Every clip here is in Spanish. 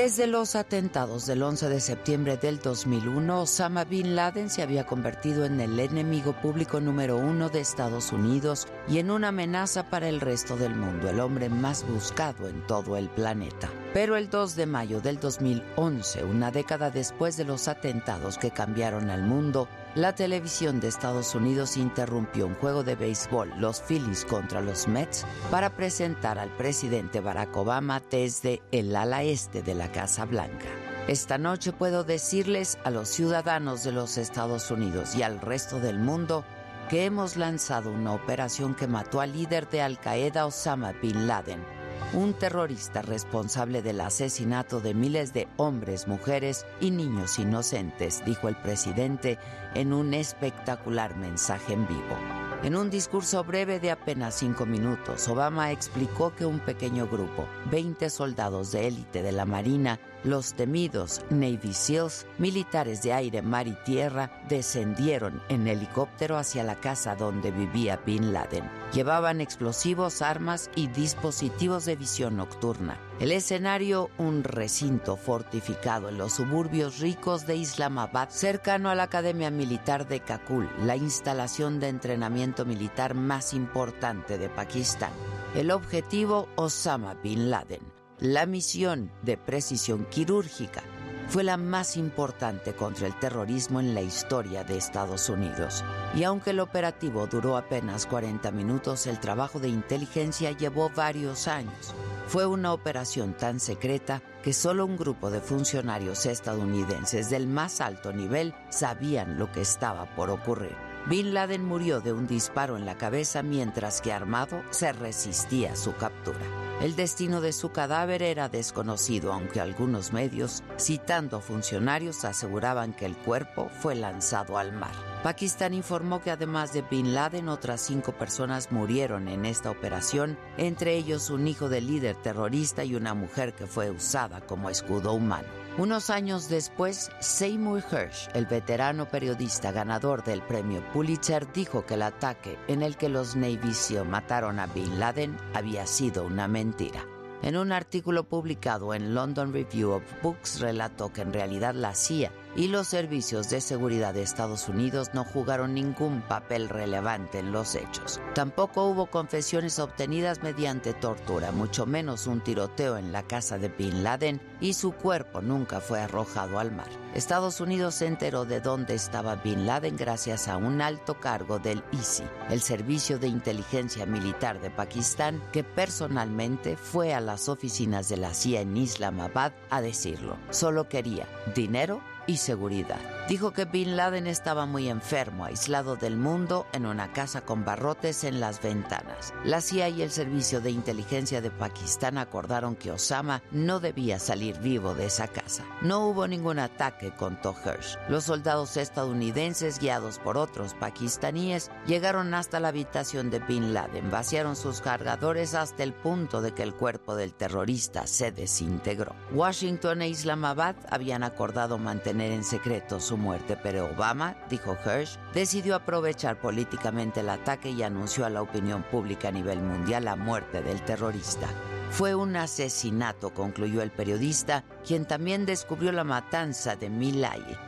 Desde los atentados del 11 de septiembre del 2001, Osama Bin Laden se había convertido en el enemigo público número uno de Estados Unidos y en una amenaza para el resto del mundo, el hombre más buscado en todo el planeta. Pero el 2 de mayo del 2011, una década después de los atentados que cambiaron al mundo, la televisión de Estados Unidos interrumpió un juego de béisbol, los Phillies contra los Mets, para presentar al presidente Barack Obama desde el ala este de la Casa Blanca. Esta noche puedo decirles a los ciudadanos de los Estados Unidos y al resto del mundo que hemos lanzado una operación que mató al líder de Al Qaeda Osama Bin Laden, un terrorista responsable del asesinato de miles de hombres, mujeres y niños inocentes, dijo el presidente en un espectacular mensaje en vivo. En un discurso breve de apenas cinco minutos, Obama explicó que un pequeño grupo, 20 soldados de élite de la Marina, los temidos Navy SEALs, militares de aire, mar y tierra, descendieron en helicóptero hacia la casa donde vivía Bin Laden. Llevaban explosivos, armas y dispositivos de visión nocturna. El escenario, un recinto fortificado en los suburbios ricos de Islamabad, cercano a la Academia Militar de Kakul, la instalación de entrenamiento militar más importante de Pakistán. El objetivo, Osama Bin Laden la misión de precisión quirúrgica fue la más importante contra el terrorismo en la historia de Estados Unidos. Y aunque el operativo duró apenas 40 minutos, el trabajo de inteligencia llevó varios años. Fue una operación tan secreta que solo un grupo de funcionarios estadounidenses del más alto nivel sabían lo que estaba por ocurrir. Bin Laden murió de un disparo en la cabeza mientras que armado se resistía a su captura. El destino de su cadáver era desconocido, aunque algunos medios, citando funcionarios, aseguraban que el cuerpo fue lanzado al mar. Pakistán informó que además de Bin Laden, otras cinco personas murieron en esta operación, entre ellos un hijo del líder terrorista y una mujer que fue usada como escudo humano. Unos años después, Seymour Hersh, el veterano periodista ganador del premio Pulitzer, dijo que el ataque en el que los Navy SEAL mataron a Bin Laden había sido una mentira. En un artículo publicado en London Review of Books relató que en realidad la CIA y los servicios de seguridad de Estados Unidos no jugaron ningún papel relevante en los hechos. Tampoco hubo confesiones obtenidas mediante tortura, mucho menos un tiroteo en la casa de Bin Laden y su cuerpo nunca fue arrojado al mar. Estados Unidos se enteró de dónde estaba Bin Laden gracias a un alto cargo del ISI, el Servicio de Inteligencia Militar de Pakistán, que personalmente fue a las oficinas de la CIA en Islamabad a decirlo. Solo quería dinero y seguridad. Dijo que Bin Laden estaba muy enfermo, aislado del mundo, en una casa con barrotes en las ventanas. La CIA y el Servicio de Inteligencia de Pakistán acordaron que Osama no debía salir vivo de esa casa. No hubo ningún ataque, contó Hirsch. Los soldados estadounidenses, guiados por otros pakistaníes, llegaron hasta la habitación de Bin Laden, vaciaron sus cargadores hasta el punto de que el cuerpo del terrorista se desintegró. Washington e Islamabad habían acordado mantener en secreto su muerte, pero Obama, dijo Hirsch, decidió aprovechar políticamente el ataque y anunció a la opinión pública a nivel mundial la muerte del terrorista. Fue un asesinato, concluyó el periodista, quien también descubrió la matanza de My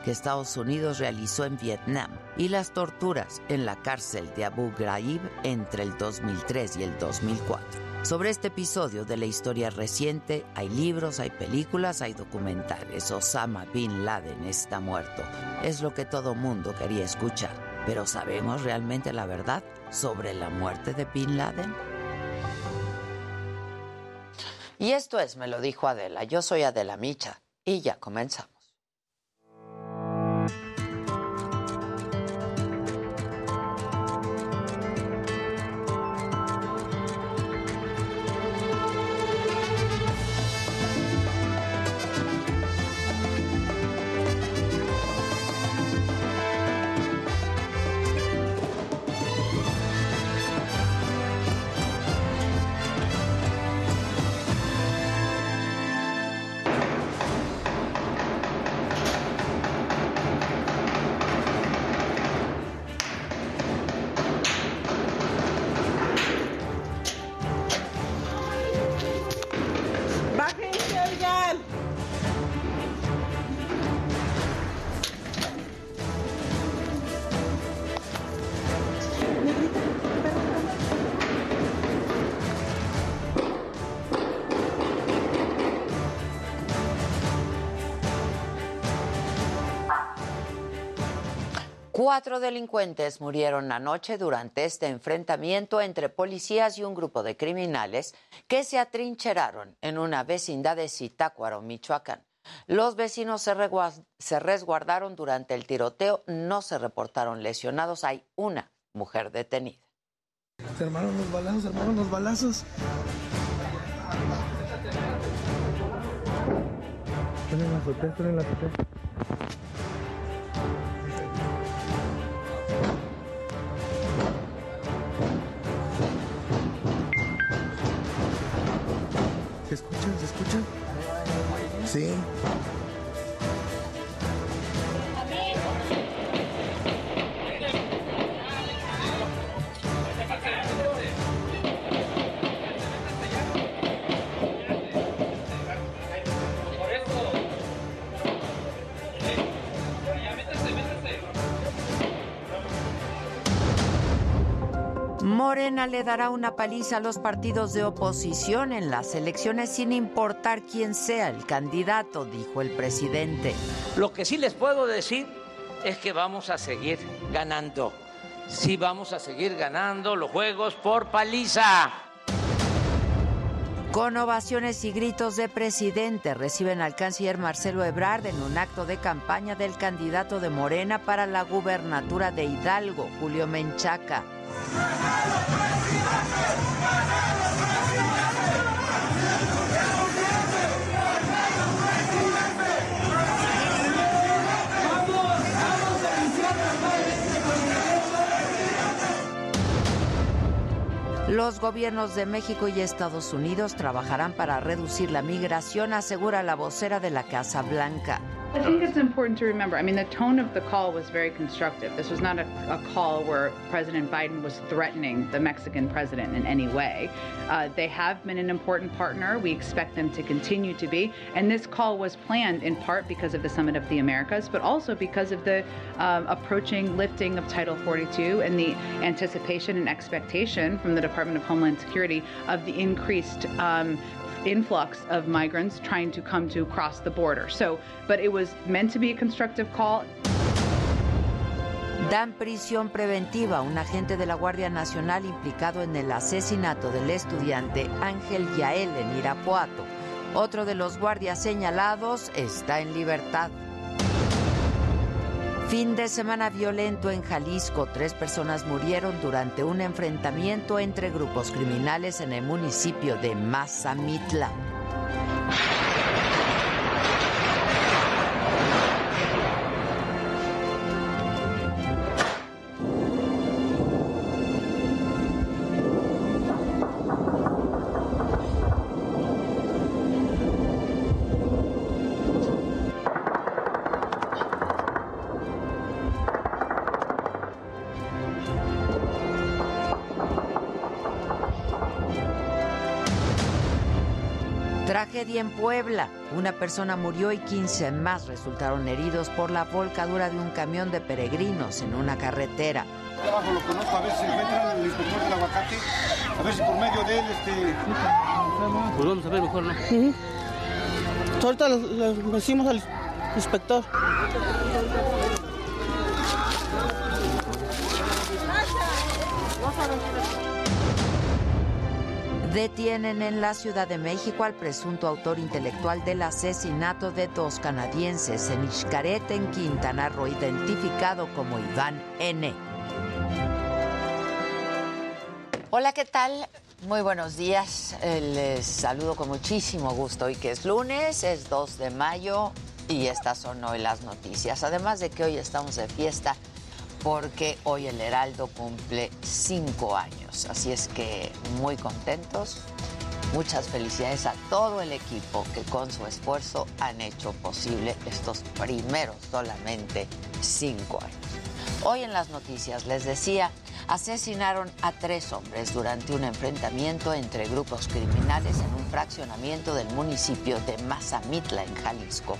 que Estados Unidos realizó en Vietnam y las torturas en la cárcel de Abu Ghraib entre el 2003 y el 2004. Sobre este episodio de la historia reciente hay libros, hay películas, hay documentales. Osama Bin Laden está muerto. Es lo que todo mundo quería escuchar. Pero ¿sabemos realmente la verdad sobre la muerte de Bin Laden? Y esto es, me lo dijo Adela. Yo soy Adela Micha y ya comenzamos. Cuatro delincuentes murieron anoche durante este enfrentamiento entre policías y un grupo de criminales que se atrincheraron en una vecindad de Zitácuaro, Michoacán. Los vecinos se, resguardaron durante el tiroteo, no se reportaron lesionados, hay una mujer detenida. Se los balazos, se los balazos. Están en la azotea, están en la azotea. ¿Se escuchan? ¿Se escuchan? Sí. Morena le dará una paliza a los partidos de oposición en las elecciones sin importar quién sea el candidato, dijo el presidente. Lo que sí les puedo decir es que vamos a seguir ganando. Sí vamos a seguir ganando los juegos por paliza. Con ovaciones y gritos de presidente reciben al canciller Marcelo Ebrard en un acto de campaña del candidato de Morena para la gubernatura de Hidalgo, Julio Menchaca. Los gobiernos de México y Estados Unidos trabajarán para reducir la migración, asegura la vocera de la Casa Blanca. I think it's important to remember. I mean, the tone of the call was very constructive. This was not a, a call where President Biden was threatening the Mexican president in any way. Uh, they have been an important partner. We expect them to continue to be. And this call was planned in part because of the Summit of the Americas, but also because of the um, approaching lifting of Title 42 and the anticipation and expectation from the Department of Homeland Security of the increased um, influx of migrants trying to come to cross the border. So, but it was meant to be a constructive call. Dan prisión preventiva un agente de la Guardia Nacional implicado en el asesinato del estudiante Ángel Yael en Irapuato. Otro de los guardias señalados está en libertad. Fin de semana violento en Jalisco. Tres personas murieron durante un enfrentamiento entre grupos criminales en el municipio de Mazamitla. Tragedia en Puebla. Una persona murió y 15 más resultaron heridos por la volcadura de un camión de peregrinos en una carretera. Abajo lo conozco, a ver si encuentran el inspector del aguacate, a ver si por medio de él, este... Pues vamos a ver mejor, ¿no? Uh -huh. Ahorita le decimos al inspector. Detienen en la Ciudad de México al presunto autor intelectual del asesinato de dos canadienses en Xcaret, en Quintana Roo, identificado como Iván N. Hola, ¿qué tal? Muy buenos días. Eh, les saludo con muchísimo gusto. Hoy que es lunes, es 2 de mayo y estas son hoy las noticias. Además de que hoy estamos de fiesta porque hoy el Heraldo cumple cinco años. Así es que muy contentos. Muchas felicidades a todo el equipo que con su esfuerzo han hecho posible estos primeros solamente cinco años. Hoy en las noticias les decía, asesinaron a tres hombres durante un enfrentamiento entre grupos criminales en un fraccionamiento del municipio de Mazamitla, en Jalisco.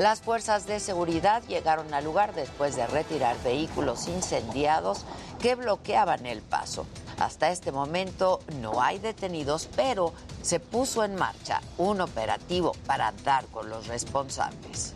Las fuerzas de seguridad llegaron al lugar después de retirar vehículos incendiados que bloqueaban el paso. Hasta este momento no hay detenidos, pero se puso en marcha un operativo para dar con los responsables.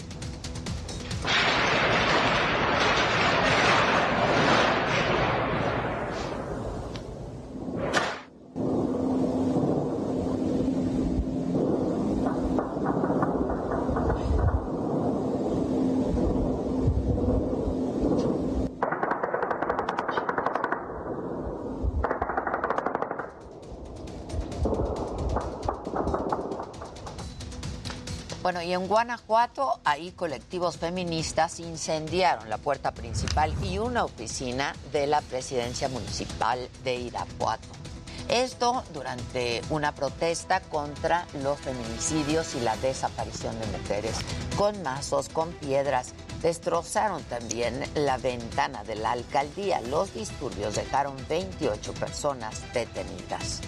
Bueno, y en Guanajuato, ahí colectivos feministas incendiaron la puerta principal y una oficina de la presidencia municipal de Irapuato. Esto durante una protesta contra los feminicidios y la desaparición de mujeres. Con mazos, con piedras, destrozaron también la ventana de la alcaldía. Los disturbios dejaron 28 personas detenidas.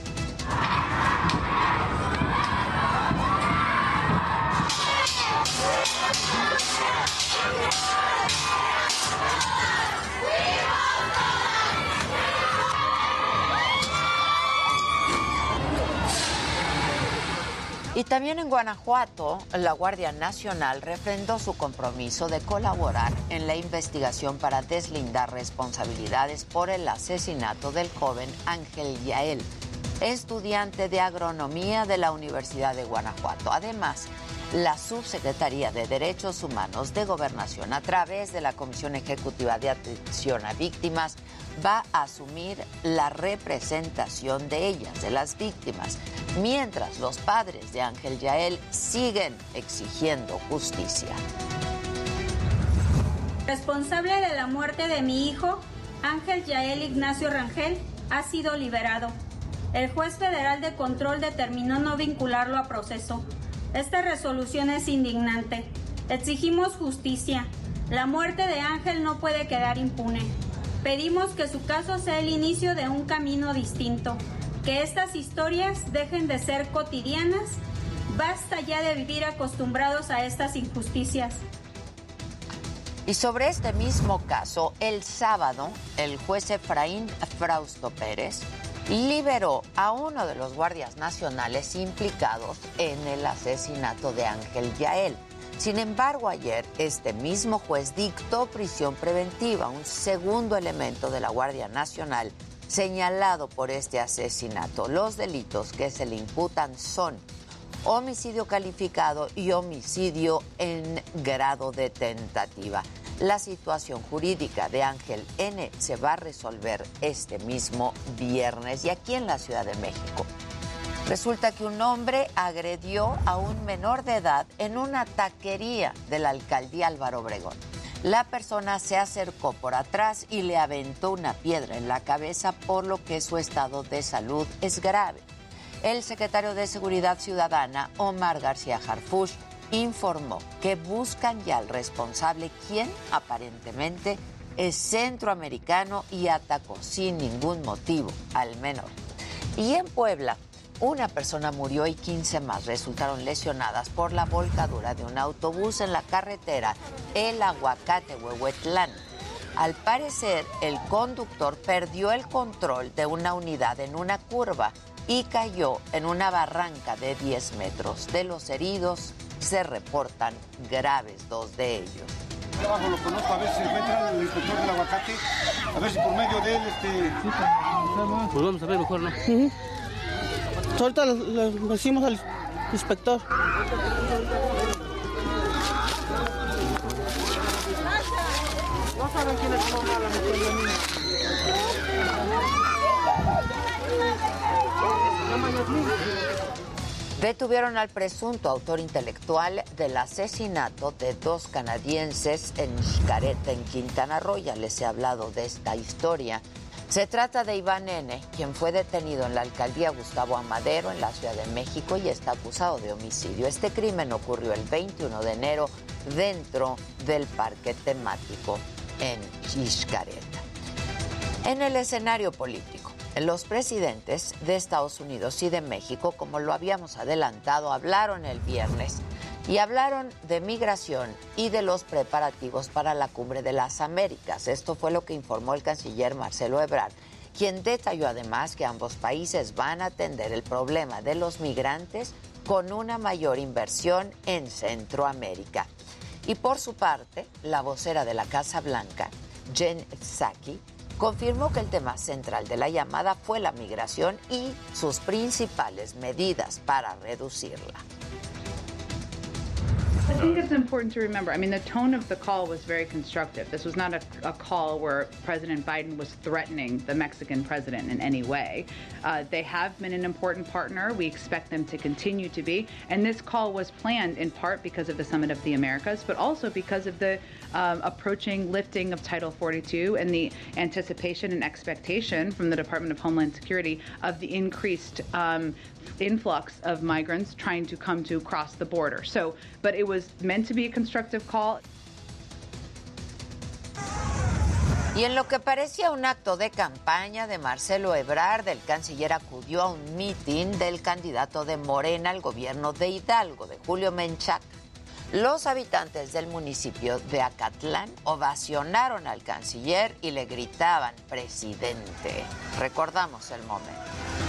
Y también en Guanajuato, la Guardia Nacional refrendó su compromiso de colaborar en la investigación para deslindar responsabilidades por el asesinato del joven Ángel Yael, estudiante de agronomía de la Universidad de Guanajuato. Además, la Subsecretaría de Derechos Humanos de Gobernación, a través de la Comisión Ejecutiva de Atención a Víctimas, va a asumir la representación de ellas, de las víctimas, mientras los padres de Ángel Yael siguen exigiendo justicia. Responsable de la muerte de mi hijo, Ángel Yael Ignacio Rangel, ha sido liberado. El juez federal de control determinó no vincularlo a proceso. Esta resolución es indignante. Exigimos justicia. La muerte de Ángel no puede quedar impune. Pedimos que su caso sea el inicio de un camino distinto, que estas historias dejen de ser cotidianas. Basta ya de vivir acostumbrados a estas injusticias. Y sobre este mismo caso, el sábado, el juez Efraín Frausto Pérez liberó a uno de los guardias nacionales implicados en el asesinato de Ángel Yael. Sin embargo, ayer este mismo juez dictó prisión preventiva, un segundo elemento de la Guardia Nacional señalado por este asesinato. Los delitos que se le imputan son homicidio calificado y homicidio en grado de tentativa. La situación jurídica de Ángel N se va a resolver este mismo viernes y aquí en la Ciudad de México. Resulta que un hombre agredió a un menor de edad en una taquería de la alcaldía Álvaro Obregón. La persona se acercó por atrás y le aventó una piedra en la cabeza, por lo que su estado de salud es grave. El secretario de Seguridad Ciudadana, Omar García Harfush, informó que buscan ya al responsable, quien aparentemente es centroamericano y atacó sin ningún motivo al menor. Y en Puebla, una persona murió y 15 más resultaron lesionadas por la volcadura de un autobús en la carretera El Aguacate Huehuetlán. Al parecer, el conductor perdió el control de una unidad en una curva y cayó en una barranca de 10 metros. De los heridos, se reportan graves, dos de ellos. trabajo lo conozco, a ver si encuentra el inspector del aguacate, a ver si por medio de él, este... Pues vamos a ver mejor, ¿no? Ahorita le, le decimos al inspector. No saben quién es la Detuvieron al presunto autor intelectual del asesinato de dos canadienses en Xcaret, en Quintana Roo. Ya les he hablado de esta historia. Se trata de Iván N., quien fue detenido en la alcaldía Gustavo Amadero, en la Ciudad de México, y está acusado de homicidio. Este crimen ocurrió el 21 de enero dentro del parque temático en Xcaret. En el escenario político, los presidentes de Estados Unidos y de México, como lo habíamos adelantado, hablaron el viernes y hablaron de migración y de los preparativos para la cumbre de las Américas. Esto fue lo que informó el canciller Marcelo Ebrard, quien detalló además que ambos países van a atender el problema de los migrantes con una mayor inversión en Centroamérica. Y por su parte, la vocera de la Casa Blanca, Jen Psaki, confirmó que el tema central de la llamada fue la migración y sus principales medidas para reducirla. I think it's important to remember. I mean, the tone of the call was very constructive. This was not a, a call where President Biden was threatening the Mexican president in any way. Uh, they have been an important partner. We expect them to continue to be. And this call was planned in part because of the Summit of the Americas, but also because of the um, approaching lifting of Title 42 and the anticipation and expectation from the Department of Homeland Security of the increased um, influx of migrants trying to come to cross the border. So, but it was meant to be a constructive call. Y en lo que parecía un acto de campaña de Marcelo Ebrard, el canciller acudió a un mitin del candidato de Morena al gobierno de Hidalgo, de Julio Menchaca. Los habitantes del municipio de Acatlán ovacionaron al canciller y le gritaban, presidente. Recordamos el momento.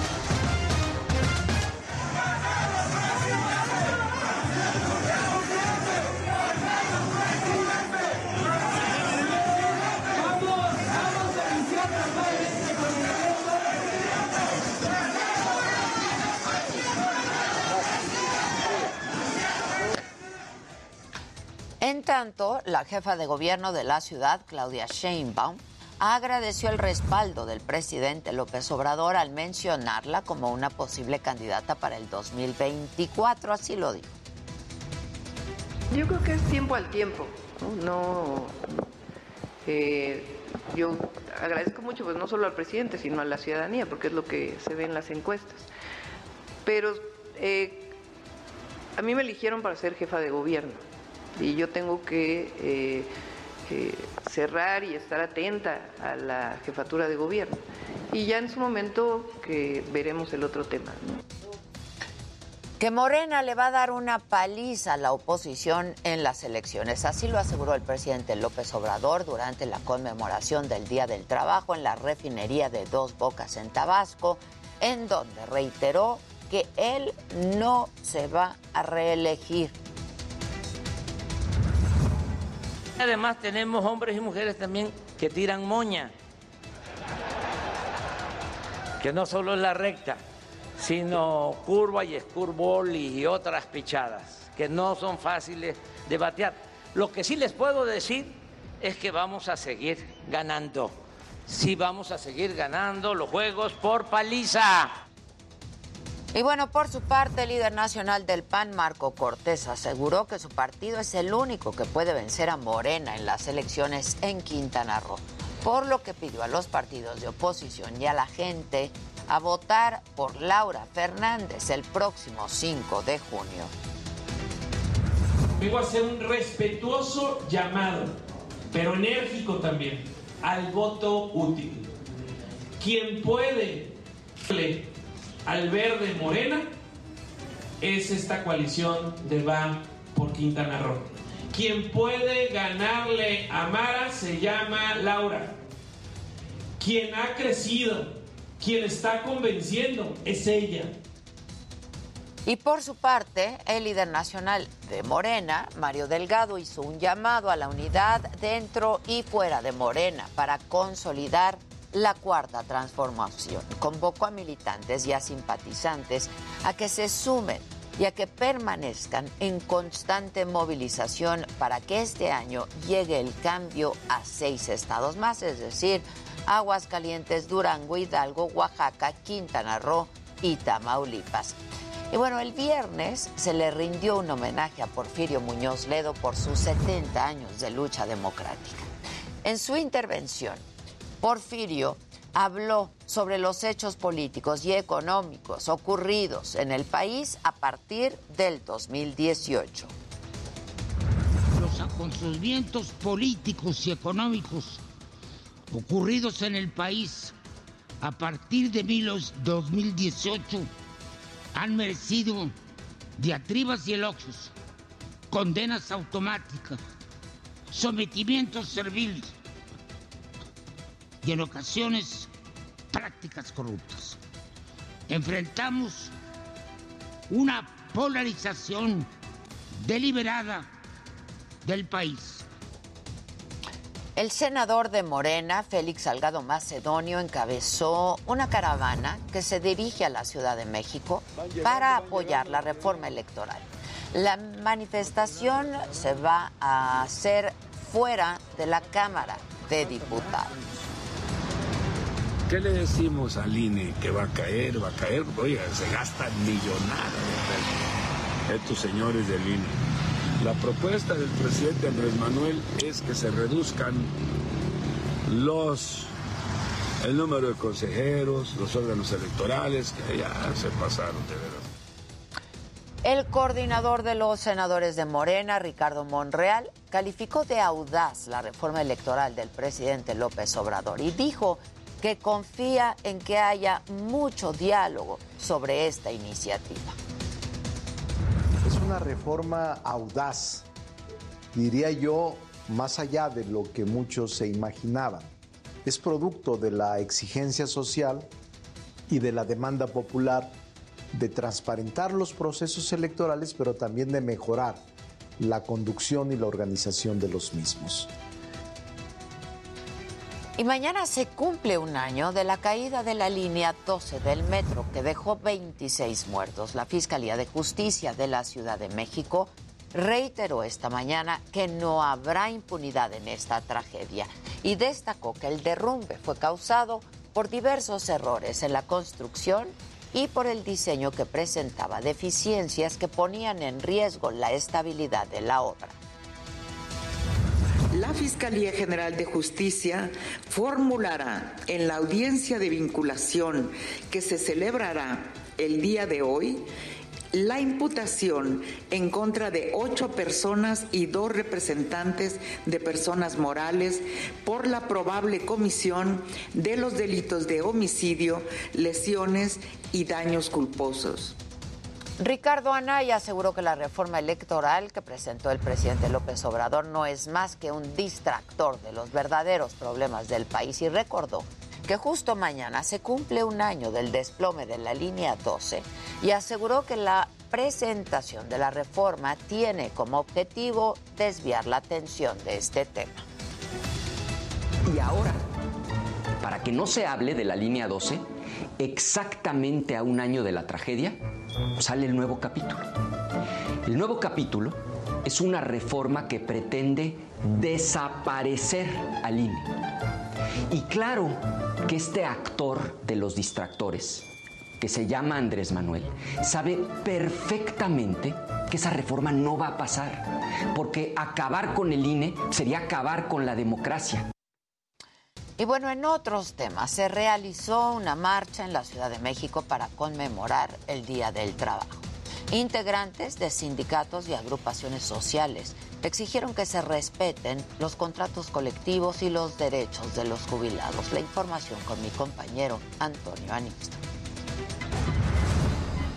En tanto, la jefa de gobierno de la ciudad, Claudia Sheinbaum, agradeció el respaldo del presidente López Obrador al mencionarla como una posible candidata para el 2024, así lo dijo. Yo creo que es tiempo al tiempo, no, eh, yo agradezco mucho, pues no solo al presidente, sino a la ciudadanía, porque es lo que se ve en las encuestas. Pero eh, a mí me eligieron para ser jefa de gobierno y yo tengo que eh, eh, cerrar y estar atenta a la jefatura de gobierno. Y ya en su momento que veremos el otro tema. Que Morena le va a dar una paliza a la oposición en las elecciones. Así lo aseguró el presidente López Obrador durante la conmemoración del Día del Trabajo en la refinería de Dos Bocas en Tabasco, en donde reiteró que él no se va a reelegir. Además tenemos hombres y mujeres también que tiran moña, que no solo es la recta, sino curva y escurbol y otras pichadas, que no son fáciles de batear. Lo que sí les puedo decir es que vamos a seguir ganando. Sí vamos a seguir ganando los juegos por paliza. Y bueno, por su parte, el líder nacional del PAN, Marco Cortés, aseguró que su partido es el único que puede vencer a Morena en las elecciones en Quintana Roo, por lo que pidió a los partidos de oposición y a la gente a votar por Laura Fernández el próximo 5 de junio. Vengo a hacer un respetuoso llamado, pero enérgico también, al voto útil. Quien puede al verde morena es esta coalición de Va por Quintana Roo. Quien puede ganarle a Mara se llama Laura. Quien ha crecido, quien está convenciendo es ella. Y por su parte, el líder nacional de Morena, Mario Delgado, hizo un llamado a la unidad dentro y fuera de Morena para consolidar la cuarta transformación. Convocó a militantes y a simpatizantes a que se sumen y a que permanezcan en constante movilización para que este año llegue el cambio a seis estados más, es decir, Aguascalientes, Durango, Hidalgo, Oaxaca, Quintana Roo y Tamaulipas. Y bueno, el viernes se le rindió un homenaje a Porfirio Muñoz Ledo por sus 70 años de lucha democrática. En su intervención, Porfirio habló sobre los hechos políticos y económicos ocurridos en el país a partir del 2018. Los acontecimientos políticos y económicos ocurridos en el país a partir de 2018 han merecido diatribas y elogios, condenas automáticas, sometimientos serviles y en ocasiones prácticas corruptas. Enfrentamos una polarización deliberada del país. El senador de Morena, Félix Salgado Macedonio, encabezó una caravana que se dirige a la Ciudad de México para apoyar la reforma electoral. La manifestación se va a hacer fuera de la Cámara de Diputados. ¿Qué le decimos al INE? Que va a caer, va a caer. Oiga, se gastan millonadas estos señores del INE. La propuesta del presidente Andrés Manuel es que se reduzcan los el número de consejeros, los órganos electorales, que ya se pasaron de verdad. El coordinador de los senadores de Morena, Ricardo Monreal, calificó de audaz la reforma electoral del presidente López Obrador y dijo que confía en que haya mucho diálogo sobre esta iniciativa. Es una reforma audaz, diría yo, más allá de lo que muchos se imaginaban. Es producto de la exigencia social y de la demanda popular de transparentar los procesos electorales, pero también de mejorar la conducción y la organización de los mismos. Y mañana se cumple un año de la caída de la línea 12 del metro que dejó 26 muertos. La Fiscalía de Justicia de la Ciudad de México reiteró esta mañana que no habrá impunidad en esta tragedia y destacó que el derrumbe fue causado por diversos errores en la construcción y por el diseño que presentaba deficiencias que ponían en riesgo la estabilidad de la obra. La Fiscalía General de Justicia formulará en la audiencia de vinculación que se celebrará el día de hoy la imputación en contra de ocho personas y dos representantes de personas morales por la probable comisión de los delitos de homicidio, lesiones y daños culposos. Ricardo Anaya aseguró que la reforma electoral que presentó el presidente López Obrador no es más que un distractor de los verdaderos problemas del país y recordó que justo mañana se cumple un año del desplome de la línea 12 y aseguró que la presentación de la reforma tiene como objetivo desviar la atención de este tema. Y ahora, para que no se hable de la línea 12, exactamente a un año de la tragedia, sale el nuevo capítulo. El nuevo capítulo es una reforma que pretende desaparecer al INE. Y claro que este actor de los distractores, que se llama Andrés Manuel, sabe perfectamente que esa reforma no va a pasar, porque acabar con el INE sería acabar con la democracia. Y bueno, en otros temas, se realizó una marcha en la Ciudad de México para conmemorar el Día del Trabajo. Integrantes de sindicatos y agrupaciones sociales exigieron que se respeten los contratos colectivos y los derechos de los jubilados. La información con mi compañero Antonio Anixto.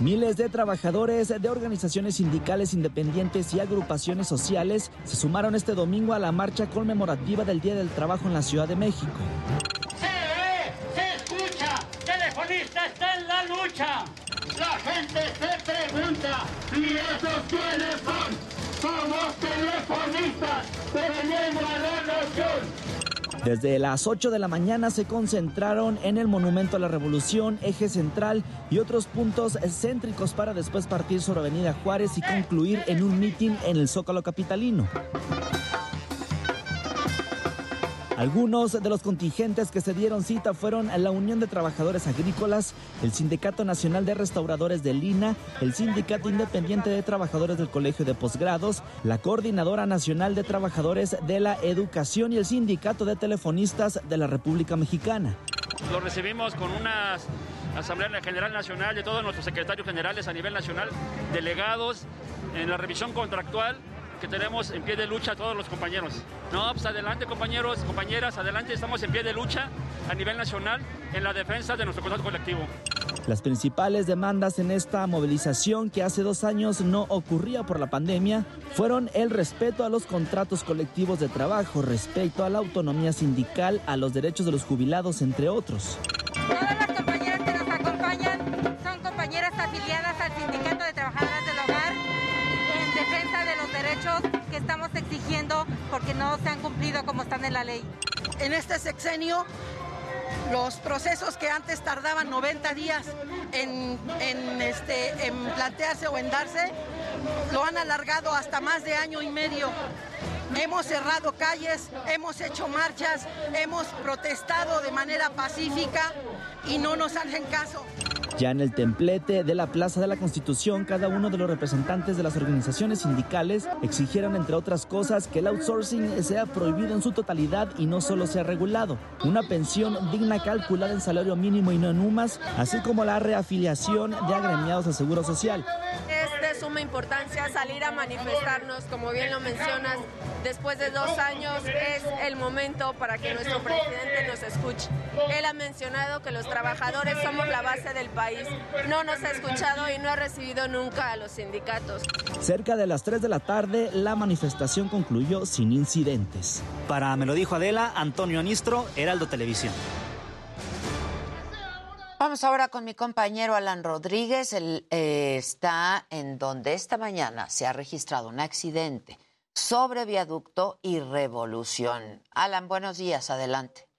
Miles de trabajadores de organizaciones sindicales independientes y agrupaciones sociales se sumaron este domingo a la marcha conmemorativa del Día del Trabajo en la Ciudad de México. Se ve, se escucha, telefonista está en la lucha. La gente se pregunta, ¿y esos quiénes son? Somos telefonistas, tenemos la nación. Desde las 8 de la mañana se concentraron en el Monumento a la Revolución, Eje Central y otros puntos céntricos para después partir sobre Avenida Juárez y concluir en un mitin en el Zócalo Capitalino. Algunos de los contingentes que se dieron cita fueron la Unión de Trabajadores Agrícolas, el Sindicato Nacional de Restauradores de Lina, el Sindicato Independiente de Trabajadores del Colegio de Posgrados, la Coordinadora Nacional de Trabajadores de la Educación y el Sindicato de Telefonistas de la República Mexicana. Lo recibimos con una Asamblea General Nacional de todos nuestros secretarios generales a nivel nacional, delegados en la revisión contractual que tenemos en pie de lucha todos los compañeros. No, pues adelante compañeros, compañeras, adelante estamos en pie de lucha a nivel nacional en la defensa de nuestro contrato colectivo. Las principales demandas en esta movilización que hace dos años no ocurría por la pandemia fueron el respeto a los contratos colectivos de trabajo, respeto a la autonomía sindical, a los derechos de los jubilados, entre otros. Todas las compañeras que nos acompañan son compañeras afiliadas al Sindicato de Trabajadoras derechos que estamos exigiendo porque no se han cumplido como están en la ley. En este sexenio los procesos que antes tardaban 90 días en, en, este, en plantearse o en darse, lo han alargado hasta más de año y medio. Hemos cerrado calles, hemos hecho marchas, hemos protestado de manera pacífica y no nos hacen caso. Ya en el templete de la Plaza de la Constitución, cada uno de los representantes de las organizaciones sindicales exigieron, entre otras cosas, que el outsourcing sea prohibido en su totalidad y no solo sea regulado. Una pensión digna calculada en salario mínimo y no en UMAS, así como la reafiliación de agremiados a Seguro Social. Suma importancia salir a manifestarnos, como bien lo mencionas, después de dos años es el momento para que nuestro presidente nos escuche. Él ha mencionado que los trabajadores somos la base del país. No nos ha escuchado y no ha recibido nunca a los sindicatos. Cerca de las 3 de la tarde, la manifestación concluyó sin incidentes. Para Me lo dijo Adela, Antonio Anistro, Heraldo Televisión. Vamos ahora con mi compañero Alan Rodríguez. Él eh, está en donde esta mañana se ha registrado un accidente sobre viaducto y revolución. Alan, buenos días, adelante.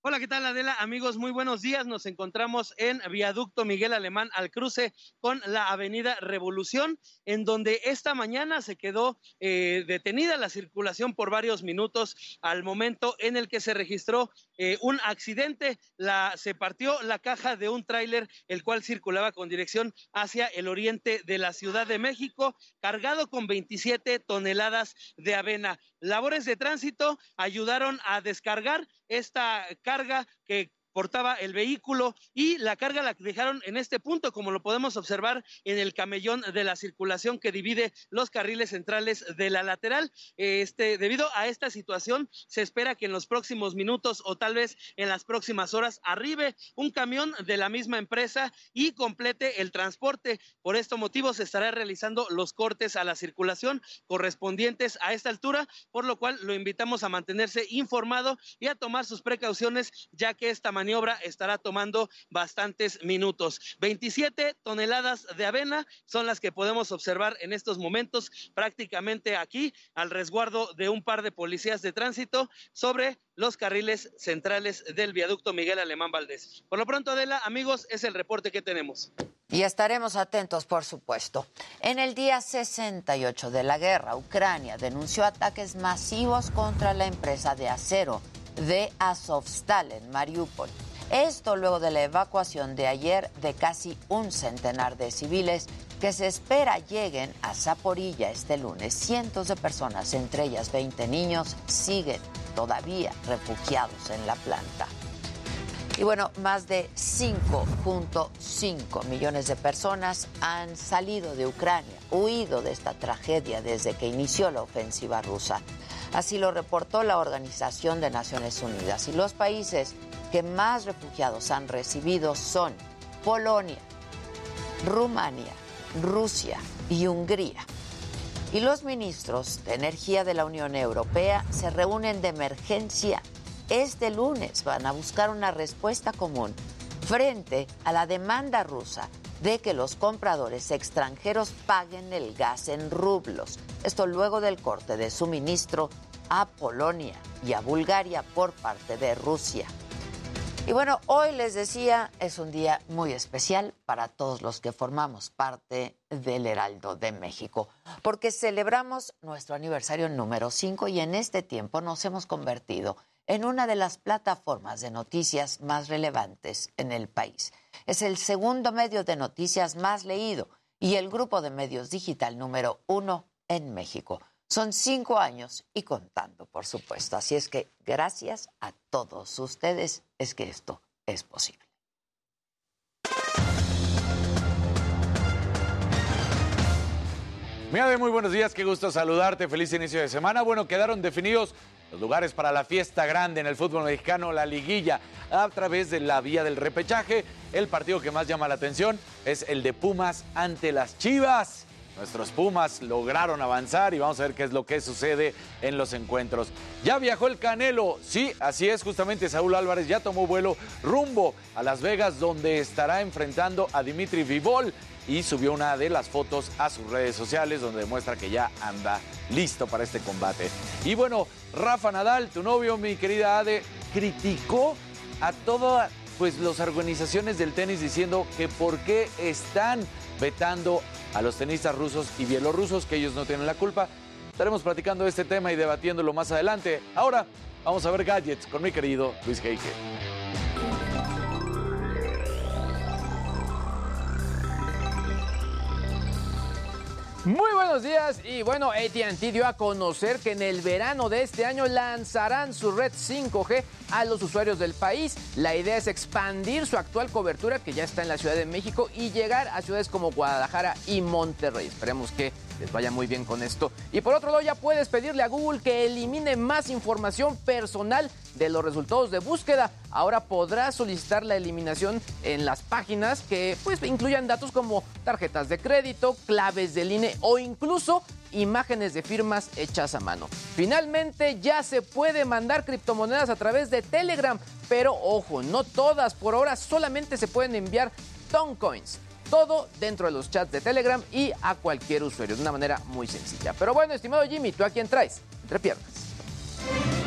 Hola, ¿qué tal Adela? Amigos, muy buenos días. Nos encontramos en Viaducto Miguel Alemán al cruce con la Avenida Revolución, en donde esta mañana se quedó eh, detenida la circulación por varios minutos al momento en el que se registró eh, un accidente. La, se partió la caja de un tráiler, el cual circulaba con dirección hacia el oriente de la Ciudad de México, cargado con 27 toneladas de avena. Labores de tránsito ayudaron a descargar esta carga que portaba el vehículo y la carga la dejaron en este punto, como lo podemos observar en el camellón de la circulación que divide los carriles centrales de la lateral. Este, debido a esta situación, se espera que en los próximos minutos o tal vez en las próximas horas arribe un camión de la misma empresa y complete el transporte. Por este motivo se estará realizando los cortes a la circulación correspondientes a esta altura, por lo cual lo invitamos a mantenerse informado y a tomar sus precauciones, ya que esta maniobra estará tomando bastantes minutos. 27 toneladas de avena son las que podemos observar en estos momentos prácticamente aquí al resguardo de un par de policías de tránsito sobre los carriles centrales del viaducto Miguel Alemán Valdés. Por lo pronto, Adela, amigos, es el reporte que tenemos. Y estaremos atentos, por supuesto. En el día 68 de la guerra, Ucrania denunció ataques masivos contra la empresa de acero de Azovstal en Mariupol. Esto luego de la evacuación de ayer de casi un centenar de civiles que se espera lleguen a Zaporilla este lunes. Cientos de personas, entre ellas 20 niños, siguen todavía refugiados en la planta. Y bueno, más de 5.5 millones de personas han salido de Ucrania, huido de esta tragedia desde que inició la ofensiva rusa. Así lo reportó la Organización de Naciones Unidas. Y los países que más refugiados han recibido son Polonia, Rumania, Rusia y Hungría. Y los ministros de Energía de la Unión Europea se reúnen de emergencia este lunes. Van a buscar una respuesta común frente a la demanda rusa de que los compradores extranjeros paguen el gas en rublos. Esto luego del corte de suministro a Polonia y a Bulgaria por parte de Rusia. Y bueno, hoy les decía, es un día muy especial para todos los que formamos parte del Heraldo de México, porque celebramos nuestro aniversario número 5 y en este tiempo nos hemos convertido en una de las plataformas de noticias más relevantes en el país. Es el segundo medio de noticias más leído y el grupo de medios digital número uno en México. Son cinco años y contando, por supuesto. Así es que gracias a todos ustedes es que esto es posible. Mira, muy buenos días, qué gusto saludarte, feliz inicio de semana. Bueno, quedaron definidos los lugares para la fiesta grande en el fútbol mexicano, la liguilla, a través de la vía del repechaje. El partido que más llama la atención es el de Pumas ante las Chivas. Nuestros Pumas lograron avanzar y vamos a ver qué es lo que sucede en los encuentros. Ya viajó el Canelo, sí, así es, justamente Saúl Álvarez ya tomó vuelo rumbo a Las Vegas donde estará enfrentando a Dimitri Vivol y subió una de las fotos a sus redes sociales donde demuestra que ya anda listo para este combate. Y bueno, Rafa Nadal, tu novio, mi querida Ade, criticó a todas pues, las organizaciones del tenis diciendo que por qué están vetando a los tenistas rusos y bielorrusos, que ellos no tienen la culpa. Estaremos platicando este tema y debatiéndolo más adelante. Ahora vamos a ver gadgets con mi querido Luis Heike. Muy buenos días y bueno, ATT dio a conocer que en el verano de este año lanzarán su red 5G a los usuarios del país. La idea es expandir su actual cobertura que ya está en la Ciudad de México y llegar a ciudades como Guadalajara y Monterrey. Esperemos que les vaya muy bien con esto. Y por otro lado, ya puedes pedirle a Google que elimine más información personal de los resultados de búsqueda. Ahora podrás solicitar la eliminación en las páginas que pues incluyan datos como tarjetas de crédito, claves del INE o incluso imágenes de firmas hechas a mano. Finalmente ya se puede mandar criptomonedas a través de Telegram, pero ojo, no todas, por ahora solamente se pueden enviar Toncoins. Todo dentro de los chats de Telegram y a cualquier usuario, de una manera muy sencilla. Pero bueno, estimado Jimmy, ¿tú a quién traes? Entre piernas.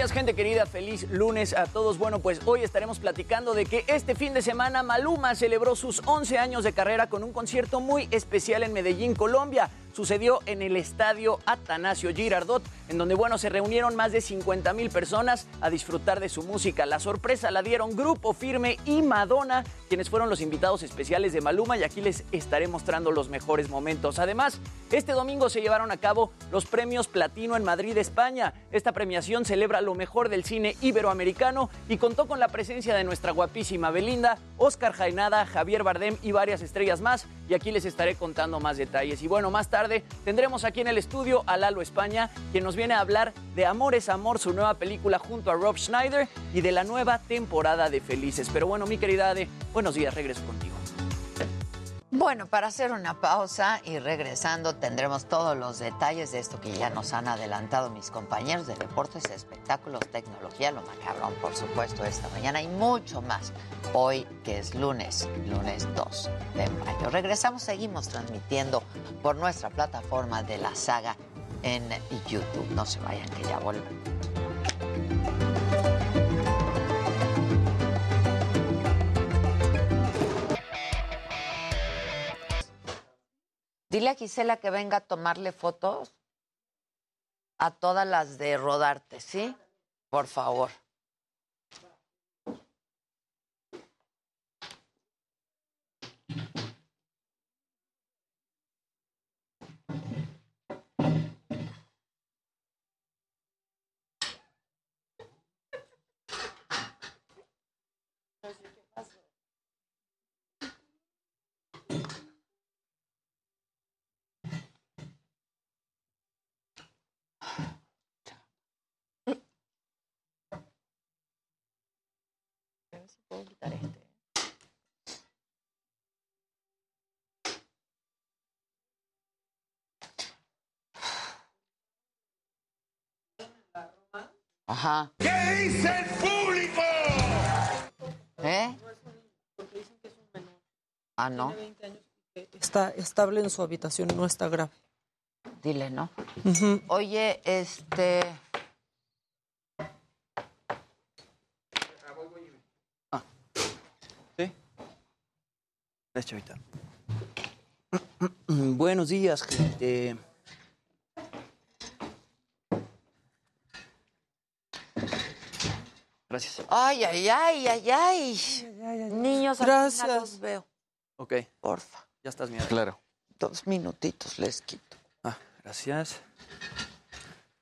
Días, gente querida. Feliz lunes a todos. Bueno, pues hoy estaremos platicando de que este fin de semana Maluma celebró sus 11 años de carrera con un concierto muy especial en Medellín, Colombia. Sucedió en el estadio Atanasio Girardot, en donde, bueno, se reunieron más de 50 mil personas a disfrutar de su música. La sorpresa la dieron Grupo Firme y Madonna, quienes fueron los invitados especiales de Maluma, y aquí les estaré mostrando los mejores momentos. Además, este domingo se llevaron a cabo los premios Platino en Madrid, España. Esta premiación celebra lo mejor del cine iberoamericano y contó con la presencia de nuestra guapísima Belinda, Oscar Jaenada, Javier Bardem y varias estrellas más. Y aquí les estaré contando más detalles. Y bueno, más tarde tendremos aquí en el estudio a Lalo España, quien nos viene a hablar de Amor es Amor, su nueva película junto a Rob Schneider y de la nueva temporada de Felices. Pero bueno, mi querida Ade, buenos días, regreso contigo. Bueno, para hacer una pausa y regresando tendremos todos los detalles de esto que ya nos han adelantado mis compañeros de deportes, espectáculos, tecnología, lo macabrón, por supuesto, esta mañana y mucho más. Hoy que es lunes, lunes 2 de mayo. Regresamos, seguimos transmitiendo por nuestra plataforma de la saga en YouTube. No se vayan, que ya volvemos. Dile a Gisela que venga a tomarle fotos a todas las de Rodarte, ¿sí? Por favor. A ver si puedo quitar este. Ajá. ¿Qué dice el público? ¿Eh? Ah, no. Está estable en su habitación, no está grave. Dile, ¿no? Oye, este. ¿Sí? Gracias, Chavita. Buenos días, gente. Gracias. Ay, ay, ay, ay, ay. Niños, Gracias. los veo. Ok. Porfa. Ya estás, mira. Claro. Dos minutitos les quito. Ah, gracias.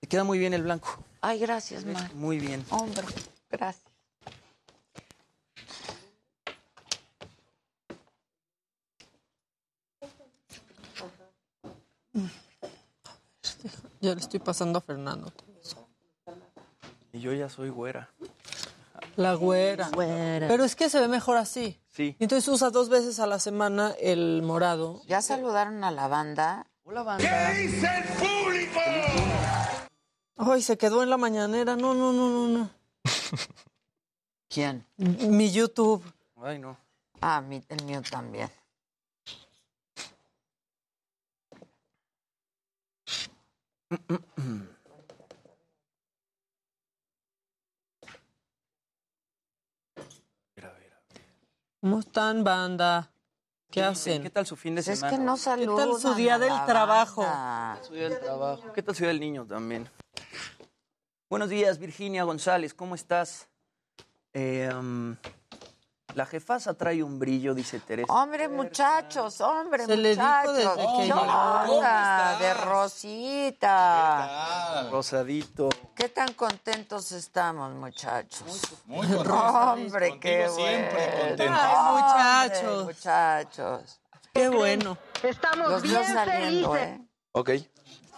Te queda muy bien el blanco. Ay, gracias, man. Muy bien. Hombre, gracias. Ya le estoy pasando a Fernando. Y yo ya soy güera. La güera. Pero es que se ve mejor así. Sí. Entonces usa dos veces a la semana el morado. ¿Ya saludaron a la banda? Hola, banda. ¿Qué dice el público? Ay, se quedó en la mañanera. No, no, no, no, no. ¿Quién? Mi YouTube. Ay, no. Ah, mi- el mío también. ¿Cómo están, banda? ¿Qué hacen? ¿Qué tal su fin de Pues es semana? que no ¿Qué saludan tal su día del trabajo? ¿Qué tal su día del trabajo? ¿Qué tal su día del niño también? Buenos días, Virginia González, ¿cómo estás? Eh, um, la jefasa trae un brillo, dice Teresa. Hombre, muchachos, hombre, Se le dijo muchachos. desde que ¿Qué llegó. onda? De Rosita. Rosadito. ¿Qué tan contentos estamos, muchachos? muy contentos. Hombre, qué Contigo bueno. contentos. Ay, Hombre, muchachos. muchachos. Qué bueno. Estamos Los bien saliendo, felices. ¿eh? Ok.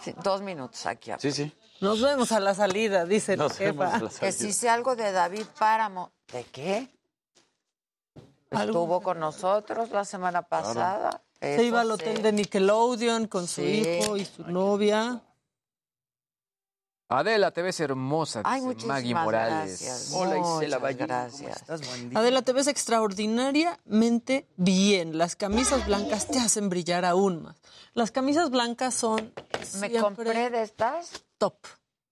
Sí, dos minutos aquí. Sí, sí. Nos vemos a la salida, dice la Nos vemos a la Que si sé algo de David Páramo. ¿De qué? Estuvo con nosotros la semana pasada. Se iba al hotel sí. de Nickelodeon con su Sí. hijo y su novia. Adela, te ves hermosa, Ay, dice muchísimas Maggie Morales. gracias. Hola, Isela ¿cómo gracias. estás? Día. Adela, te ves extraordinariamente bien. Las camisas blancas te hacen brillar aún más. Las camisas blancas son Me compré de estas, top.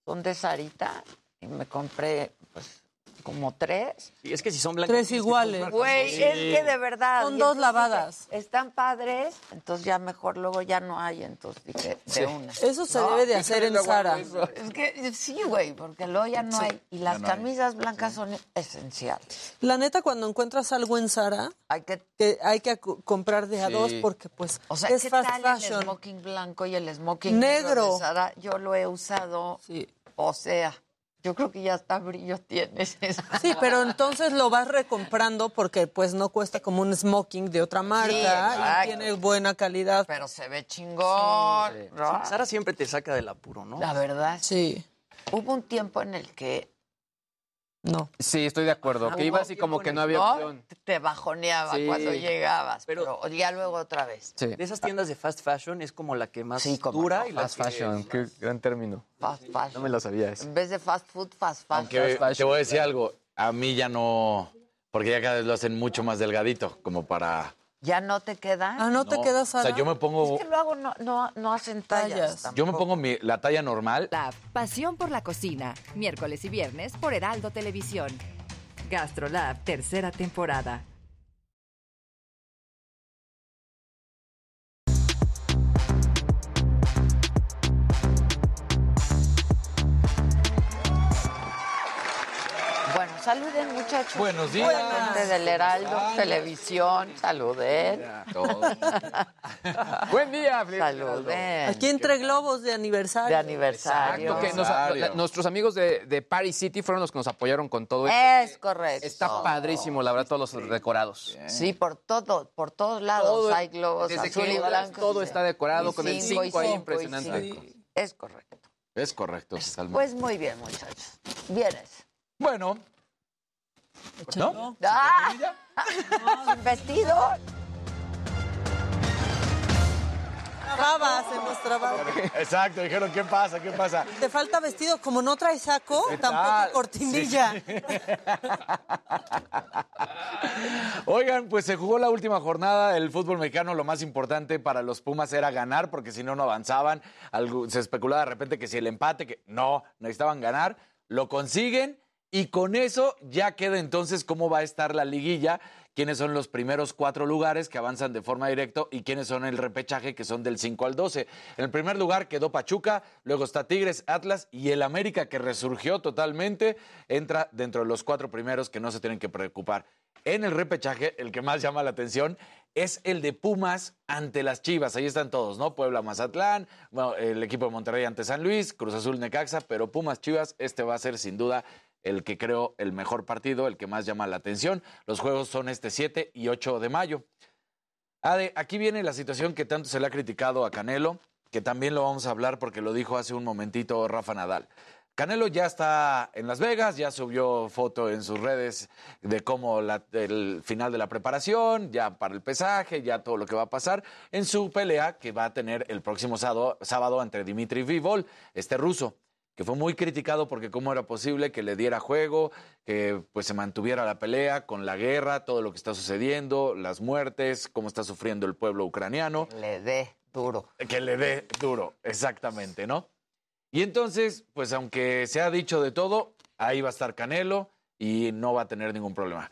son de Sarita, y me compré pues como tres. Y es que si son blancas. Tres iguales. Güey, es que de verdad. Son dos lavadas. dije, están padres, entonces ya mejor luego ya no hay, entonces dije, de Sí. una. Eso se ¿No? debe de hacer en Sara. Es que sí, güey, porque luego ya no hay. Y las no hay. camisas blancas son esenciales. La neta, cuando encuentras algo en Sara, Hay que. que hay que co- comprar de a Sí. dos porque pues O sea, es ¿qué fast tal el fashion. smoking blanco y el smoking negro? Negro. de Sara? Yo lo he usado, Sí. o sea, yo creo que ya hasta brillo tienes. Sí, pero entonces lo vas recomprando porque pues no cuesta como un smoking de otra marca y tiene buena calidad. Pero se ve chingón. Sí. ¿no? Sara siempre te saca del apuro, ¿no? La verdad, Sí, hubo un tiempo en el que no. Sí, estoy de acuerdo. Ajá, que iba así como que no había ¿no? opción. te bajoneaba Sí. cuando llegabas, Pero- pero, ya luego otra vez. Sí. De esas tiendas de fast fashion es como la que más Sí, como dura no, y la Fast que- fashion, qué gran término. Fast fashion. No me lo sabía eso. En vez de fast food, fast fashion. Aunque fashion. te voy a decir algo, a mí ya no, porque ya cada vez lo hacen mucho más delgadito, como para... ¿Ya no te queda? Ah, no, te queda O Sara. sea, yo me pongo, Es que luego no, no, no hacen tallas. Tallas. yo me pongo mi- la talla normal. La Pasión por la Cocina, miércoles y viernes por Heraldo Televisión. GastroLab, tercera temporada. Saluden muchachos. Buenos días. Gente del Heraldo, televisión, saluden. Buen día, Felipe. Saluden. Aquí entre globos de aniversario. De aniversario. Exacto, que nos- Aniversario. la- nuestros amigos de, de Paris City fueron los que nos apoyaron con todo esto. Es correcto. Está padrísimo, la verdad, todos los decorados. Sí, por todo, por todos lados Todo- hay globos desde azul que y blanco. todo está decorado Y con el cinco y 5 ahí impresionante. cinco. Es correcto. Es correcto. Pues muy bien, muchachos. Vienes. bueno, ¿no? ¡Ah! ¿Sin vestido? Trabas, hemos trabado. Exacto, dijeron, ¿qué pasa? ¿Qué pasa? Te falta vestido, como no traes saco, ¿Qué tampoco cortinilla. Oigan, pues se jugó la última jornada del fútbol mexicano. Lo más importante para los Pumas era ganar, porque si no, no avanzaban. Algo- se especulaba de repente que si el empate, que no, necesitaban ganar. Lo consiguen y con eso ya queda entonces cómo va a estar la liguilla, quiénes son los primeros cuatro lugares que avanzan de forma directa y quiénes son el repechaje que son del 5 al 12. En el primer lugar quedó Pachuca, luego está Tigres, Atlas y el América que resurgió totalmente, entra dentro de los cuatro primeros que no se tienen que preocupar. En el repechaje, el que más llama la atención es el de Pumas ante las Chivas. Ahí están todos, ¿no? Puebla, Mazatlán, bueno, el equipo de Monterrey ante San Luis, Cruz Azul, Necaxa, pero Pumas, Chivas, este va a ser sin duda el que creo el mejor partido, el que más llama la atención. Los juegos son este 7 y 8 de mayo. Ade, aquí viene la situación que tanto se le ha criticado a Canelo, que también lo vamos a hablar porque lo dijo hace un momentito Rafa Nadal. Canelo ya está en Las Vegas, ya subió foto en sus redes de cómo el final de la preparación, ya para el pesaje, ya todo lo que va a pasar en su pelea que va a tener el próximo sábado, sábado entre Dimitri Vivol, este ruso que fue muy criticado porque cómo era posible que le diera juego, que pues se mantuviera la pelea con la guerra, todo lo que está sucediendo, las muertes, cómo está sufriendo el pueblo ucraniano. Le dé duro. Que le dé duro, exactamente, ¿no? Y entonces, pues aunque se ha dicho de todo, ahí va a estar Canelo y no va a tener ningún problema.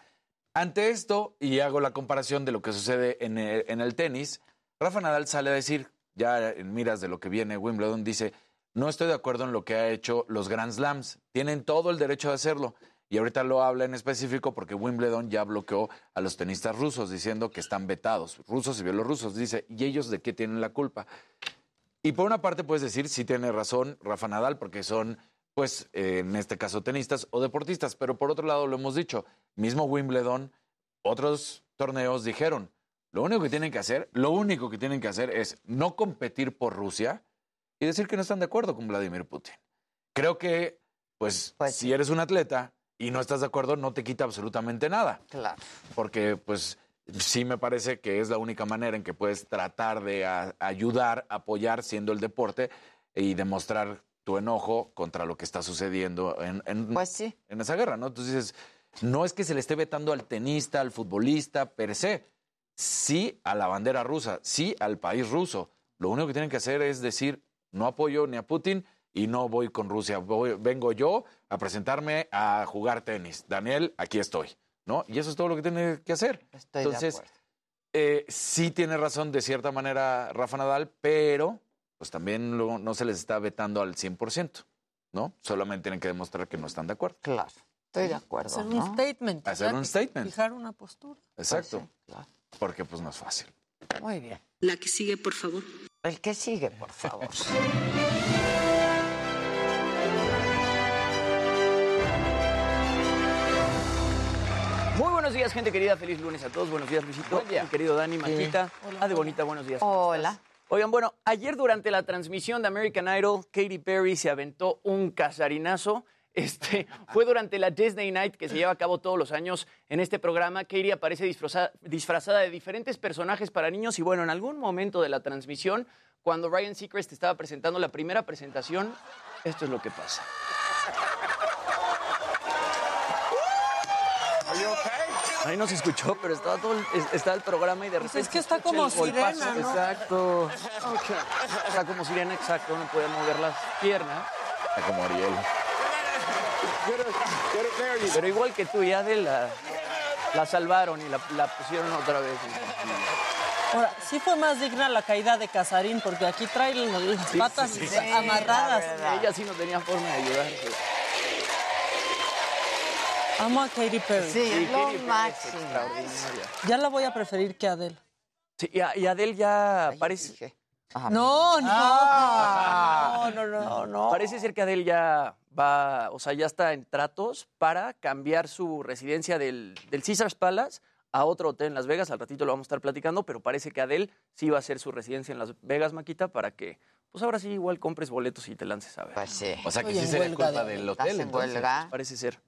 Ante esto, y hago la comparación de lo que sucede en el, en el tenis, Rafa Nadal sale a decir, ya en miras de lo que viene Wimbledon, dice, no estoy de acuerdo en lo que ha hecho los Grand Slams, tienen todo el derecho de hacerlo. Y ahorita lo habla en específico porque Wimbledon ya bloqueó a los tenistas rusos diciendo que están vetados, rusos y bielorrusos. Dice, ¿y ellos de qué tienen la culpa? Y por una parte puedes decir, sí tiene razón Rafa Nadal, porque son, pues, eh, en este caso tenistas o deportistas, pero por otro lado lo hemos dicho, mismo Wimbledon, otros torneos dijeron, lo único que tienen que hacer, lo único que tienen que hacer es no competir por Rusia y decir que no están de acuerdo con Vladimir Putin. Creo que, pues, si eres un atleta y no estás de acuerdo, no te quita absolutamente nada. Claro. Porque, pues, sí me parece que es la única manera en que puedes tratar de a- ayudar, apoyar, siendo el deporte y demostrar tu enojo contra lo que está sucediendo en, en, Pues en esa guerra, ¿no? Entonces dices, no es que se le esté vetando al tenista, al futbolista, per se, sí a la bandera rusa, sí al país ruso. Lo único que tienen que hacer es decir, no apoyo ni a Putin y no voy con Rusia. Voy- vengo yo a presentarme a jugar tenis. Daniel, aquí estoy, ¿no? Y eso es todo lo que tiene que hacer. Estoy de Entonces, acuerdo. eh, sí tiene razón de cierta manera Rafa Nadal, pero pues también lo- no se les está vetando al 100%, ¿no? Solamente tienen que demostrar que no están de acuerdo. Claro, estoy de acuerdo. Hacer un statement. Hacer un statement. Fijar una postura. Exacto. Porque pues no es fácil. Muy bien. La que sigue, por favor. El que sigue, por favor. Muy buenos días, gente querida. Feliz lunes a todos. Buenos días, Luisito. Mi querido Dani, Maquita. Ah, de bonita, buenos días. Hola. Oigan, bueno, ayer durante la transmisión de American Idol, Katy Perry se aventó un casarinazo. Este, fue durante la Disney Night que se lleva a cabo todos los años en este programa. Katy aparece disfrazada, disfrazada de diferentes personajes para niños y bueno, en algún momento de la transmisión, cuando Ryan Seacrest estaba presentando la primera presentación, esto es lo que pasa. Ahí no se escuchó, pero estaba todo el, es- estaba el programa y de Pues repente. es que está como sirena, ¿no? Exacto. Está como sirena, exacto. No podía mover las piernas. Está como Ariel. Pero igual que tú, ya de la, la salvaron y la, la pusieron otra vez. Ahora, sí fue más digna la caída de Casarín, porque aquí trae las Sí, patas sí, sí. amarradas. Ella sí no tenía forma de ayudarse. Amo a Katy Perry. Sí, es lo Katy Perry es máximo. extraordinaria. Ya la voy a preferir que a Adele. Sí, y, a- y Adele ya parece. No, no. Ah. No, no, no. Parece ser que Adele ya va, o sea, ya está en tratos para cambiar su residencia del, del Caesars Palace a otro hotel en Las Vegas. Al ratito lo vamos a estar platicando, pero parece que Adele sí va a hacer su residencia en Las Vegas, Maquita, para que, pues ahora sí, igual compres boletos y te lances a ver. Pues sí. O sea que Estoy sí huelga culpa de- del ¿Estás hotel, en entonces. huelga? Parece ser.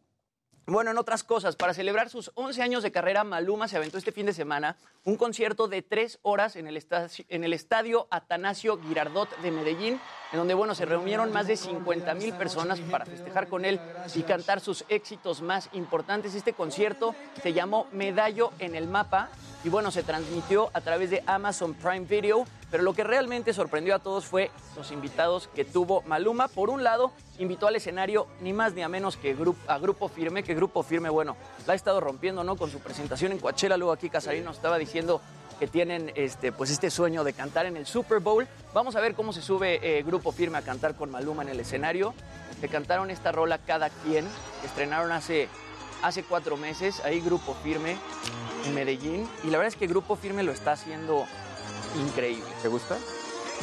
Bueno, en otras cosas, para celebrar sus 11 años de carrera, Maluma se aventó este fin de semana un concierto de tres horas en el, estaci- en el estadio Atanasio Girardot de Medellín, en donde, bueno, se reunieron más de 50 mil personas para festejar con él y cantar sus éxitos más importantes. Este concierto se llamó Medallo en el Mapa y, bueno, se transmitió a través de Amazon Prime Video, pero lo que realmente sorprendió a todos fue los invitados que tuvo Maluma. Por un lado, invitó al escenario ni más ni a menos que a Grupo Firme, que Grupo Firme, bueno, la ha estado rompiendo, ¿no? Con su presentación en Coachella, luego aquí Casarino estaba diciendo que tienen este, pues este sueño de cantar en el Super Bowl. Vamos a ver cómo se sube eh, Grupo Firme a cantar con Maluma en el escenario. Le cantaron esta rola cada quien, que estrenaron hace, hace cuatro meses, ahí Grupo Firme en Medellín. Y la verdad es que Grupo Firme lo está haciendo increíble. ¿Te gusta?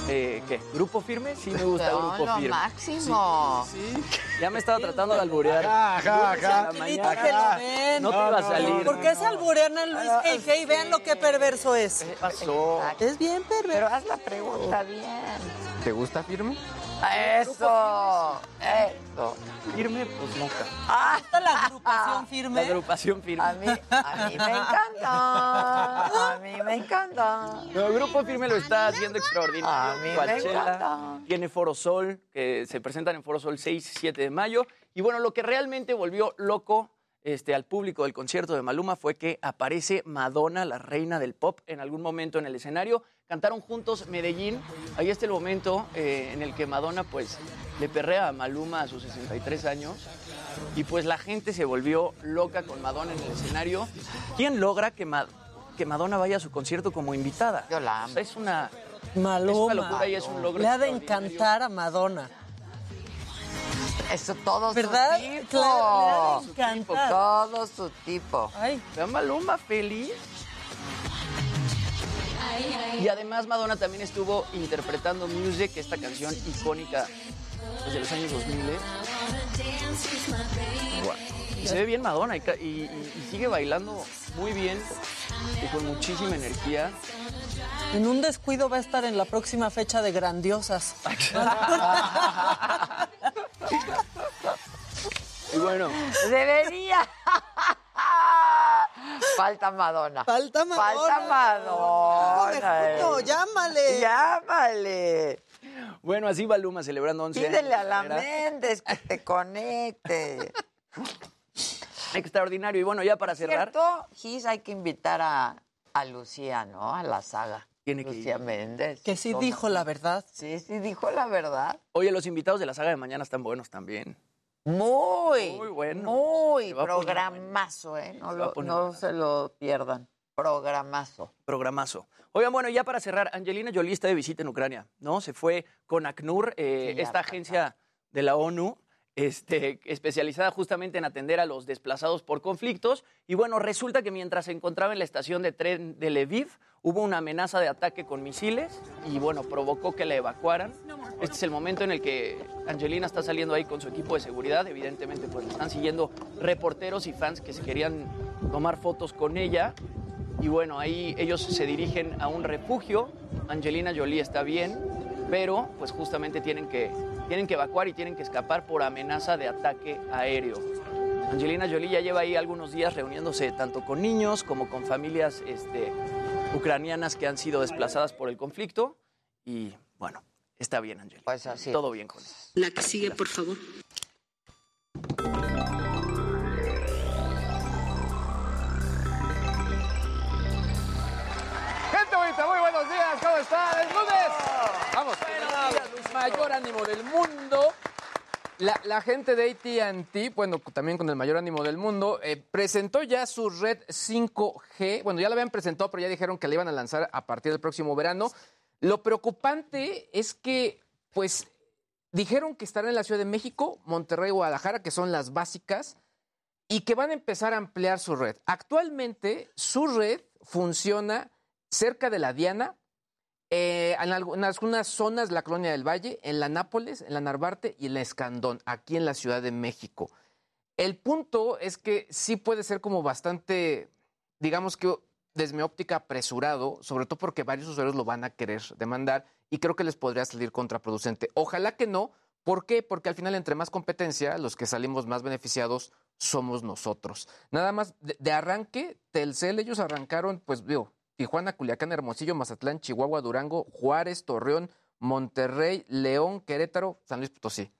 Eh, ¿Qué? ¿Grupo Firme? Sí, me gusta No, Grupo lo Firme. máximo. Sí, sí. Ya me estaba tratando de alburear. Ajá, ajá, mañana. que lo ven. No te iba a salir. ¿Por qué se alburean a Luis Hey, hey, vean lo que perverso es. ¿Qué pasó? Es bien perverso. Pero haz la pregunta bien. ¿Te gusta firme? Eso, eso. Firme, pues nunca. Ah, la agrupación La firme. agrupación firme. a mí, a mí me encanta. A mí me encanta. No, el grupo firme lo está haciendo extraordinario. A mí me Coachella, encanta. Tiene Foro Sol, que se presentan en Foro Sol 6 y 7 de mayo. Y bueno, lo que realmente volvió loco este, al público del concierto de Maluma fue que aparece Madonna, la reina del pop, en algún momento en el escenario, cantaron juntos Medellín. Ahí está el momento eh, en el que Madonna pues le perrea a Maluma a sus 63 años y pues la gente se volvió loca con Madonna en el escenario. ¿Quién logra que, Ma- que Madonna vaya a su concierto como invitada? Yo la amo. Es una, Maluma. es una locura y es un logro. Le ha de encantar a Madonna. Eso todo ¿Verdad? su tipo. Claro, le ha de encantar. Todo su tipo. Ay. Ve a Maluma feliz. Y además Madonna también estuvo interpretando Music, esta canción icónica pues, de los años 2000. ¿eh? Y se ve bien Madonna y- y sigue bailando muy bien y con muchísima energía. En un descuido va a estar en la próxima fecha de Grandiosas. Y bueno, Debería. Falta Madonna. Falta Madonna. Falta Madonna. Conejito, llámale. Llámale. bueno, así Maluma celebrando 11 años. Pídele de a la. Méndez que te conecte. Extraordinario. Y bueno, ya para cerrar. ¿Cierto? Gis, hay que invitar a, a Lucía, ¿no? A la saga. Tiene que Lucía Méndez. Que sí ¿Cómo? dijo la verdad. Sí, sí dijo la verdad. Oye, los invitados de la saga de mañana están buenos también. Muy, Muy bueno. Muy programazo, ¿eh? No, Se lo- no se lo pierdan. Programazo. Programazo. Oigan, bueno, ya para cerrar, Angelina Jolie está de visita en Ucrania, ¿no? Se fue con ACNUR, eh, Sí, esta agencia de la ONU, este, especializada justamente en atender a los desplazados por conflictos. Y bueno, resulta que mientras se encontraba en la estación de tren de Lviv, hubo una amenaza de ataque con misiles y bueno, provocó que la evacuaran. Este es el momento en el que Angelina está saliendo ahí con su equipo de seguridad. Evidentemente, pues están siguiendo reporteros y fans que se querían tomar fotos con ella. Y bueno, ahí ellos se dirigen a un refugio. Angelina Jolie está bien, pero pues justamente tienen que, tienen que evacuar y tienen que escapar por amenaza de ataque aéreo. Angelina Jolie ya lleva ahí algunos días reuniéndose tanto con niños como con familias este, ucranianas que han sido desplazadas por el conflicto. Y bueno, está bien, Angelina. Pues así. Todo bien con ella. La que sigue, por favor. Gente bonita, muy buenos días, ¿cómo están? ¡Es lunes! Vamos, buenos días, Luis, mayor ánimo del mundo. La, gente de AT&T, bueno, también con el mayor ánimo del mundo, eh, presentó ya su red 5G. Bueno, ya la habían presentado, pero ya dijeron que la iban a lanzar a partir del próximo verano. Lo preocupante es que, pues, dijeron que estará en la Ciudad de México, Monterrey, Guadalajara, que son las básicas, y que van a empezar a ampliar su red. Actualmente, su red funciona cerca de la Diana, eh, en algu- en algunas zonas la Colonia del Valle, en la Nápoles, en la Narvarte y en la Escandón, aquí en la Ciudad de México. El punto es que sí puede ser como bastante, digamos que desde mi óptica apresurado, sobre todo porque varios usuarios lo van a querer demandar y creo que les podría salir contraproducente. Ojalá que no. ¿Por qué? Porque al final, entre más competencia, los que salimos más beneficiados somos nosotros. Nada más, de, de arranque, Telcel, ellos arrancaron, pues, digo, Tijuana, Culiacán, Hermosillo, Mazatlán, Chihuahua, Durango, Juárez, Torreón, Monterrey, León, Querétaro, San Luis Potosí.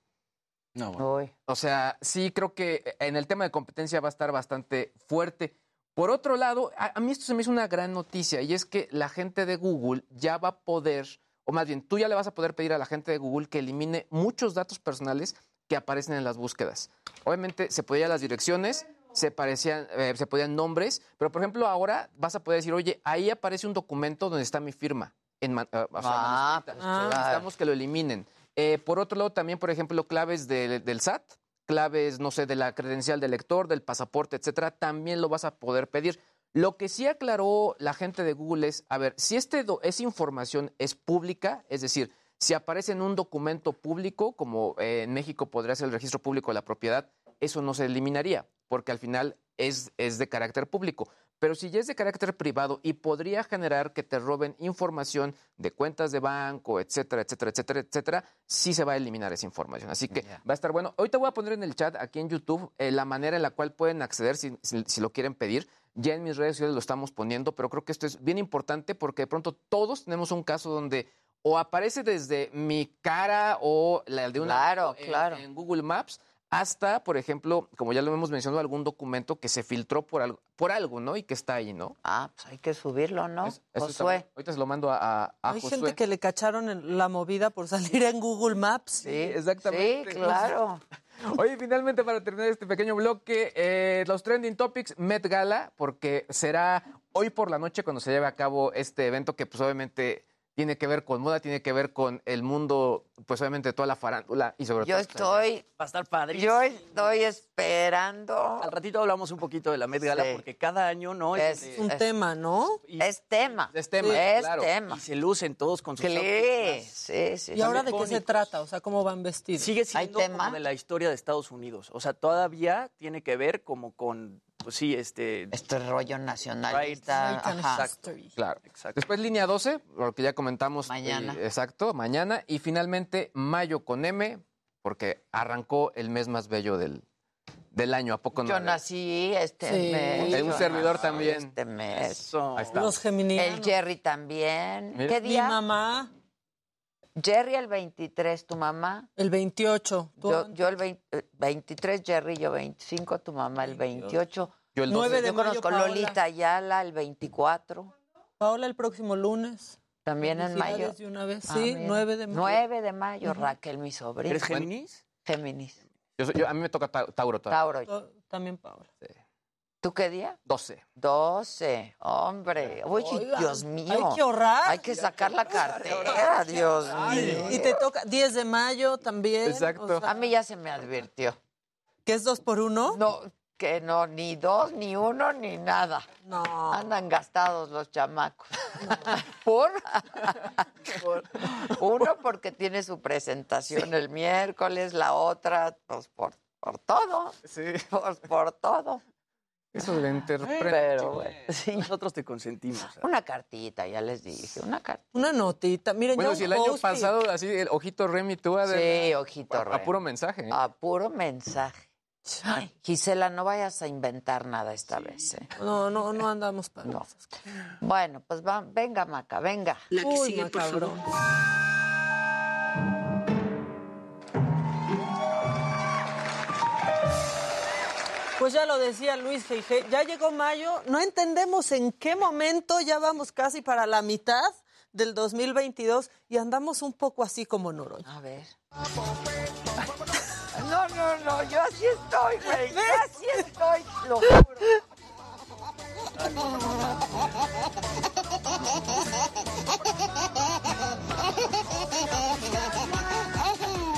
No, bueno. O sea, sí creo que en el tema de competencia va a estar bastante fuerte. Por otro lado, a, a mí esto se me hizo una gran noticia y es que la gente de Google ya va a poder, o más bien tú ya le vas a poder pedir a la gente de Google que elimine muchos datos personales que aparecen en las búsquedas. Obviamente se podían las direcciones, se, parecían, eh, se podían nombres, pero por ejemplo ahora vas a poder decir, oye, ahí aparece un documento donde está mi firma. En, eh, o sea, Ah, pues. Necesitamos que lo eliminen. Eh, por otro lado, también, por ejemplo, claves del- del SAT, claves, no sé, de la credencial del lector, del pasaporte, etcétera, también lo vas a poder pedir. Lo que sí aclaró la gente de Google es, a ver, si este do- esa información es pública, es decir, si aparece en un documento público, como eh, en México podría ser el registro público de la propiedad, eso no se eliminaría, porque al final es, es de carácter público. Pero si ya es de carácter privado y podría generar que te roben información de cuentas de banco, etcétera, etcétera, etcétera, etcétera, sí se va a eliminar esa información. Así que va a estar bueno. Ahorita voy a poner en el chat aquí en YouTube eh, la manera en la cual pueden acceder si, si- si lo quieren pedir. Ya en mis redes sociales lo estamos poniendo, pero creo que esto es bien importante porque de pronto todos tenemos un caso donde o aparece desde mi cara o la de una Claro, claro. en Google Maps hasta, por ejemplo, como ya lo hemos mencionado, algún documento que se filtró por algo, por algo ¿no? Y que está ahí, ¿no? Ah, pues hay que subirlo, ¿no? Es- eso está- Josué. ahorita se lo mando a, a, a Hay Josué. gente que le cacharon en la movida por salir en Google Maps. Sí, exactamente. Sí, claro. Oye, finalmente para terminar este pequeño bloque, eh, los trending topics Met Gala, porque será hoy por la noche cuando se lleve a cabo este evento que pues obviamente tiene que ver con moda, tiene que ver con el mundo, pues obviamente toda la farándula y sobre Yo todo... estoy. Va a estar padrísimo. Yo estoy esperando. Al ratito hablamos un poquito de la Met Gala Sí. porque cada año no Es es, Un tema, ¿no? Es tema. Es tema, Es claro. tema. y se lucen todos con sus Sí, outfits sí, sí. ¿Y ahora de qué se trata? O sea, ¿cómo van vestidos? Sigue ¿Hay siendo tema? como de la historia de Estados Unidos. O sea, todavía tiene que ver como con, pues sí, este... Este rollo nacionalista. Right. ajá. Exacto. Claro. Exacto. Después línea 12, lo que ya comentamos. Mañana. eh, exacto, mañana. Y finalmente mayo con M, porque arrancó el mes más bello del, del año. ¿A poco no? Yo nací este Sí. mes. Eh, un yo servidor también. Este mes. Eso. Ahí está. Los geminianos. El Jerry también. Mira. ¿Qué Mi día? mamá, Jerry el 23, tu mamá. el 28. ¿Tú, Yo, yo el 20 eh, 23, Jerry, yo 25, tu mamá el 28. Yo el 9 12. de Yo mayo, conozco Paola. Lolita Ayala el 24. Paola, el próximo lunes. También en mayo. De una vez. Ah, Sí, mira. 9 de mayo. 9 de mayo, Raquel, mi sobrina. ¿Eres Géminis? Géminis. Yo soy- yo- a mí me toca Ta- Tauro todavía. Tauro. También Paola. ¿Tú qué día? 12. 12. Hombre. Oye, Oigan, Dios mío. Hay que ahorrar. Hay que sacar la cartera, Dios mío. Y te toca 10 de mayo también. Exacto. o sea, A mí ya se me advirtió. ¿Que es dos por uno? No, que no, ni dos, ni uno, ni nada. No. Andan gastados los chamacos. ¿Por? Por- Uno porque tiene su presentación el miércoles, la otra, pues por, por todo. Sí. Pues por todo. Eso de la interpretación. Pero bueno, sí. Nosotros te consentimos. Una cartita, ya les dije, una cartita. Una notita. Miren, Bueno, si el año pasado, así, el ojito Remy, tú a Sí, ojito a, a puro mensaje. ¿eh? A puro mensaje. Ay, Gisela, no vayas a inventar nada esta vez. ¿eh? No, no, no andamos para No. Bueno, pues va, venga, Maca, venga. Uy, macabrón. Pues ya lo decía Luis G. ya llegó mayo, no entendemos en qué momento, ya vamos casi para la mitad del 2022 y andamos un poco así como Noroña. A ver. No, no, no, yo así estoy, güey. Yo así estoy, lo juro.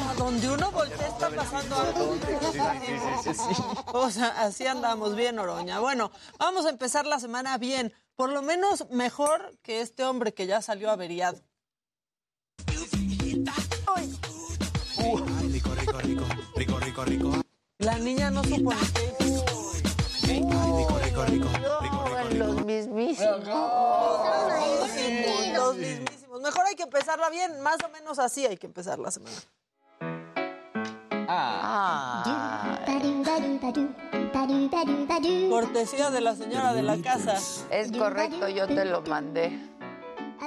A donde uno voltea está pasando algo. O sea, así andamos bien, Oroña. Bueno, vamos a empezar la semana bien. Por lo menos mejor que este hombre que ya salió averiado. La niña no supo ni qué hizo. Los mismísimos. Los mismísimos. Mejor hay que empezarla bien, más o menos así hay que empezar la semana. Ah, Cortesía de la señora de la casa. es correcto, yo te lo mandé.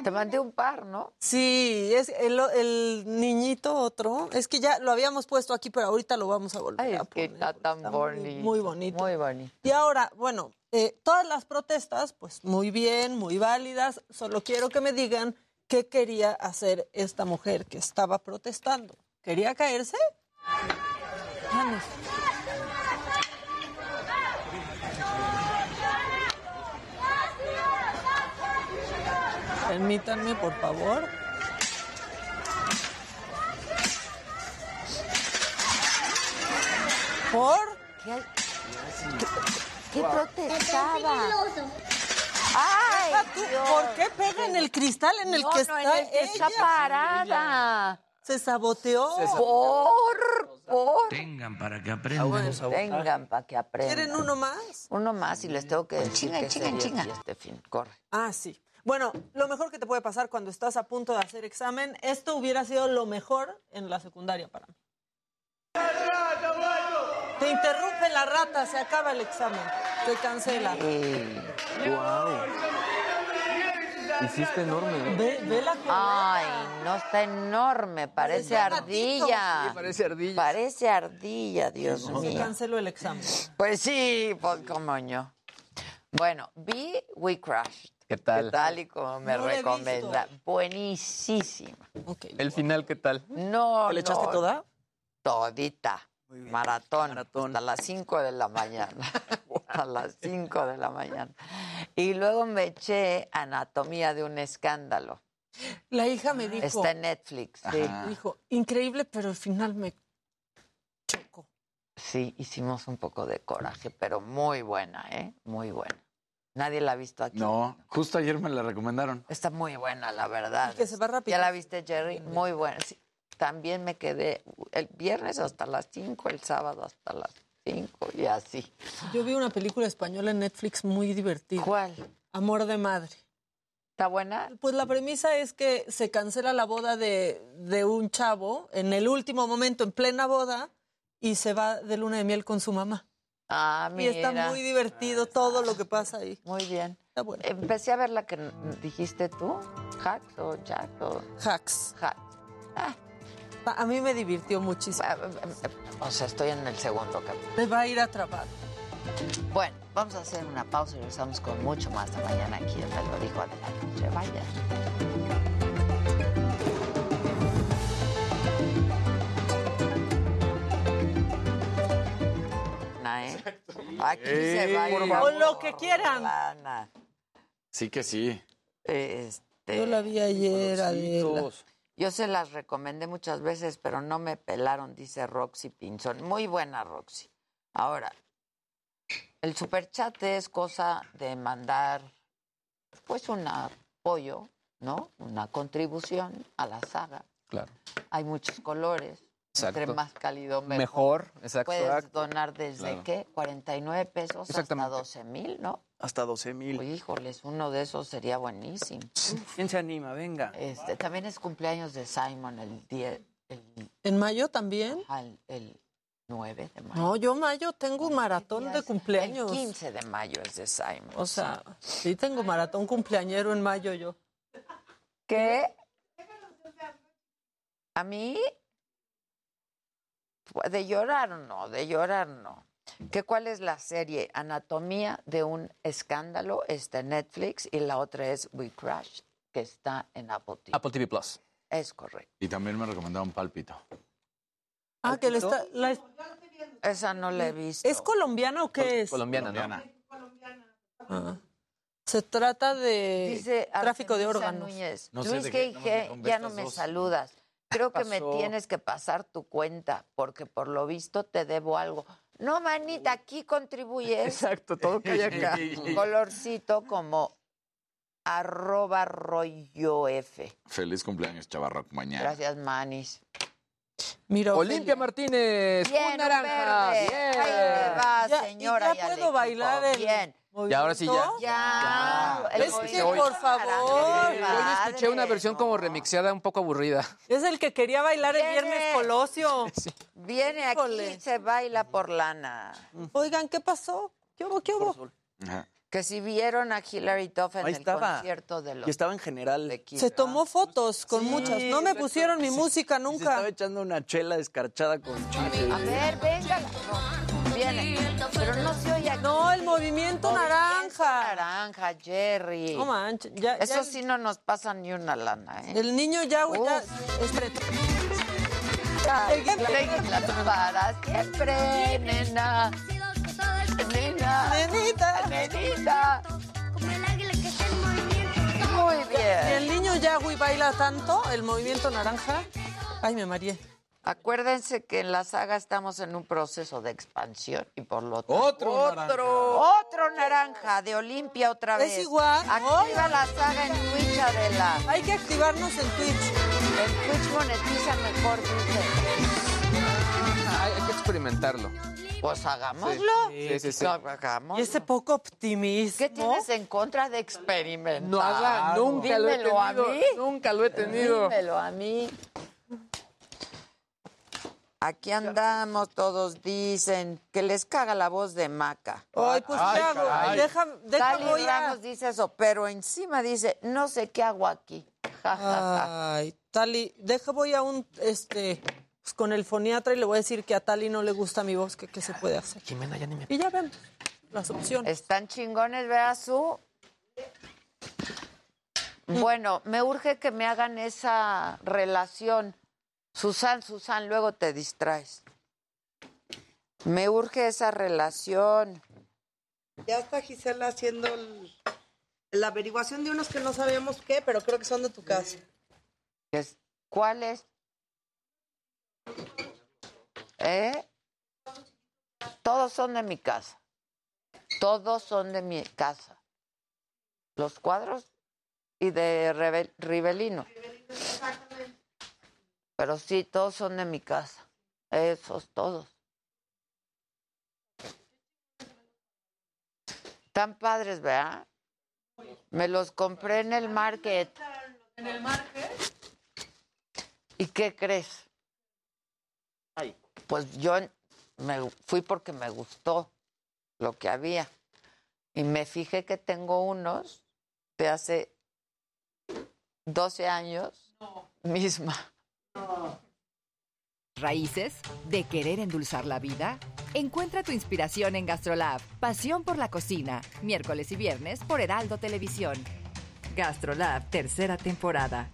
Te mandé un par, ¿no? Sí, es el, el niñito otro. Es que ya lo habíamos puesto aquí, pero ahorita lo vamos a volver Ay, a es que poner. está tan muy- bonito. Muy bonito. Muy bonito. Y ahora, bueno, eh, todas las protestas, pues muy bien, muy válidas. Solo quiero que me digan qué quería hacer esta mujer que estaba protestando. ¿Quería caerse? Vamos. Permítanme, por favor. ¿Por? ¿Qué, qué protestaba? ¡Ay! Dios. ¿Por qué pega en el cristal en el No, que no, está en el que está ella? parada. Se saboteó. Por, por. Tengan para que aprendan. Vengan para que aprendan. ¿Quieren uno más? Uno más y les tengo que decir Chinga, chinga, chinga. este fin. Corre. Ah, sí. Bueno, lo mejor que te puede pasar cuando estás a punto de hacer examen, esto hubiera sido lo mejor en la secundaria para mí. Te interrumpe la rata, se acaba el examen, se cancela. Y sí está enorme. ¿eh? Ve, ve la Ay, no está enorme, parece ardilla. Sí, parece ardilla. Parece ardilla, Dios Se mío. canceló el examen. Pues sí, pues como yo. Bueno, vi We Crashed. ¿Qué tal? Tal y como me No recomienda. Buenísima. ¿El final qué tal? No, ¿Le echaste toda? Todita. Maratón, Hasta las 5 de la mañana. a las 5 de la mañana. Y luego me eché Anatomía de un escándalo. La hija me dijo. Está en Netflix. Sí. Dijo, increíble, pero al final me chocó. Sí, hicimos un poco de coraje, pero muy buena, ¿eh? Muy buena. Nadie la ha visto aquí. No, justo ayer me la recomendaron. Está muy buena, la verdad. Y que se va rápido. ¿Ya la viste, Jerry? Muy buena. Sí. También me quedé el viernes hasta las 5, el sábado hasta las 5 y así. Yo vi una película española en Netflix muy divertida. ¿Cuál? Amor de madre. ¿Está buena? Pues la premisa es que se cancela la boda de, de un chavo en el último momento, en plena boda, y se va de luna de miel con su mamá. Ah, Y mira. está muy divertido todo lo que pasa ahí. Muy bien. Está bueno. Empecé a ver la que dijiste tú, Hacks o Jack o Hacks. Hacks. Ah, A mí me divirtió muchísimo. o sea, estoy en el segundo capítulo. Me va a ir a trabar. Bueno, vamos a hacer una pausa y regresamos con mucho más de mañana aquí en Me lo dijo Adela. Vaya. ¿Eh? Aquí se va a ir Con lo que quieran. Sí que sí. Este, Yo la vi ayer, Adela. Yo se las recomendé muchas veces, pero no me pelaron, dice Roxy Pinzón. Muy buena, Roxy. Ahora, el superchat es cosa de mandar, pues, un apoyo, ¿no? Una contribución a la saga. Claro. Hay muchos colores. Exacto. Entre más cálido, mejor. Mejor, exacto. Puedes Exacto. donar desde, Claro. ¿qué? 49 pesos hasta Exactamente. 12 mil, ¿no? Hasta 12 mil. Híjoles, uno de esos sería buenísimo. ¿Quién se anima? Venga. Este, también es cumpleaños de Simon el 10, el, ¿En mayo también? al- el 9 de mayo. No, yo mayo tengo un maratón de cumpleaños. El 15 de mayo es de Simon. O sea, sí tengo maratón cumpleañero en mayo yo. ¿Qué? ¿A mí? De llorar no, de llorar no. ¿Qué cuál es la serie? Anatomía de un escándalo está en Netflix y la otra es We Crashed, que está en Apple TV. Apple TV Plus. Es correcto. Y también me recomendaron Pálpito. Ah, que le está, la- Esa no la he visto. ¿Es colombiana o qué es? Colombiana, ¿no? Ah. Se trata de Dice tráfico de órganos. Núñez, No sé Luis de G. me G, ya no me dos. saludas. Creo que me tienes que pasar tu cuenta, porque por lo visto te debo algo. No, manita, aquí contribuyes. Exacto, todo cae acá. Colorcito como arroba rollo F. Feliz cumpleaños, Chavarroc, mañana. Gracias, Manis. Mira, Olimpia Martínez, Bien, un naranja. verde. Bien. Ahí le va, Ya- y señora. ya puedo bailar el Bien. Y ahora sí ya. Ya. el Es que, por favor. Hoy escuché una versión como remixeada un poco aburrida. Es el que quería bailar el Viene. viernes Colosio. Viene aquí, Híjole. se baila por lana. Oigan, ¿qué pasó? ¿Qué hubo? ¿Qué hubo? Que si vieron a Hilary Duff en Ahí el estaba. concierto de los Y estaba en general. de Kiss, Se ¿verdad? tomó fotos con Sí, muchas. No me exacto. pusieron mi música Y Se estaba nunca. echando una chela descarchada con chile. A ver, venga. No, viene. Pero no se oye aquí. No, el movimiento naranja. Naranja, Jerry. No manches. Ya, Eso ya- sí no nos pasa ni una lana, ¿eh? El niño ya, güey, ya. espérate. Ya, el- Reglas para siempre, nena. Nenita. Nenita. Muy Y bien. el niño Yahweh baila tanto, el movimiento naranja. Ay, me mareé. Acuérdense que en la saga estamos en un proceso de expansión y por lo tanto. Otro naranja. Otro naranja de Olimpia otra Es vez. igual. Activa la saga en Twitch, Adela. Hay que activarnos en Twitch. En Twitch monetiza mejor, dice. Que experimentarlo. Pues hagámoslo. Sí, sí, sí. Hagámoslo. Y ese poco optimismo. ¿Qué tienes en contra de experimentar? Nada, nunca lo he Dímelo a tenido. mí. Nunca lo he tenido. Dímelo a mí. Aquí andamos, todos dicen que les caga la voz de Maca. Ay, pues ¿qué hago? Deja, deja Tali voy a- Ramos dice eso, pero encima dice, no sé qué hago aquí. Ay, Tali, deja voy a un, este, pues con el foniatra y le voy a decir que a Tali no le gusta mi voz, que qué se puede hacer. Jimena, ya ni me... Y ya vemos las opciones. Están chingones, vea su. Bueno, me urge que me hagan esa relación. Susan, Susan, luego te distraes. Me urge esa relación. Ya está Gisela haciendo el- la averiguación de unos que no sabemos qué, pero creo que son de tu casa. ¿Cuál es? ¿Eh? Todos son de mi casa. Todos son de mi casa. Los cuadros y de Rivelino. Pero sí, todos son de mi casa. Esos, todos. Están padres, ¿verdad? Me los compré en el market. ¿En el market? ¿Y qué crees? Pues yo me fui porque me gustó lo que había. Y me fijé que tengo unos de hace 12 años misma. Raíces de querer endulzar la vida. Encuentra tu inspiración en GastroLab. Pasión por la cocina. Miércoles y viernes por Heraldo Televisión. GastroLab, tercera temporada.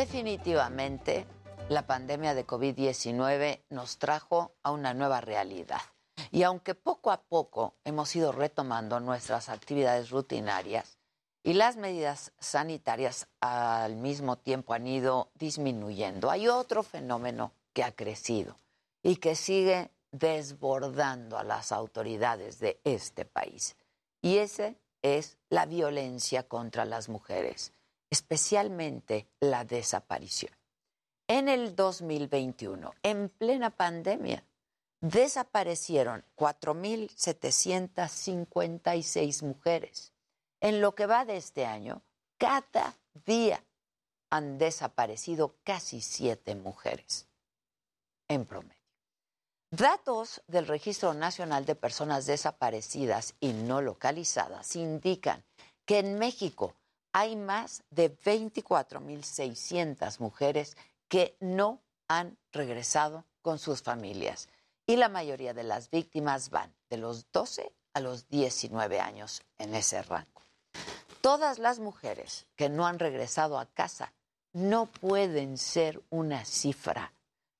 Definitivamente, la pandemia de COVID-19 nos trajo a una nueva realidad. Y aunque poco a poco hemos ido retomando nuestras actividades rutinarias y las medidas sanitarias al mismo tiempo han ido disminuyendo, hay otro fenómeno que ha crecido y que sigue desbordando a las autoridades de este país. Y ese es la violencia contra las mujeres, especialmente la desaparición. En el 2021, en plena pandemia, desaparecieron 4.756 mujeres. En lo que va de este año, cada día han desaparecido casi siete mujeres en promedio. Datos del Registro Nacional de Personas Desaparecidas y No Localizadas indican que en México hay más de 24.600 mujeres que no han regresado con sus familias y la mayoría de las víctimas van de los 12 a los 19 años en ese rango. Todas las mujeres que no han regresado a casa no pueden ser una cifra,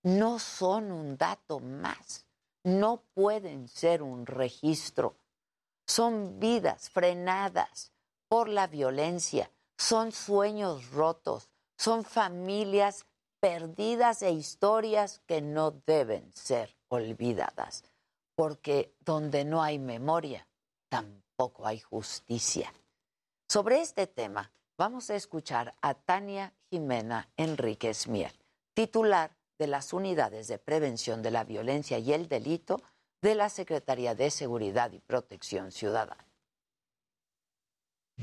no son un dato más, no pueden ser un registro. Son vidas frenadas por la violencia, son sueños rotos, son familias perdidas e historias que no deben ser olvidadas, porque donde no hay memoria, tampoco hay justicia. Sobre este tema, vamos a escuchar a Tania Jimena Enríquez Mier, titular de las Unidades de Prevención de la Violencia y el Delito de la Secretaría de Seguridad y Protección Ciudadana.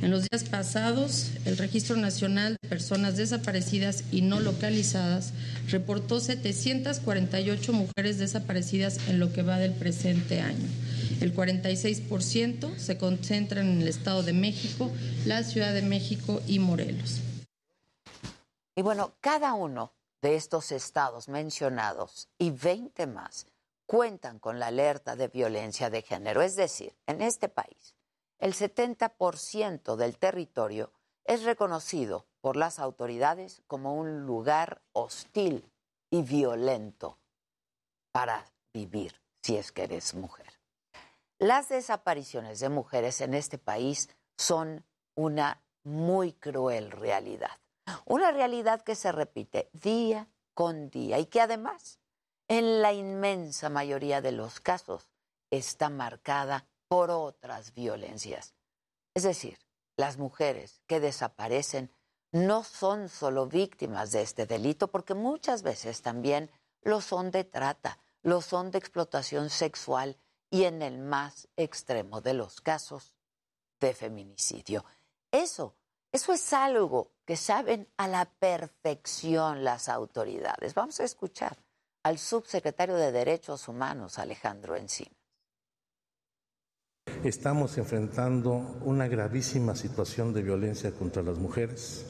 En los días pasados, el Registro Nacional de Personas Desaparecidas y No Localizadas reportó 748 mujeres desaparecidas en lo que va del presente año. El 46% se concentra en el Estado de México, la Ciudad de México y Morelos. Y bueno, cada uno de estos estados mencionados y 20 más cuentan con la alerta de violencia de género. Es decir, en este país, el 70% del territorio es reconocido por las autoridades como un lugar hostil y violento para vivir si es que eres mujer. Las desapariciones de mujeres en este país son una muy cruel realidad. Una realidad que se repite día con día y que además, en la inmensa mayoría de los casos, está marcada por otras violencias. Es decir, las mujeres que desaparecen no son solo víctimas de este delito, porque muchas veces también lo son de trata, lo son de explotación sexual y en el más extremo de los casos de feminicidio. Eso, eso es algo que saben a la perfección las autoridades. Vamos a escuchar al subsecretario de Derechos Humanos, Alejandro Encina. Estamos enfrentando una gravísima situación de violencia contra las mujeres,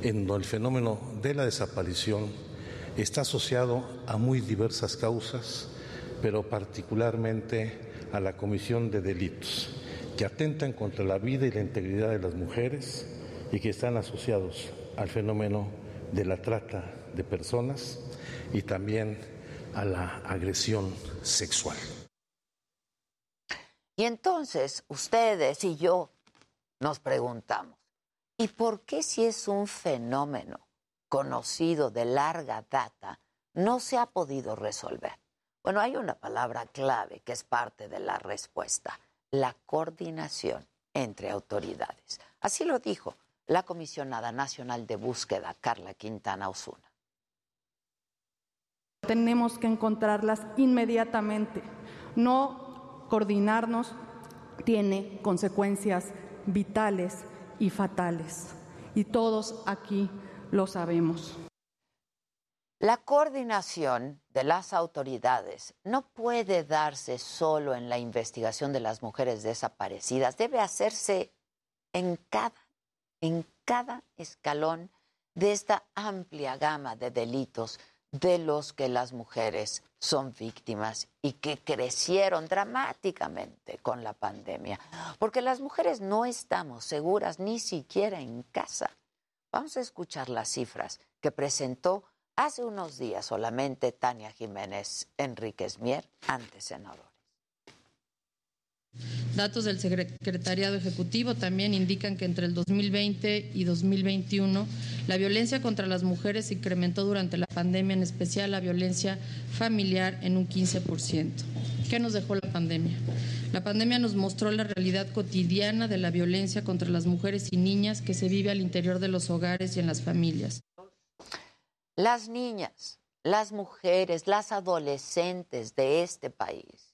en donde el fenómeno de la desaparición está asociado a muy diversas causas, pero particularmente a la comisión de delitos que atentan contra la vida y la integridad de las mujeres y que están asociados al fenómeno de la trata de personas y también a la agresión sexual. Y entonces ustedes y yo nos preguntamos, ¿y por qué si es un fenómeno conocido de larga data no se ha podido resolver? Bueno, hay una palabra clave que es parte de la respuesta, la coordinación entre autoridades. Así lo dijo la comisionada nacional de búsqueda, Carla Quintana Osuna. Tenemos que encontrarlas inmediatamente. No coordinarnos tiene consecuencias vitales y fatales. Y todos aquí lo sabemos. La coordinación de las autoridades no puede darse solo en la investigación de las mujeres desaparecidas, debe hacerse en cada, en cada escalón de esta amplia gama de delitos de los que las mujeres son víctimas y que crecieron dramáticamente con la pandemia, porque las mujeres no estamos seguras ni siquiera en casa. Vamos a escuchar las cifras que presentó hace unos días solamente Tania Jiménez Enríquez Mier ante senadores. Datos del Secretariado Ejecutivo también indican que entre el 2020 y 2021 la violencia contra las mujeres se incrementó durante la pandemia, en especial la violencia familiar en un 15%. ¿Qué nos dejó la pandemia? La pandemia nos mostró la realidad cotidiana de la violencia contra las mujeres y niñas que se vive al interior de los hogares y en las familias. Las niñas, las mujeres, las adolescentes de este país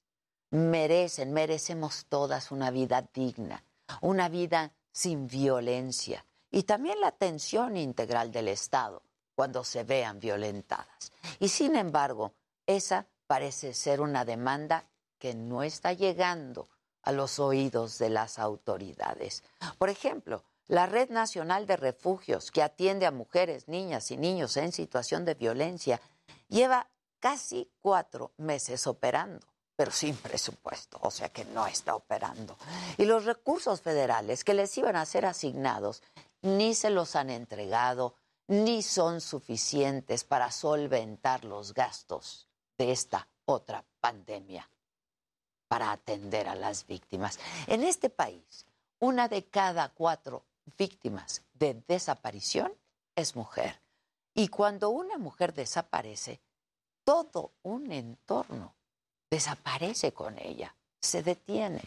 merecen, merecemos todas una vida digna, una vida sin violencia y también la atención integral del Estado cuando se vean violentadas. Y sin embargo, esa parece ser una demanda que no está llegando a los oídos de las autoridades. Por ejemplo, la Red Nacional de Refugios, que atiende a mujeres, niñas y niños en situación de violencia, lleva casi cuatro meses operando pero sin presupuesto, o sea que no está operando. Y los recursos federales que les iban a ser asignados ni se los han entregado, ni son suficientes para solventar los gastos de esta otra pandemia, para atender a las víctimas. En este país, una de cada cuatro víctimas de desaparición es mujer. Y cuando una mujer desaparece, todo un entorno desaparece con ella, se detiene.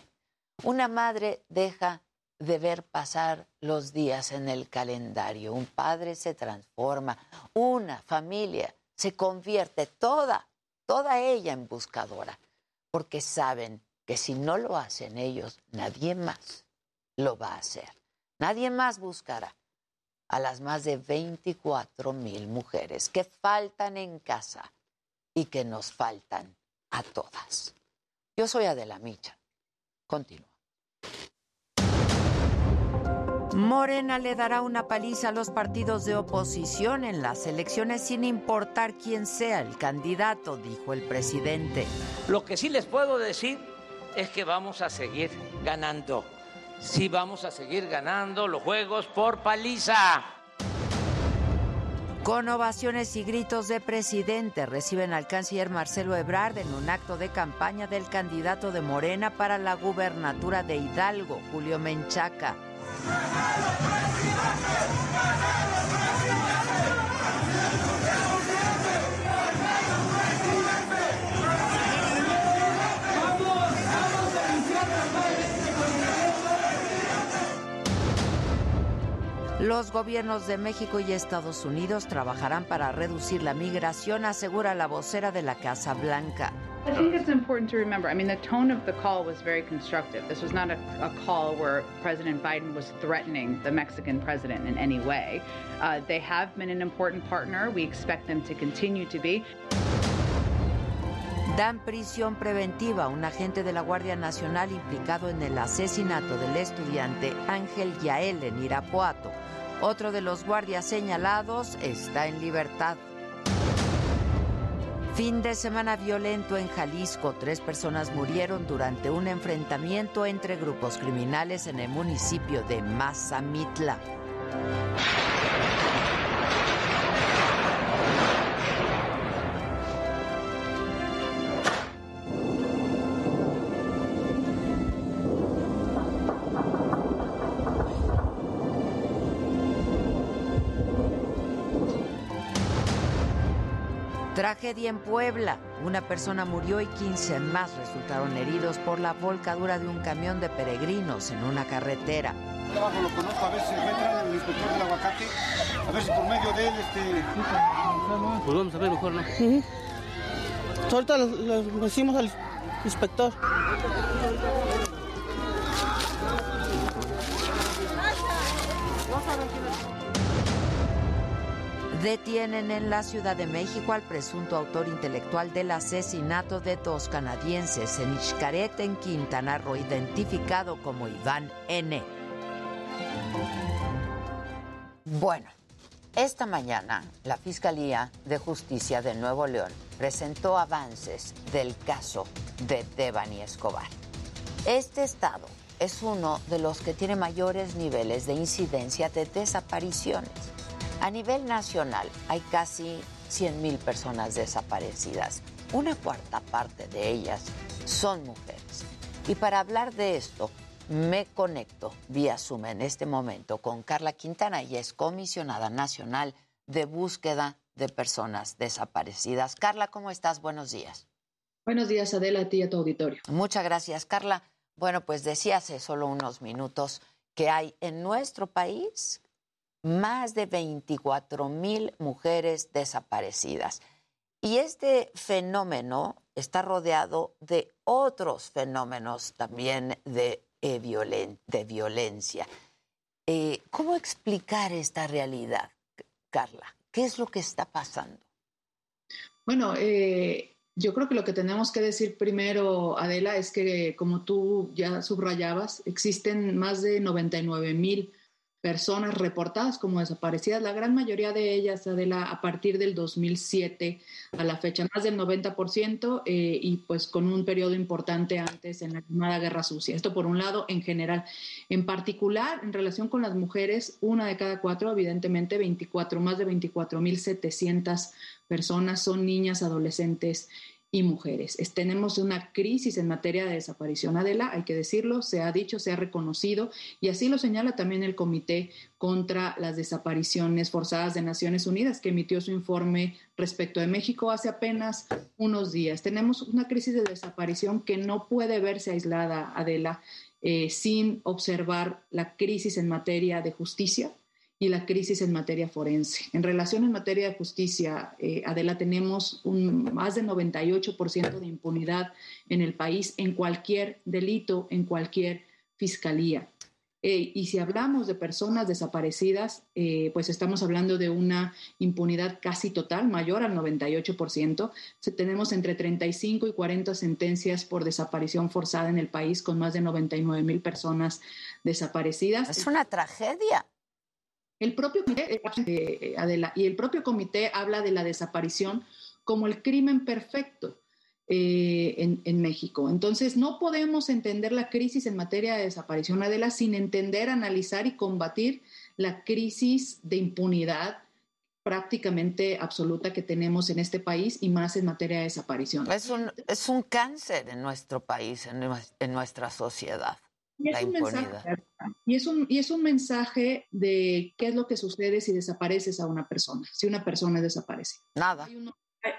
Una madre deja de ver pasar los días en el calendario, un padre se transforma, una familia se convierte toda, toda ella en buscadora, porque saben que si no lo hacen ellos, nadie más lo va a hacer. Nadie más buscará a las más de 24 mil mujeres que faltan en casa y que nos faltan a todas. Yo soy Adela Micha. Continúa. Morena le dará una paliza a los partidos de oposición en las elecciones sin importar quién sea el candidato, dijo el presidente. Lo que sí les puedo decir es que vamos a seguir ganando. Sí vamos a seguir ganando los juegos por paliza. Con ovaciones y gritos de presidente reciben al canciller Marcelo Ebrard en un acto de campaña del candidato de Morena para la gubernatura de Hidalgo, Julio Menchaca. Los gobiernos de México y Estados Unidos trabajarán para reducir la migración, asegura la vocera de la Casa Blanca. I think it's important to remember. I mean, the tone of the call was very constructive. This was not a, a call where President Biden was threatening the Mexican president in any way. Uh, they have been an important partner. We expect them to continue to be. Dan prisión preventiva a un agente de la Guardia Nacional implicado en el asesinato del estudiante Ángel Yael en Irapuato. Otro de los guardias señalados está en libertad. Fin de semana violento en Jalisco. Tres personas murieron durante un enfrentamiento entre grupos criminales en el municipio de Mazamitla. Tragedia en Puebla. Una persona murió y 15 más resultaron heridos por la volcadura de un camión de peregrinos en una carretera. Trabajo lo conozco, a ver si encuentran el inspector del aguacate, a ver si por medio de él, este... Pues vamos a ver mejor, ¿no? Ahorita le decimos al inspector. Detienen en la Ciudad de México al presunto autor intelectual del asesinato de dos canadienses en Xcaret, en Quintana Roo, identificado como Iván N. Bueno, esta mañana la Fiscalía de Justicia de Nuevo León presentó avances del caso de Devani Escobar. Este estado es uno de los que tiene mayores niveles de incidencia de desapariciones. A nivel nacional hay casi 100.000 personas desaparecidas. Una cuarta parte de ellas son mujeres. Y para hablar de esto, me conecto vía Zoom en este momento con Carla Quintana, y es comisionada nacional de búsqueda de personas desaparecidas. Carla, ¿cómo estás? Buenos días. Buenos días, Adela, a ti y a tu auditorio. Muchas gracias, Carla. Bueno, pues decía hace solo unos minutos que hay en nuestro país más de 24 mil mujeres desaparecidas. Y este fenómeno está rodeado de otros fenómenos también de, eh, de violencia. Eh, ¿Cómo explicar esta realidad, Carla? ¿Qué es lo que está pasando? Bueno, eh, yo creo que lo que tenemos que decir primero, Adela, es que como tú ya subrayabas, existen más de 99 mil personas reportadas como desaparecidas, la gran mayoría de ellas, a partir del 2007 a la fecha, más del 90%, eh, y pues con un periodo importante antes en la llamada Guerra Sucia. Esto por un lado, en general. En particular, en relación con las mujeres, una de cada cuatro, evidentemente 24, más de 24.700 personas son niñas, adolescentes y mujeres. tenemos una crisis en materia de desaparición, Adela, hay que decirlo, se ha dicho, se ha reconocido y así lo señala también el Comité contra las Desapariciones Forzadas de Naciones Unidas, que emitió su informe respecto de México hace apenas unos días. Tenemos una crisis de desaparición que no puede verse aislada, Adela, eh, sin observar la crisis en materia de justicia, y la crisis en materia forense. En relación en materia de justicia, eh, Adela, tenemos un, más del 98% de impunidad en el país en cualquier delito, en cualquier fiscalía. Eh, y si hablamos de personas desaparecidas, eh, pues estamos hablando de una impunidad casi total, mayor al 98%. tenemos entre 35 y 40 sentencias por desaparición forzada en el país, con más de 99 mil personas desaparecidas. Es una tragedia. El propio comité, eh, Adela, y el propio comité habla de la desaparición como el crimen perfecto eh, en, México. Entonces, no podemos entender la crisis en materia de desaparición, Adela, sin entender, analizar y combatir la crisis de impunidad prácticamente absoluta que tenemos en este país y más en materia de desaparición. Es un, es un cáncer en nuestro país, en nuestra sociedad. Y es, un mensaje, y, es un, y es un mensaje de qué es lo que sucede si desapareces a una persona, si una persona desaparece. Nada.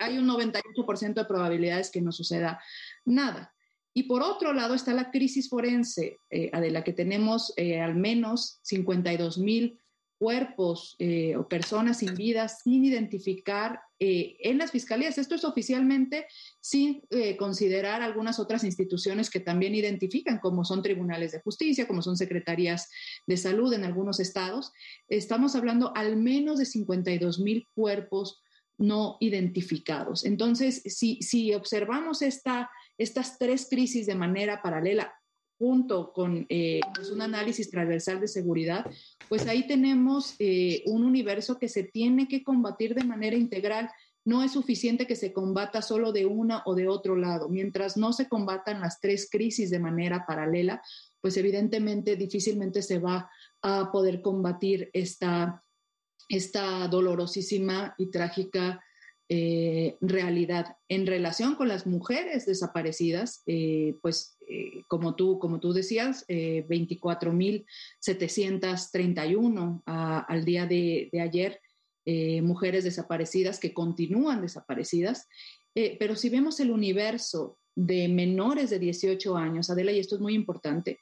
Hay un, 98% de probabilidades que no suceda nada. Y por otro lado está la crisis forense, eh, de la que tenemos eh, al menos 52 mil cuerpos eh, o personas sin vida sin identificar eh, en las fiscalías. Esto es oficialmente sin eh, considerar algunas otras instituciones que también identifican, como son tribunales de justicia, como son secretarías de salud en algunos estados. Estamos hablando al menos de 52 mil cuerpos no identificados. Entonces, si, si observamos esta, estas tres crisis de manera paralela, junto con eh, pues, un análisis transversal de seguridad, pues ahí tenemos eh, un universo que se tiene que combatir de manera integral. No es suficiente que se combata solo de una o de otro lado. Mientras no se combatan las tres crisis de manera paralela, pues evidentemente difícilmente se va a poder combatir esta, esta dolorosísima y trágica eh, realidad. En relación con las mujeres desaparecidas, pues eh, como, tú, como tú decías, eh, 24.731 al día de, ayer, eh, mujeres desaparecidas que continúan desaparecidas. Eh, pero si vemos el universo de menores de 18 años, Adela, y esto es muy importante,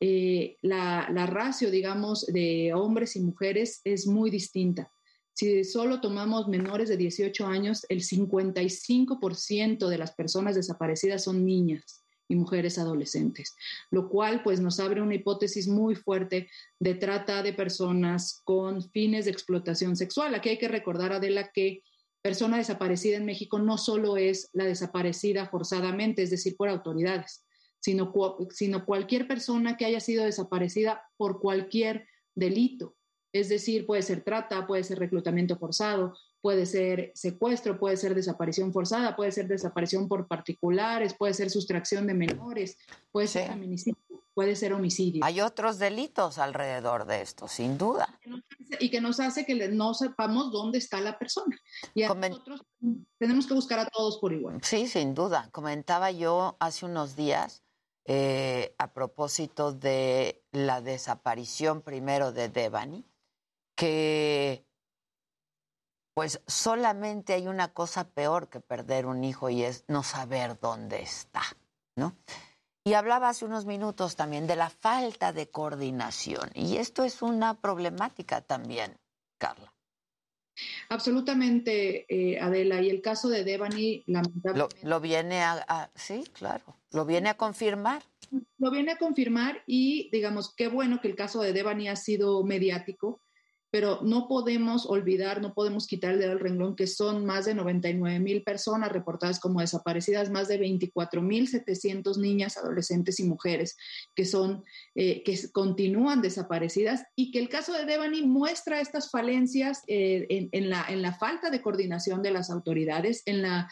la, la ratio, digamos, de hombres y mujeres es muy distinta. Si solo tomamos menores de 18 años, el 55% de las personas desaparecidas son niñas y mujeres adolescentes, lo cual pues nos abre una hipótesis muy fuerte de trata de personas con fines de explotación sexual. Aquí hay que recordar, Adela, que persona desaparecida en México no solo es la desaparecida forzadamente, es decir, por autoridades, sino, sino cualquier persona que haya sido desaparecida por cualquier delito. Es decir, puede ser trata, puede ser reclutamiento forzado, puede ser secuestro, puede ser desaparición forzada, puede ser desaparición por particulares, puede ser sustracción de menores, puede ser feminicidio, puede ser homicidio. Hay otros delitos alrededor de esto, sin duda. Y que nos hace que no sepamos dónde está la persona. Y nosotros tenemos que buscar a todos por igual. Sí, sin duda. Comentaba yo hace unos días eh, a propósito de la desaparición primero de Devani, que pues solamente hay una cosa peor que perder un hijo y es no saber dónde está, ¿no? Y hablaba hace unos minutos también de la falta de coordinación y esto es una problemática también, Carla. Absolutamente, eh, Adela. Y el caso de Devani, lamentablemente. Lo, viene a, sí, claro, lo viene a confirmar. Lo viene a confirmar y, digamos, qué bueno que el caso de Devani ha sido mediático pero no podemos olvidar, no podemos quitar el dedo del renglón que son más de 99 mil personas reportadas como desaparecidas, más de 24 mil 700 niñas, adolescentes y mujeres que son, eh, que continúan desaparecidas y que el caso de Devani muestra estas falencias eh, en, la, en la falta de coordinación de las autoridades, en la...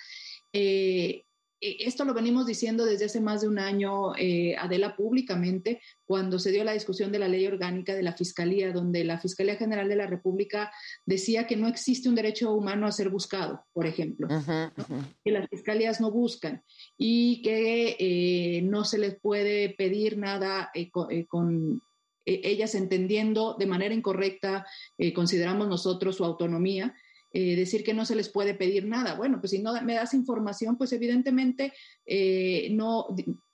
Eh, esto lo venimos diciendo desde hace más de un año, eh, Adela, públicamente, cuando se dio la discusión de la ley orgánica de la Fiscalía, donde la Fiscalía General de la República decía que no existe un derecho humano a ser buscado, por ejemplo, que las fiscalías no buscan y que eh, no se les puede pedir nada con, ellas entendiendo de manera incorrecta, consideramos nosotros su autonomía, eh, decir que no se les puede pedir nada. Bueno, pues si no me das información, pues evidentemente eh, no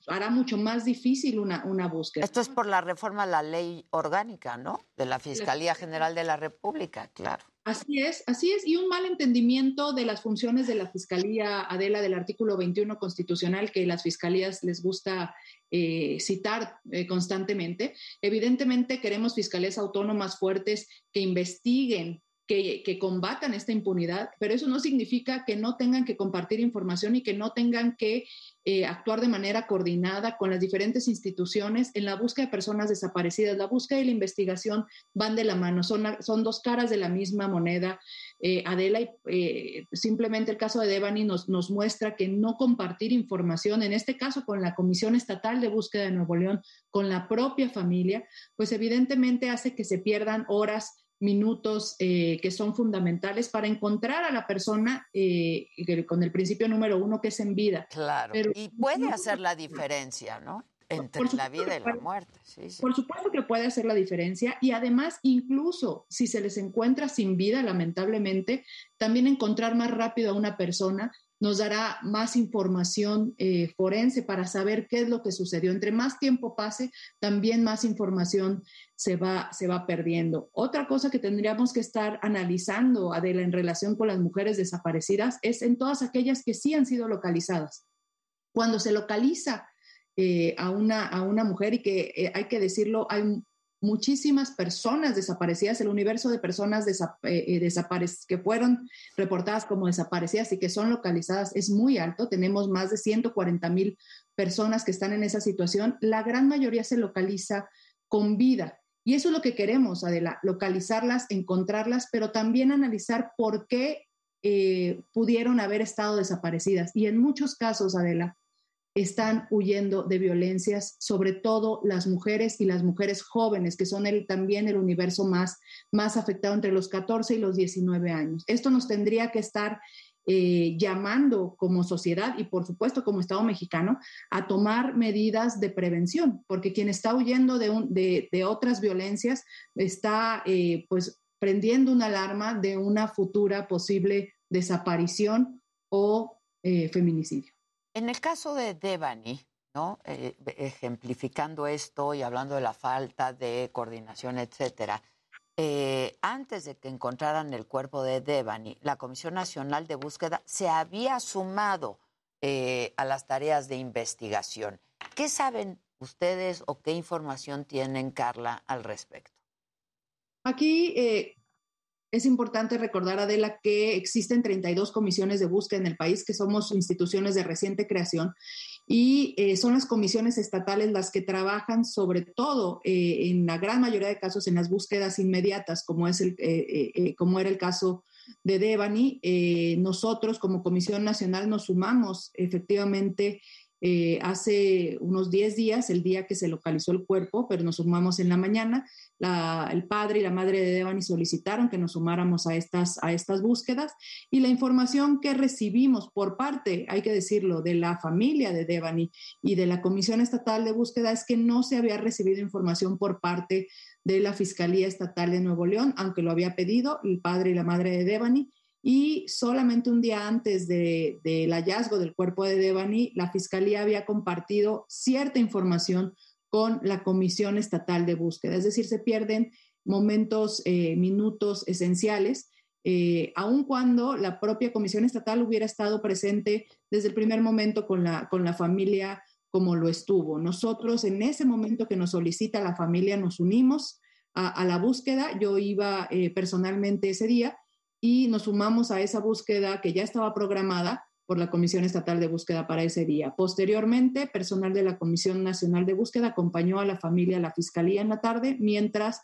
hará mucho más difícil una, una búsqueda. Esto es por la reforma a la ley orgánica, ¿no? De la Fiscalía General de la República, claro. Así es, así es, y un mal entendimiento de las funciones de la Fiscalía Adela del artículo 21 constitucional que las fiscalías les gusta eh, citar constantemente. Evidentemente queremos fiscalías autónomas fuertes que investiguen que, combatan esta impunidad, pero eso no significa que no tengan que compartir información y que no tengan que eh, actuar de manera coordinada con las diferentes instituciones en la búsqueda de personas desaparecidas. La búsqueda y la investigación van de la mano, son, son dos caras de la misma moneda. Eh, Adela, eh, simplemente el caso de Devani nos, nos muestra que no compartir información, en este caso con la Comisión Estatal de Búsqueda de Nuevo León, con la propia familia, pues evidentemente hace que se pierdan horas minutos eh, que son fundamentales para encontrar a la persona eh, con el principio número uno que es en vida. Claro, y puede hacer la diferencia, ¿no? Entre la vida y la muerte. Por supuesto que puede hacer la diferencia y además incluso si se les encuentra sin vida, lamentablemente, también encontrar más rápido a una persona nos dará más información eh, forense para saber qué es lo que sucedió. Entre más tiempo pase, también más información se va, se va perdiendo. Otra cosa que tendríamos que estar analizando, Adela, en relación con las mujeres desaparecidas, es en todas aquellas que sí han sido localizadas. Cuando se localiza eh, a, una, a una mujer y que eh, hay que decirlo, hay muchísimas personas desaparecidas, el universo de personas eh, que fueron reportadas como desaparecidas y que son localizadas es muy alto. Tenemos más de 140 mil personas que están en esa situación. La gran mayoría se localiza con vida. Y eso es lo que queremos, Adela, localizarlas, encontrarlas, pero también analizar por qué eh, pudieron haber estado desaparecidas. Y en muchos casos, Adela, están huyendo de violencias, sobre todo las mujeres y las mujeres jóvenes, que son también el universo más, más afectado entre los 14 y los 19 años. Esto nos tendría que estar eh, llamando como sociedad y por supuesto como Estado mexicano a tomar medidas de prevención, porque quien está huyendo de, de, otras violencias está eh, pues prendiendo una alarma de una futura posible desaparición o eh, feminicidio. En el caso de Devani, ¿no? Eh, ejemplificando esto y hablando de la falta de coordinación, etcétera, eh, antes de que encontraran el cuerpo de Devani, la Comisión Nacional de Búsqueda se había sumado eh, a las tareas de investigación. ¿Qué saben ustedes o qué información tienen, Carla, al respecto? Aquí es importante recordar, Adela, que existen 32 comisiones de búsqueda en el país, que somos instituciones de reciente creación, y eh, son las comisiones estatales las que trabajan sobre todo, eh, en la gran mayoría de casos, en las búsquedas inmediatas, como, es el, eh, como era el caso de Devani. nosotros, como Comisión Nacional, nos sumamos efectivamente eh, hace unos 10 días, el día que se localizó el cuerpo, pero nos sumamos en la mañana. el padre y la madre de Devani solicitaron que nos sumáramos a estas, a estas búsquedas y la información que recibimos por parte, hay que decirlo, de la familia de Devani y de la Comisión Estatal de Búsqueda es que no se había recibido información por parte de la Fiscalía Estatal de Nuevo León, aunque lo había pedido el padre y la madre de Devani y solamente un día antes del hallazgo del cuerpo de Devani, la Fiscalía había compartido cierta información con la Comisión Estatal de Búsqueda. Es decir, se pierden momentos, eh, minutos esenciales, eh, aun cuando la propia Comisión Estatal hubiera estado presente desde el primer momento con la, con la familia como lo estuvo. Nosotros en ese momento que nos solicita la familia nos unimos a, la búsqueda. Yo iba eh, personalmente ese día y nos sumamos a esa búsqueda que ya estaba programada por la Comisión Estatal de Búsqueda para ese día. Posteriormente, personal de la Comisión Nacional de Búsqueda acompañó a la familia a la Fiscalía en la tarde, mientras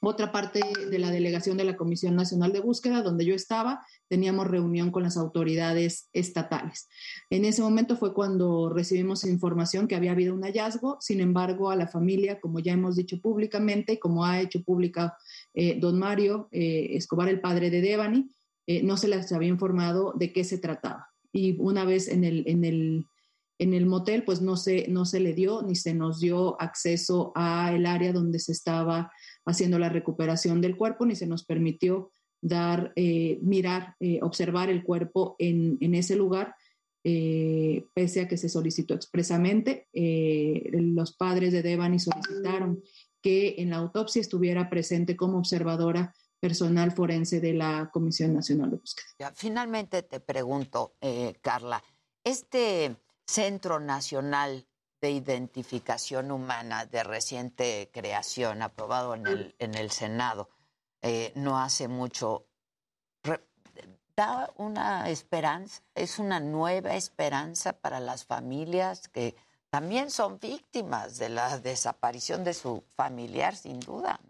otra parte de la delegación de la Comisión Nacional de Búsqueda, donde yo estaba, teníamos reunión con las autoridades estatales. En ese momento fue cuando recibimos información que había habido un hallazgo, sin embargo, a la familia, como ya hemos dicho públicamente y como ha hecho pública eh, don Mario eh, Escobar, el padre de Devani, eh, no se les había informado de qué se trataba. Y una vez en el, motel, pues no se, no se le dio ni se nos dio acceso a el área donde se estaba haciendo la recuperación del cuerpo, ni se nos permitió dar, mirar, observar el cuerpo en, ese lugar, pese a que se solicitó expresamente. los padres de Devani solicitaron que en la autopsia estuviera presente como observadora personal forense de la Comisión Nacional de Búsqueda. Finalmente te pregunto, Carla, este Centro Nacional de identificación humana de reciente creación, aprobado en el, en el Senado eh, no hace mucho, da una esperanza, es una nueva esperanza para las familias que también son víctimas de la desaparición de su familiar, sin duda.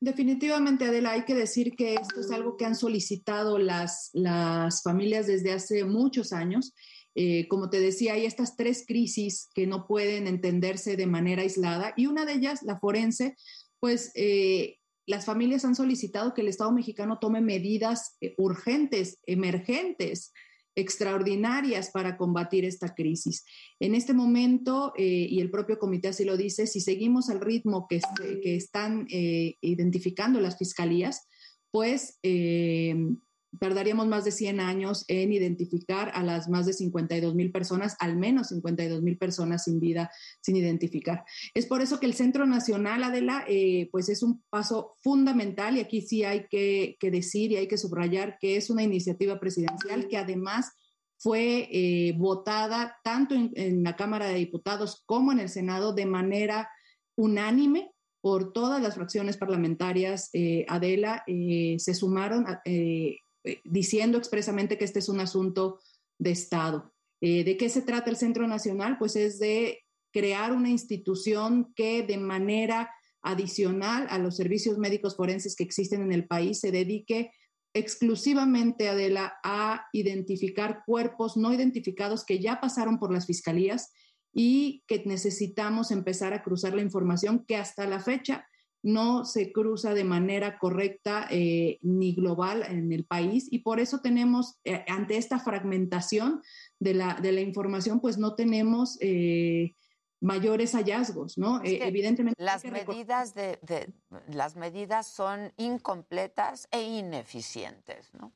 Definitivamente, Adela, hay que decir que esto es algo que han solicitado las, las familias desde hace muchos años eh, como te decía, hay estas tres crisis que no pueden entenderse de manera aislada y una de ellas, la forense, pues eh, las familias han solicitado que el Estado mexicano tome medidas eh, urgentes, emergentes, extraordinarias para combatir esta crisis. En este momento, y el propio comité así lo dice, si seguimos al ritmo que, que están identificando las fiscalías, pues tardaríamos más de 100 años en identificar a las más de 52 mil personas, al menos 52 mil personas sin vida, sin identificar. Es por eso que el Centro Nacional, Adela, eh, pues es un paso fundamental y aquí sí hay que, que, decir y hay que subrayar que es una iniciativa presidencial que además fue eh, votada tanto en, en la Cámara de Diputados como en el Senado de manera unánime por todas las fracciones parlamentarias, eh, Adela, eh, se sumaron eh, diciendo expresamente que este es un asunto de Estado. ¿De qué se trata el Centro Nacional? Pues es de crear una institución que de manera adicional a los servicios médicos forenses que existen en el país se dedique exclusivamente, Adela, a identificar cuerpos no identificados que ya pasaron por las fiscalías y que necesitamos empezar a cruzar la información que hasta la fecha no se cruza de manera correcta eh, ni global en el país y por eso tenemos, eh, ante esta fragmentación de la, de la, información, pues no tenemos eh, mayores hallazgos, ¿no? Es evidentemente. Las medidas, de, de, las medidas son incompletas e ineficientes, ¿no?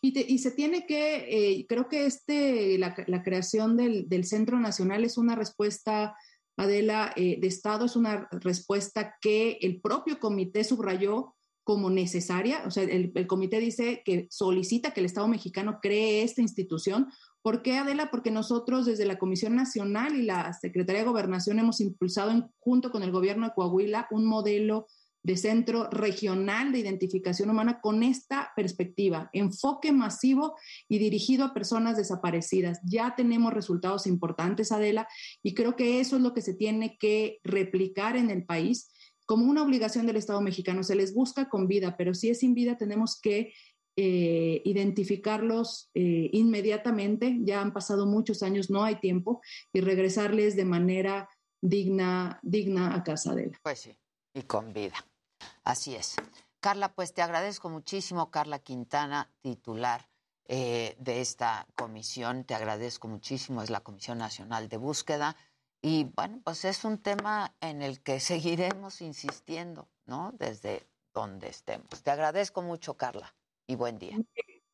Y, y, se tiene que, eh, creo que este, la, la creación del, del, Centro Nacional es una respuesta, Adela, eh, de Estado, es una respuesta que el propio comité subrayó como necesaria. O sea, el, comité dice que solicita que el Estado mexicano cree esta institución. ¿Por qué, Adela? Porque nosotros desde la Comisión Nacional y la Secretaría de Gobernación hemos impulsado junto con el gobierno de Coahuila un modelo de Centro Regional de Identificación Humana con esta perspectiva, enfoque masivo y dirigido a personas desaparecidas. Ya tenemos resultados importantes, Adela, y creo que eso es lo que se tiene que replicar en el país como una obligación del Estado mexicano. Se les busca con vida, pero si es sin vida tenemos que eh, identificarlos eh, inmediatamente. Ya han pasado muchos años, no hay tiempo, y regresarles de manera digna, digna a casa de él. Pues sí y con vida. Así es. Carla, pues te agradezco muchísimo, Carla Quintana, titular eh, de esta comisión. Te agradezco muchísimo, es la Comisión Nacional de Búsqueda. Y bueno, pues es un tema en el que seguiremos insistiendo, ¿no? Desde donde estemos. Te agradezco mucho, Carla, y buen día.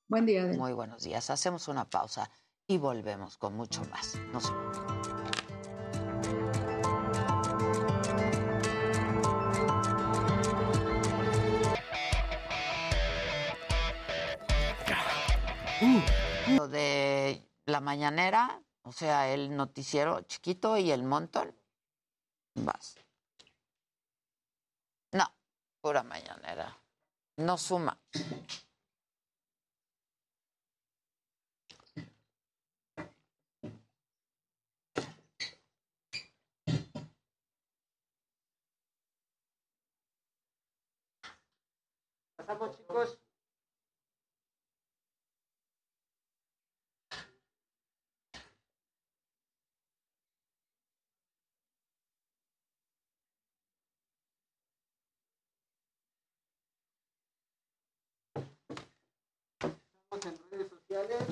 Buen día. Muy buenos días. Hacemos una pausa y volvemos con mucho más. Nos Lo de la mañanera, o sea, el noticiero chiquito y el montón, vas. No, pura mañanera. No suma. Pasamos, chicos.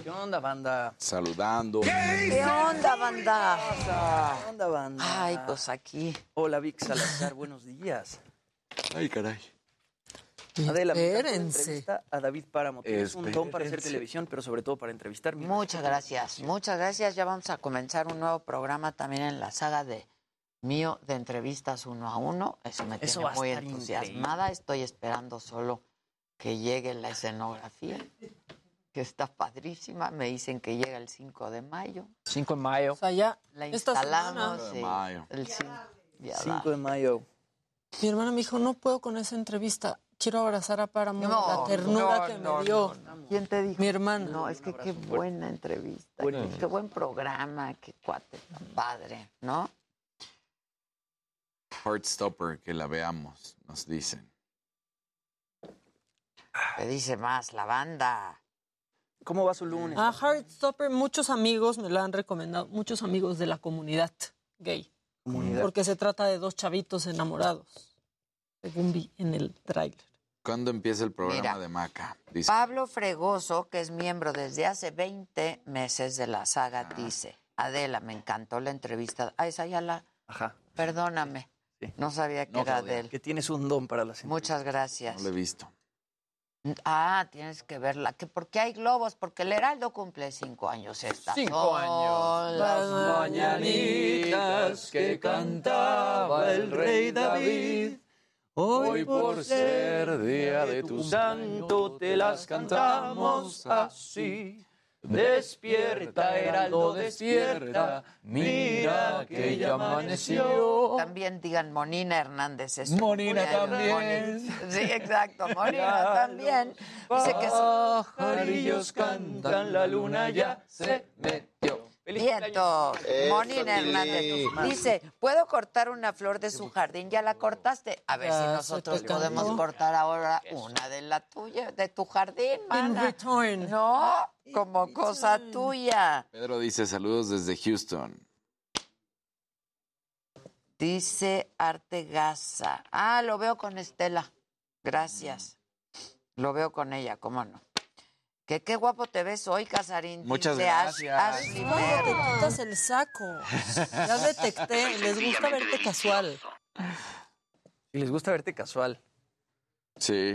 ¿Qué onda, banda? Saludando. ¿Qué onda, banda? ¿Qué onda, banda? Ay, pues aquí. Hola, Vic Salazar, buenos días. Ay, caray. Adela, Espérense. a David Páramo. Es un don para hacer televisión, pero sobre todo para entrevistar. Muchas gracias, muchas gracias. Ya vamos a comenzar un nuevo programa también en la saga de mío de entrevistas uno a uno. Eso me Eso tiene muy entusiasmada. Estoy esperando solo que llegue la escenografía, que está padrísima. Me dicen que llega el 5 de mayo. 5 de mayo. O sea, ya La esta instalamos semana. y mayo. el 5 ya 5 de mayo. Mi hermana me dijo, no puedo con esa entrevista. Quiero abrazar a Páramo. No, la ternura no, que no, me dio. ¿Quién te dijo? Mi hermana. No, es que qué buena entrevista, qué buen programa, qué cuate tan padre, ¿no? Heartstopper, que la veamos, nos dicen. Te dice más la banda. ¿Cómo va su lunes? A Heartstopper, muchos amigos me la han recomendado, muchos amigos de la comunidad gay. Comunidad. Porque se trata de dos chavitos enamorados, según vi en el tráiler. ¿Cuándo empieza el programa Mira. de Maca? Dice. Pablo Fregoso, que es miembro desde hace 20 meses de la Ah. saga, dice, Adela, me encantó la entrevista. Ah, esa ya la... Ajá. Perdóname, Sí. no sabía que No, era Claudia. de él. Que tienes un don para las Muchas No gracias. lo he visto. Ah, tienes que verla. Que ¿Por qué hay globos? Porque el Heraldo cumple cinco años esta. Cinco años. Las mañanitas que cantaba el rey David. Hoy por ser día de tu santo te las cantamos así. Despierta, heraldo, despierta, mira que ya amaneció. También digan Monina Hernández. Es Monina también. Monina. Sí, exacto. Monina también. Dice que es... Pajarillos cantan, la luna ya se metió. Vientos. Tili. Hernández dice, ¿puedo cortar una flor de su jardín? ¿Ya la cortaste? A ver si nosotros podemos cortar ahora una de la tuya, de tu jardín, mana. No, como cosa tuya. Pedro dice saludos desde Houston. Dice Artegaza. Ah, lo veo con Estela. Gracias. Lo veo con ella, ¿cómo no? Que qué guapo te ves hoy, Casarín. Muchas Ash- gracias. Ashley ¿Cuándo Mer. te quitas el saco? Ya detecté, les gusta verte casual. Y les gusta verte casual. Sí.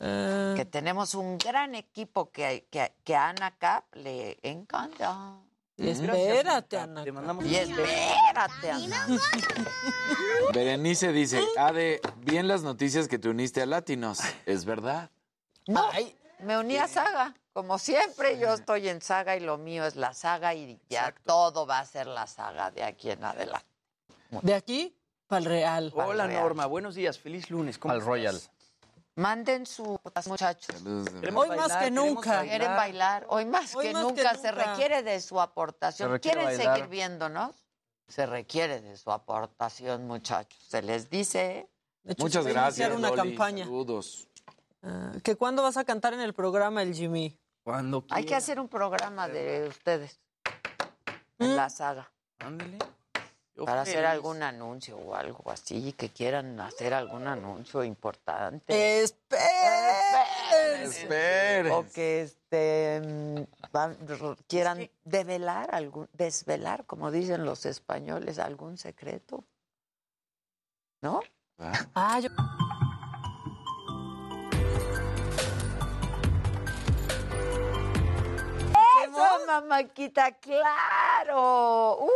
Que tenemos un gran equipo que, que, que a Ana Cap le encanta. y espérate, Ana. Te mandamos Y espérate, Ana. Berenice dice, Ade, bien las noticias que te uniste a Latinos. ¿Es verdad? No, me uní a Saga. Como siempre, yo estoy en Saga y lo mío es la Saga y ya todo va a ser la Saga de aquí en adelante. De aquí para el Real. Hola Real. Norma, buenos días, feliz lunes. ¿Cómo Al? Royal. Manden sus muchachos. Saludos de- Queremos Hoy más bailar, que queremos nunca. Quieren bailar. Hoy más, Hoy que, más que nunca se requiere de su aportación. ¿Quieren bailar. seguir viéndonos? Se requiere de su aportación, muchachos. Se les dice. ¿eh? De hecho, Muchas se gracias, iniciar una Loli. campaña. Saludos. Ah, ¿Que cuándo vas a cantar en el programa el Jimmy? Cuando Hay que hacer un programa de ustedes en la saga Ándele. Yo para hacer algún anuncio o algo así, que quieran hacer algún anuncio importante. Esperen. Esperen. O que este mm, van- quieran develar algún, desvelar, como dicen los españoles, algún secreto. ¿No? Ah, yo... mamáquita! ¡Claro! ¡Uh!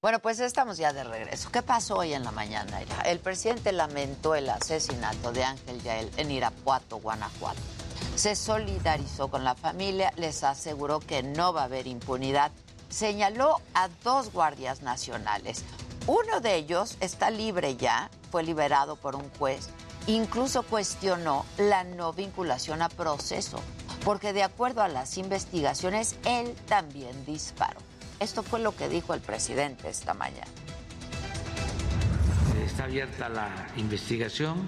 Bueno, pues estamos ya de regreso. ¿Qué pasó hoy en la mañana? El presidente lamentó el asesinato de Ángel Yael en Irapuato, Guanajuato. Se solidarizó con la familia, les aseguró que no va a haber impunidad. Señaló a dos guardias nacionales. Uno de ellos está libre ya, fue liberado por un juez. Incluso cuestionó la no vinculación a proceso, porque de acuerdo a las investigaciones, él también disparó. Esto fue lo que dijo el presidente esta mañana. Está abierta la investigación.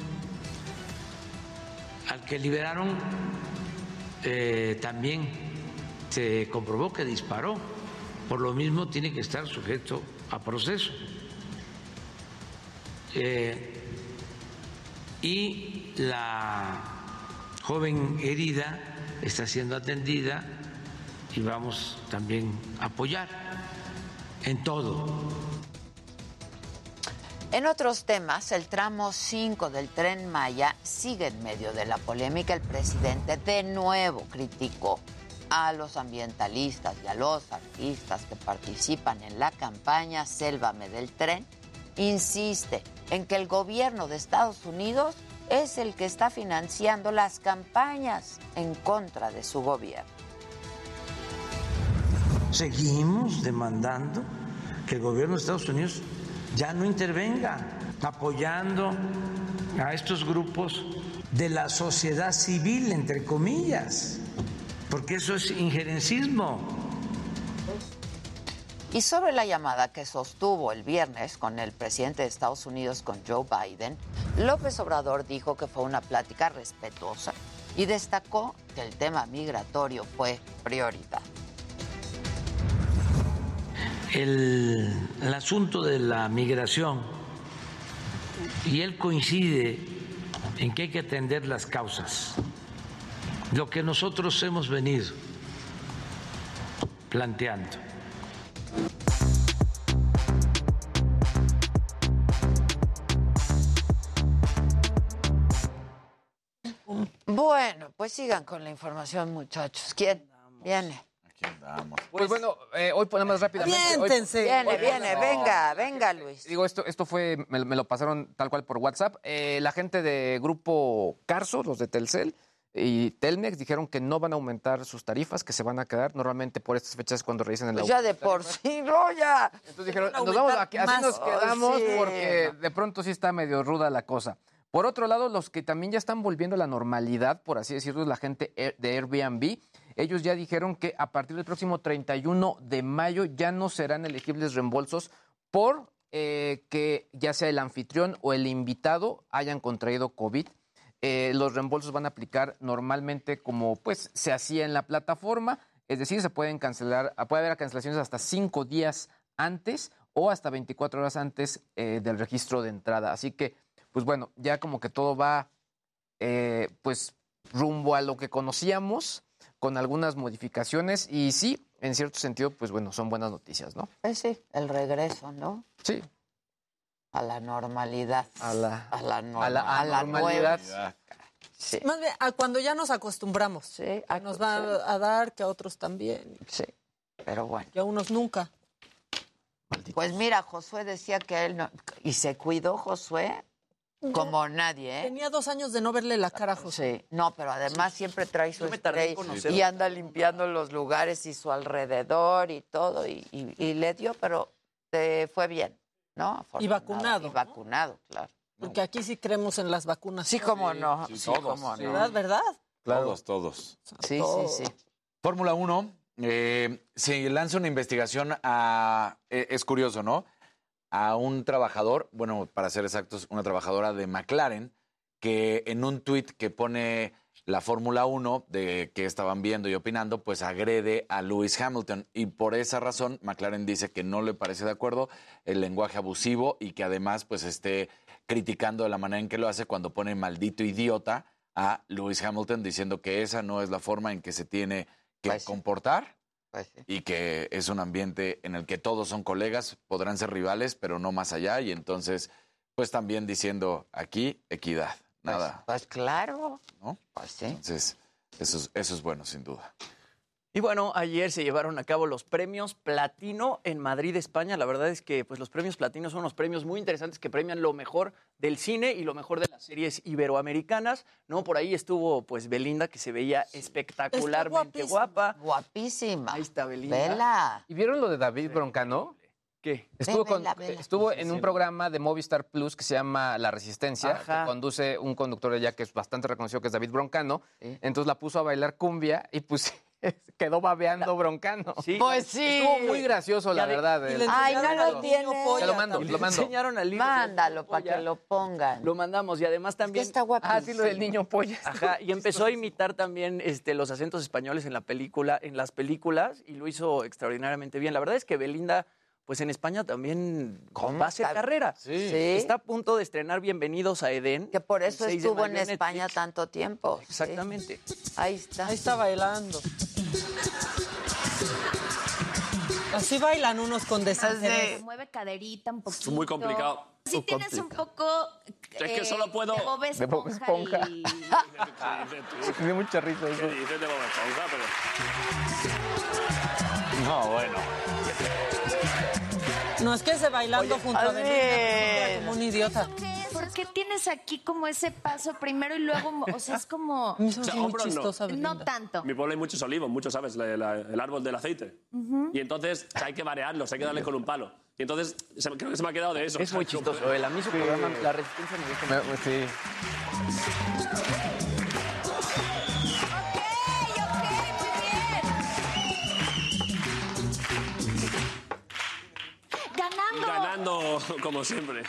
Que liberaron eh, también se comprobó que disparó. Por lo mismo tiene que estar sujeto a proceso. Eh, y la joven herida está siendo atendida y vamos también a apoyar en todo. En otros temas, el tramo 5 del tren Maya sigue en medio de la polémica. El presidente de nuevo criticó a los ambientalistas y a los artistas que participan en la campaña Sélvame del tren. Insiste en que el gobierno de Estados Unidos es el que está financiando las campañas en contra de su gobierno. Seguimos demandando que el gobierno de Estados Unidos ya no intervenga apoyando a estos grupos de la sociedad civil, entre comillas, porque eso es injerencismo. Y sobre la llamada que sostuvo el viernes con el presidente de Estados Unidos, con Joe Biden, López Obrador dijo que fue una plática respetuosa y destacó que el tema migratorio fue prioridad. El, el asunto de la migración y él coincide en que hay que atender las causas. Lo que nosotros hemos venido planteando. Bueno, pues sigan con la información, muchachos. ¿Quién viene? Pues, bueno, eh, hoy ponemos rápidamente. hoy- Aviéntense. Viene, hoy- viene, venga, venga, Luis. Digo, esto, esto fue, me, me lo pasaron tal cual por WhatsApp. Eh, la gente de Grupo Carso, los de Telcel y Telmex, dijeron que no van a aumentar sus tarifas, que se van a quedar. Normalmente por estas fechas cuando revisan el Pues ya de por sí, no, ya. Entonces dijeron, nos vamos aquí, así nos quedamos sí, porque de pronto sí está medio ruda la cosa. Por otro lado, los que también ya están volviendo a la normalidad, por así decirlo, es la gente Air- de Airbnb. Ellos ya dijeron que a partir del próximo 31 de mayo ya no serán elegibles reembolsos por eh, que ya sea el anfitrión o el invitado hayan contraído COVID. Eh, los reembolsos van a aplicar normalmente como pues se hacía en la plataforma, es decir, se pueden cancelar, puede haber cancelaciones hasta cinco días antes o hasta 24 horas antes eh, del registro de entrada. Así que, pues bueno, ya como que todo va eh, pues rumbo a lo que conocíamos con algunas modificaciones y sí, en cierto sentido, pues bueno, son buenas noticias, ¿no? Pues sí, el regreso, ¿no? Sí. A la normalidad. A la, a la, norma- a la a la anormalidad. nueva. Sí. Más bien, a cuando ya nos acostumbramos. Sí, a nos va a dar, que a otros también. Sí, pero bueno. Y a unos nunca. Pues mira, Josué decía que él no... Y se cuidó Josué como nadie, ¿eh? Tenía dos años de no verle la cara a José. Sí, no, pero además siempre trae su Yo me tardé en spray conocerlo. y anda limpiando los lugares y su alrededor y todo, y, y- y le dio, pero eh, fue bien, ¿no? Y vacunado. Y vacunado, claro. Porque aquí sí creemos en las vacunas. Sí, cómo no. sí, Sí, todos, cómo sí. no. ¿Verdad? ¿Verdad? Todos, todos. Sí, sí, sí. Fórmula 1, eh, se lanza una investigación a, eh, es curioso, ¿no? A un trabajador, bueno, para ser exactos, una trabajadora de McLaren, que en un tuit que pone la Fórmula 1, de que estaban viendo y opinando, pues agrede a Lewis Hamilton. Y por esa razón, McLaren dice que no le parece de acuerdo el lenguaje abusivo y que además, pues esté criticando de la manera en que lo hace cuando pone maldito idiota a Lewis Hamilton, diciendo que esa no es la forma en que se tiene que comportar y que es un ambiente en el que todos son colegas, podrán ser rivales, pero no más allá. Y entonces, pues también diciendo aquí, equidad, nada. Pues claro. ¿no? Pues sí. Entonces, eso es, eso es bueno, sin duda. Y bueno, ayer se llevaron a cabo los premios Platino en Madrid, España. La verdad es que pues, los premios Platino son unos premios muy interesantes que premian lo mejor del cine y lo mejor de las series iberoamericanas. ¿no? Por ahí estuvo pues Belinda, que se veía espectacularmente guapa. Guapísima. Ahí está Belinda. Vela. ¿Y vieron lo de David Broncano? ¿Qué? Estuvo, con- vela, vela. estuvo en un programa de Movistar Plus que se llama La Resistencia, Ajá. que conduce un conductor allá que es bastante reconocido, que es David Broncano. Entonces la puso a bailar cumbia y pues quedó babeando Broncano. Pues sí. Estuvo muy gracioso, la verdad. el- Ay, no lo tiene. Te lo mando, lo mando. Enseñaron al niño Mándalo para que lo pongan. Lo mandamos y además también... está guapísimo. Ah, sí, lo del niño polla. Ajá, y empezó a imitar también este, los acentos españoles en la película, en las películas, y lo hizo extraordinariamente bien. La verdad es que Belinda, pues en España también va a hacer carrera. Sí. Está a punto de estrenar Bienvenidos a Edén. Que por eso el 6 de estuvo en España Netflix. tanto tiempo. sí. Exactamente. Ahí está. Ahí está bailando. Así bailan unos con desinterés. Mueve caderita un poquito. Es muy complicado. Sí Muy tienes un poco... Es que solo puedo- De Bob De Bob Esponja. Esponja. y- dio mucha risa ¿Qué eso. dices de Bob Esponja? Pero... No, bueno. No, es que ese bailando junto a Belinda es. como un idiota. ¿Por qué tienes aquí como ese paso primero y luego, o sea, es como... O sea, hombros no. No tanto. En mi pueblo hay muchos olivos, muchos, ¿sabes? La- la- el árbol del aceite. Y entonces o sea, hay que marearlos, hay que darle con un palo. Y entonces se me- creo que se me ha quedado de eso. Es muy chistoso. El amigo programa La Resistencia me gusta Me- mucho. sí. Ganando. Ganando, como siempre.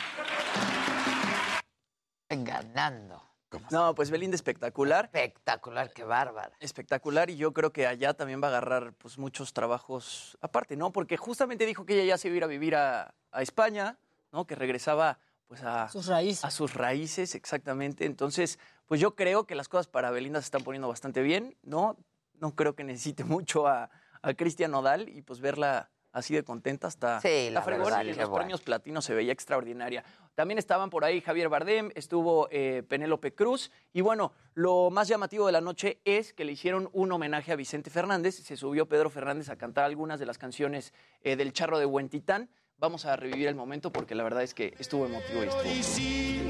Ganando. No, pues Belinda espectacular. Espectacular, qué bárbara. Espectacular y yo creo que allá también va a agarrar pues muchos trabajos aparte, ¿no? Porque justamente dijo que ella ya se iba a ir a vivir a, a España, ¿no? Que regresaba pues a Sus raíces. a sus raíces, exactamente. Entonces, pues yo creo que las cosas para Belinda se están poniendo bastante bien, ¿no? No creo que necesite mucho a, a Cristian Nodal y pues verla así de contenta hasta Sí, la fregona verdad, y los bueno. premios platinos se veía extraordinaria. También estaban por ahí Javier Bardem, estuvo eh, Penélope Cruz y bueno, lo más llamativo de la noche es que le hicieron un homenaje a Vicente Fernández. Se subió Pedro Fernández a cantar algunas de las canciones eh, del Charro de Huentitán. Vamos a revivir el momento porque la verdad es que estuvo emotivo y estuvo.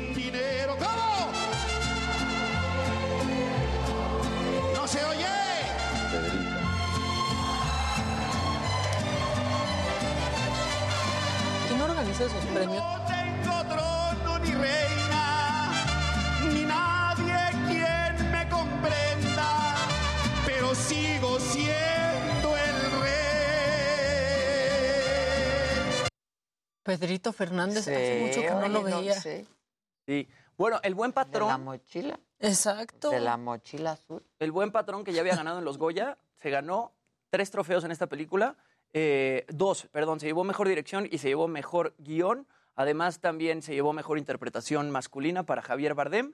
No tengo trono ni reina, ni nadie quien me comprenda, pero sigo siendo el rey. Pedrito Fernández, hace mucho que no lo veía. sé. Sí. Bueno, el buen De la patrón, mochila. Exacto. De la mochila azul. el buen patrón que ya había ganado en los Goya, se ganó tres trofeos en esta película. Eh, dos, perdón, se llevó mejor dirección y se llevó mejor guion. Además, también se llevó mejor interpretación masculina para Javier Bardem.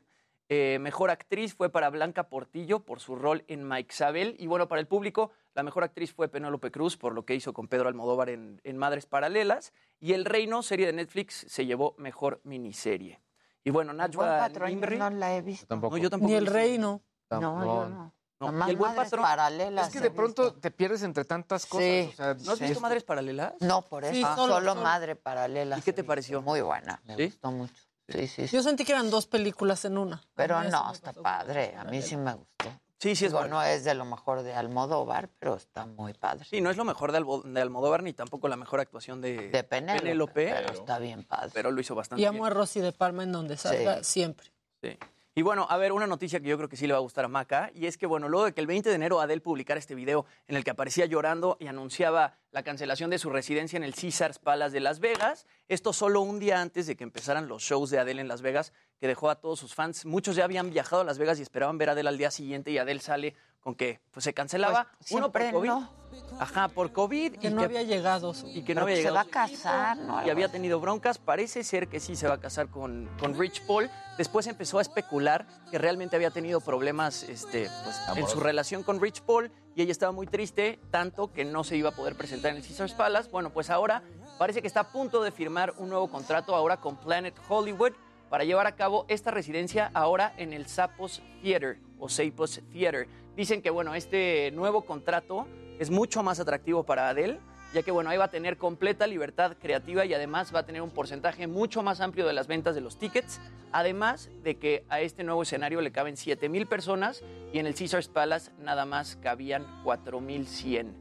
Eh, mejor actriz fue para Blanca Portillo por su rol en Mike Sabel. Y bueno, para el público, la mejor actriz fue Penélope Cruz por lo que hizo con Pedro Almodóvar en, en Madres Paralelas. Y El Reino, serie de Netflix, se llevó mejor miniserie. Y bueno, Buen Najwa patrón, yo Nimri- no la he visto. Tampoco. No, yo tampoco Ni el reino. No, yo no. No, y el buen madres patrón- paralelas Es que de pronto visto. te pierdes entre tantas cosas. Sí. o sea, ¿No has sí. visto Madres Paralelas? No, por eso. Sí, Ah, solo- solo, solo. madre paralela. ¿Y qué te pareció? Muy buena, me ¿Sí? gustó mucho. Sí, sí, sí. Yo sentí que eran dos películas en una. Pero no, está padre. A mí sí me gustó. Sí, sí es Digo, bueno. no es de lo mejor de Almodóvar, pero está muy padre. Sí, no es lo mejor de, Albo- de Almodóvar ni tampoco la mejor actuación de, De Penélope, Penélope, pero está bien padre. pero lo hizo bastante Y bien. amo a Rosy de Palma en donde salga siempre. Sí. Y bueno, a ver, una noticia que yo creo que sí le va a gustar a Maca, y es que, bueno, luego de que el 20 de enero Adele publicara este video en el que aparecía llorando y anunciaba la cancelación de su residencia en el Caesars Palace de Las Vegas, esto solo un día antes de que empezaran los shows de Adele en Las Vegas, que dejó a todos sus fans. Muchos ya habían viajado a Las Vegas y esperaban ver a Adele al día siguiente, y Adele sale con que pues, se cancelaba. Pues, Uno por COVID. no. Ajá, por COVID. Que y no que- había llegado. su- y que no había que se llegado va a casar, ¿no? Y había tenido broncas. Parece ser que sí se va a casar con, con Rich Paul. Después empezó a especular que realmente había tenido problemas este, pues, en su relación con Rich Paul y ella estaba muy triste, tanto que no se iba a poder presentar en el Caesars Palace. Bueno, pues ahora parece que está a punto de firmar un nuevo contrato ahora con Planet Hollywood para llevar a cabo esta residencia ahora en el Sapos Theater o Sapos Theater. Dicen que bueno, este nuevo contrato es mucho más atractivo para Adele, ya que bueno, ahí va a tener completa libertad creativa y además va a tener un porcentaje mucho más amplio de las ventas de los tickets, además de que a este nuevo escenario le caben 7 mil personas y en el Caesars Palace nada más cabían 4100.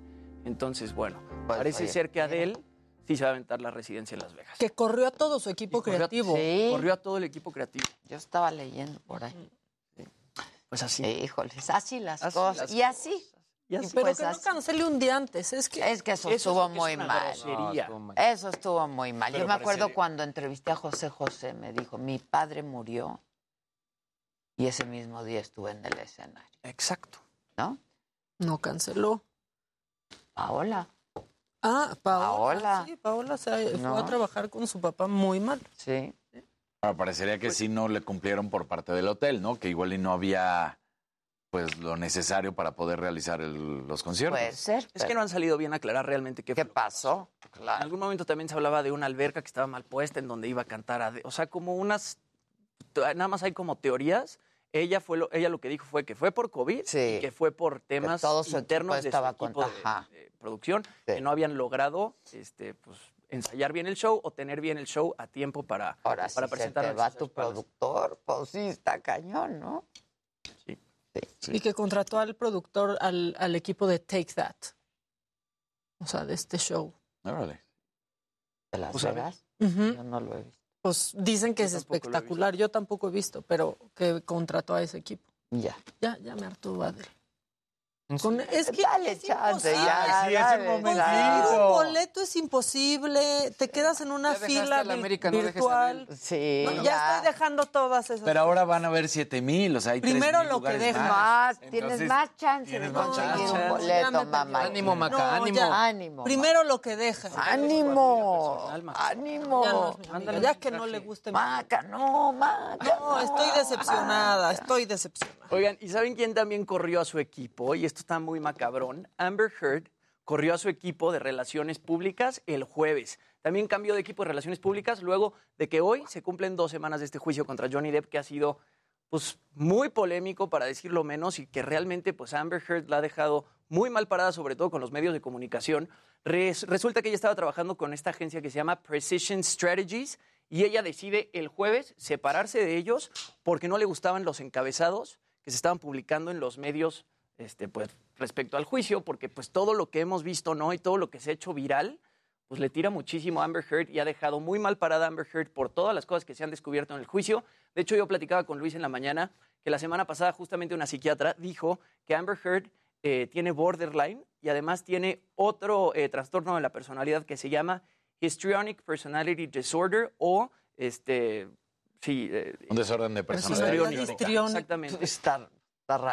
Entonces, bueno, Pues, parece oye, ser que Adele sí se va a aventar la residencia en Las Vegas. Que corrió a todo su equipo Corrió a- creativo. Sí. Corrió a todo el equipo creativo. Yo estaba leyendo por ahí. Pues así. Híjoles, así las Así cosas. las y así. Y así. Pero Pues que no así. cancele un día antes. Es que Es que eso, Eso es estuvo es muy mal. grosería. estuvo mal. Eso estuvo muy mal. Pero Yo me acuerdo parecería- cuando entrevisté a José José, me dijo, mi padre murió y ese mismo día estuve en el escenario, Exacto. ¿no? no canceló. Paola, Ah, Paola. Paola. Sí, Paola se fue No. a trabajar con su papá muy mal. sí. Ahora, parecería que sí no le cumplieron por parte del hotel, ¿no? Que igual y no había pues lo necesario para poder realizar el- los conciertos. Puede ser. Es que no han salido bien a aclarar realmente qué, ¿Qué fue. pasó? En Claro. algún momento también se hablaba de una alberca que estaba mal puesta en donde iba a cantar. Ade- O sea, como unas. Nada más hay como teorías. Ella fue lo, ella lo que dijo fue que fue por COVID Sí. y que fue por temas todo su internos de estaba su con- equipo de, producción Sí. que no habían logrado este, pues, ensayar bien el show o tener bien el show a tiempo para, Ahora para se presentar te al va tu productor, pues sí, está cañón, ¿no? Sí. Y que contrató al productor, al, al equipo de Take That. O sea, de este show. Órale. ¿De Las. Vegas? Yo no lo he visto. Pues dicen que Yo es espectacular. Yo tampoco he visto, pero que contrató a ese equipo. Ya. Ya, ya me hartó Adel. Con- es que Dale es chance, imposible. ya, Sí, es el dale. Un boleto es imposible. Te quedas en una fila la América, no virtual. Sí, No, ya. ya. estoy dejando todas esas. Pero ahora van a haber 7 mil, o sea, hay Primero 3,000 lo que dejas. Más, Entonces, tienes más chance de tienes más conseguir un boleto, mamá. Ánimo, Maca, No, ánimo. Ánimo. Primero lo que dejas. Ánimo. Ánimo. No ya que no le guste. Maca, no, Maca. No, estoy decepcionada, estoy decepcionada. Oigan, ¿y saben quién también corrió a su equipo? Y está muy macabrón. Amber Heard corrió a su equipo de relaciones públicas el jueves. También cambió de equipo de relaciones públicas luego de que hoy se cumplen dos semanas de este juicio contra Johnny Depp, que ha sido pues, muy polémico, para decirlo menos, y que realmente pues, Amber Heard la ha dejado muy mal parada, sobre todo con los medios de comunicación. Res- resulta que ella estaba trabajando con esta agencia que se llama Precision Strategies y ella decide el jueves separarse de ellos porque no le gustaban los encabezados que se estaban publicando en los medios este, pues, respecto al juicio, porque pues todo lo que hemos visto ¿no? y todo lo que se ha hecho viral, pues le tira muchísimo a Amber Heard y ha dejado muy mal parada a Amber Heard por todas las cosas que se han descubierto en el juicio. De hecho, yo platicaba con Luis en la mañana que la semana pasada justamente una psiquiatra dijo que Amber Heard eh, tiene borderline y además tiene otro eh, trastorno de la personalidad que se llama histrionic personality disorder o este sí eh, Un desorden de personalidad. Personalidad histriónica. exactamente Está,